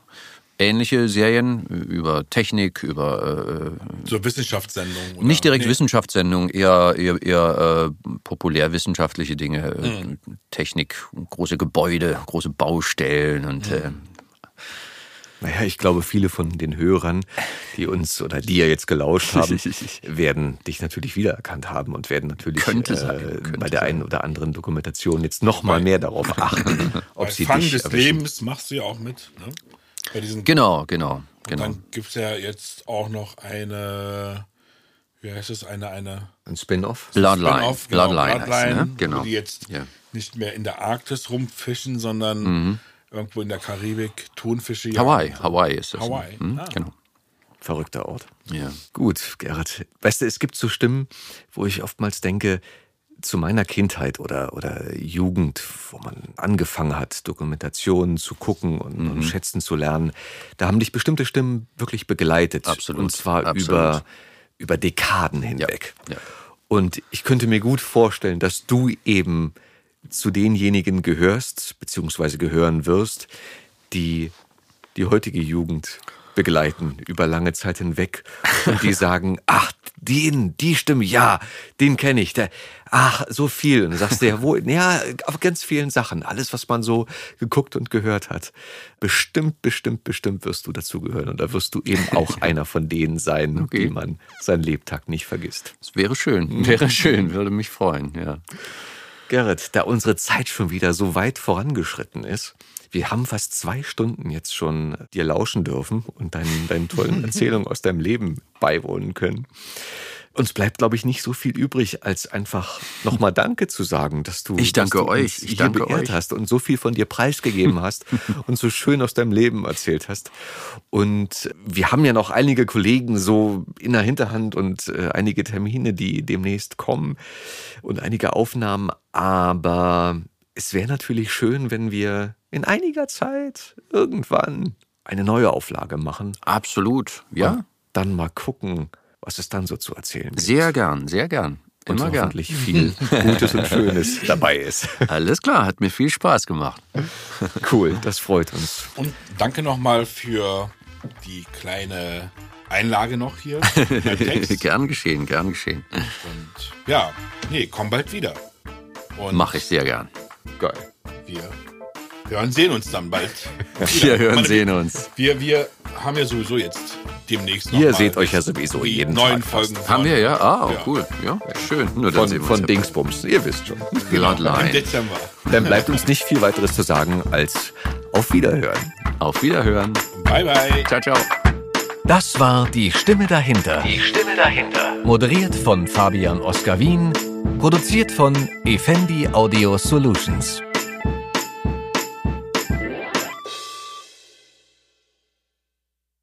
Ähnliche Serien über Technik, über äh, So Wissenschaftssendungen. oder- nicht direkt Nee. Wissenschaftssendungen, eher, eher, eher äh, populärwissenschaftliche Dinge, äh, Technik, große Gebäude, große Baustellen und äh, Naja, ich glaube, viele von den Hörern, die uns oder die ja jetzt gelauscht haben, [laughs] werden dich natürlich wiedererkannt haben und werden natürlich äh, sein, bei der einen oder anderen Dokumentation jetzt noch mal mehr darauf achten, ob Bei sie Fang dich des erwischen. Lebens machst du ja auch mit. Ne? Bei diesen Genau, genau, genau. Dann gibt es ja jetzt auch noch eine, wie heißt es, eine, eine Ein Spin-off? Bloodline. Spin-off, genau, Bloodline, heißt sie, ne? wo Genau. die jetzt Ja. nicht mehr in der Arktis rumfischen, sondern irgendwo in der Karibik Thunfische. Hawaii, Hawaii ist das. ne? Hawaii, Hm? ah. Genau. Verrückter Ort. Ja. Gut, Gerrit. Weißt du, es gibt so Stimmen, wo ich oftmals denke, zu meiner Kindheit oder, oder Jugend, wo man angefangen hat, Dokumentationen zu gucken und, Mhm. und schätzen zu lernen, da haben dich bestimmte Stimmen wirklich begleitet. Absolut, Und zwar absolut. über, über Dekaden hinweg. ja. Und ich könnte mir gut vorstellen, dass du eben zu denjenigen gehörst, beziehungsweise gehören wirst, die die heutige Jugend begleiten über lange Zeit hinweg und die [laughs] sagen, ach, den, die Stimme, ja, den kenne ich. Der, ach, so viel. Und du sagst dir, wo, ja, auf ganz vielen Sachen. Alles, was man so geguckt und gehört hat. Bestimmt, bestimmt, bestimmt wirst du dazugehören. Und da wirst du eben auch [laughs] einer von denen sein, Okay. die man seinen Lebtag nicht vergisst. Das wäre schön, wäre schön, würde mich freuen, ja. Gerrit, da unsere Zeit schon wieder so weit vorangeschritten ist, wir haben fast zwei Stunden jetzt schon dir lauschen dürfen und deinen, deinen tollen [laughs] Erzählungen aus deinem Leben beiwohnen können. Uns bleibt, glaube ich, nicht so viel übrig, als einfach nochmal Danke zu sagen, dass du, Ich danke dass du euch, ich danke beehrt euch. hast und so viel von dir preisgegeben [laughs] hast und so schön aus deinem Leben erzählt hast. Und wir haben ja noch einige Kollegen so in der Hinterhand und äh, einige Termine, die demnächst kommen und einige Aufnahmen. Aber es wäre natürlich schön, wenn wir in einiger Zeit irgendwann eine neue Auflage machen. Absolut, ja. Und dann mal gucken, was es dann so zu erzählen gibt. Sehr gern, sehr gern. und Immer gern. hoffentlich viel Gutes und Schönes [laughs] dabei ist. Alles klar, hat mir viel Spaß gemacht. [laughs] Cool, das freut uns. Und danke nochmal für die kleine Einlage noch hier. [laughs] gern geschehen, gern geschehen. Und ja, nee, komm bald wieder. Und Mache ich sehr gern. Geil. wir hören, sehen uns dann bald. [laughs] Wir hören, Meine- sehen uns. Wir, wir haben ja sowieso jetzt demnächst noch Ihr mal seht euch ja die sowieso jeden neuen Tag Folgen. Haben wir, ja? Ah, oh, Ja. cool. Ja, schön. Nur dann sehen Von, von ja Dingsbums, ihr wisst schon. [laughs] Im Bloodline. Dezember. Dann bleibt uns nicht viel weiteres zu sagen als auf Wiederhören. Auf Wiederhören. Bye, bye. Ciao, ciao. Das war Die Stimme dahinter. Die Stimme dahinter. Moderiert von Fabian Oskar Wien. Produziert von Effendi Audio Solutions.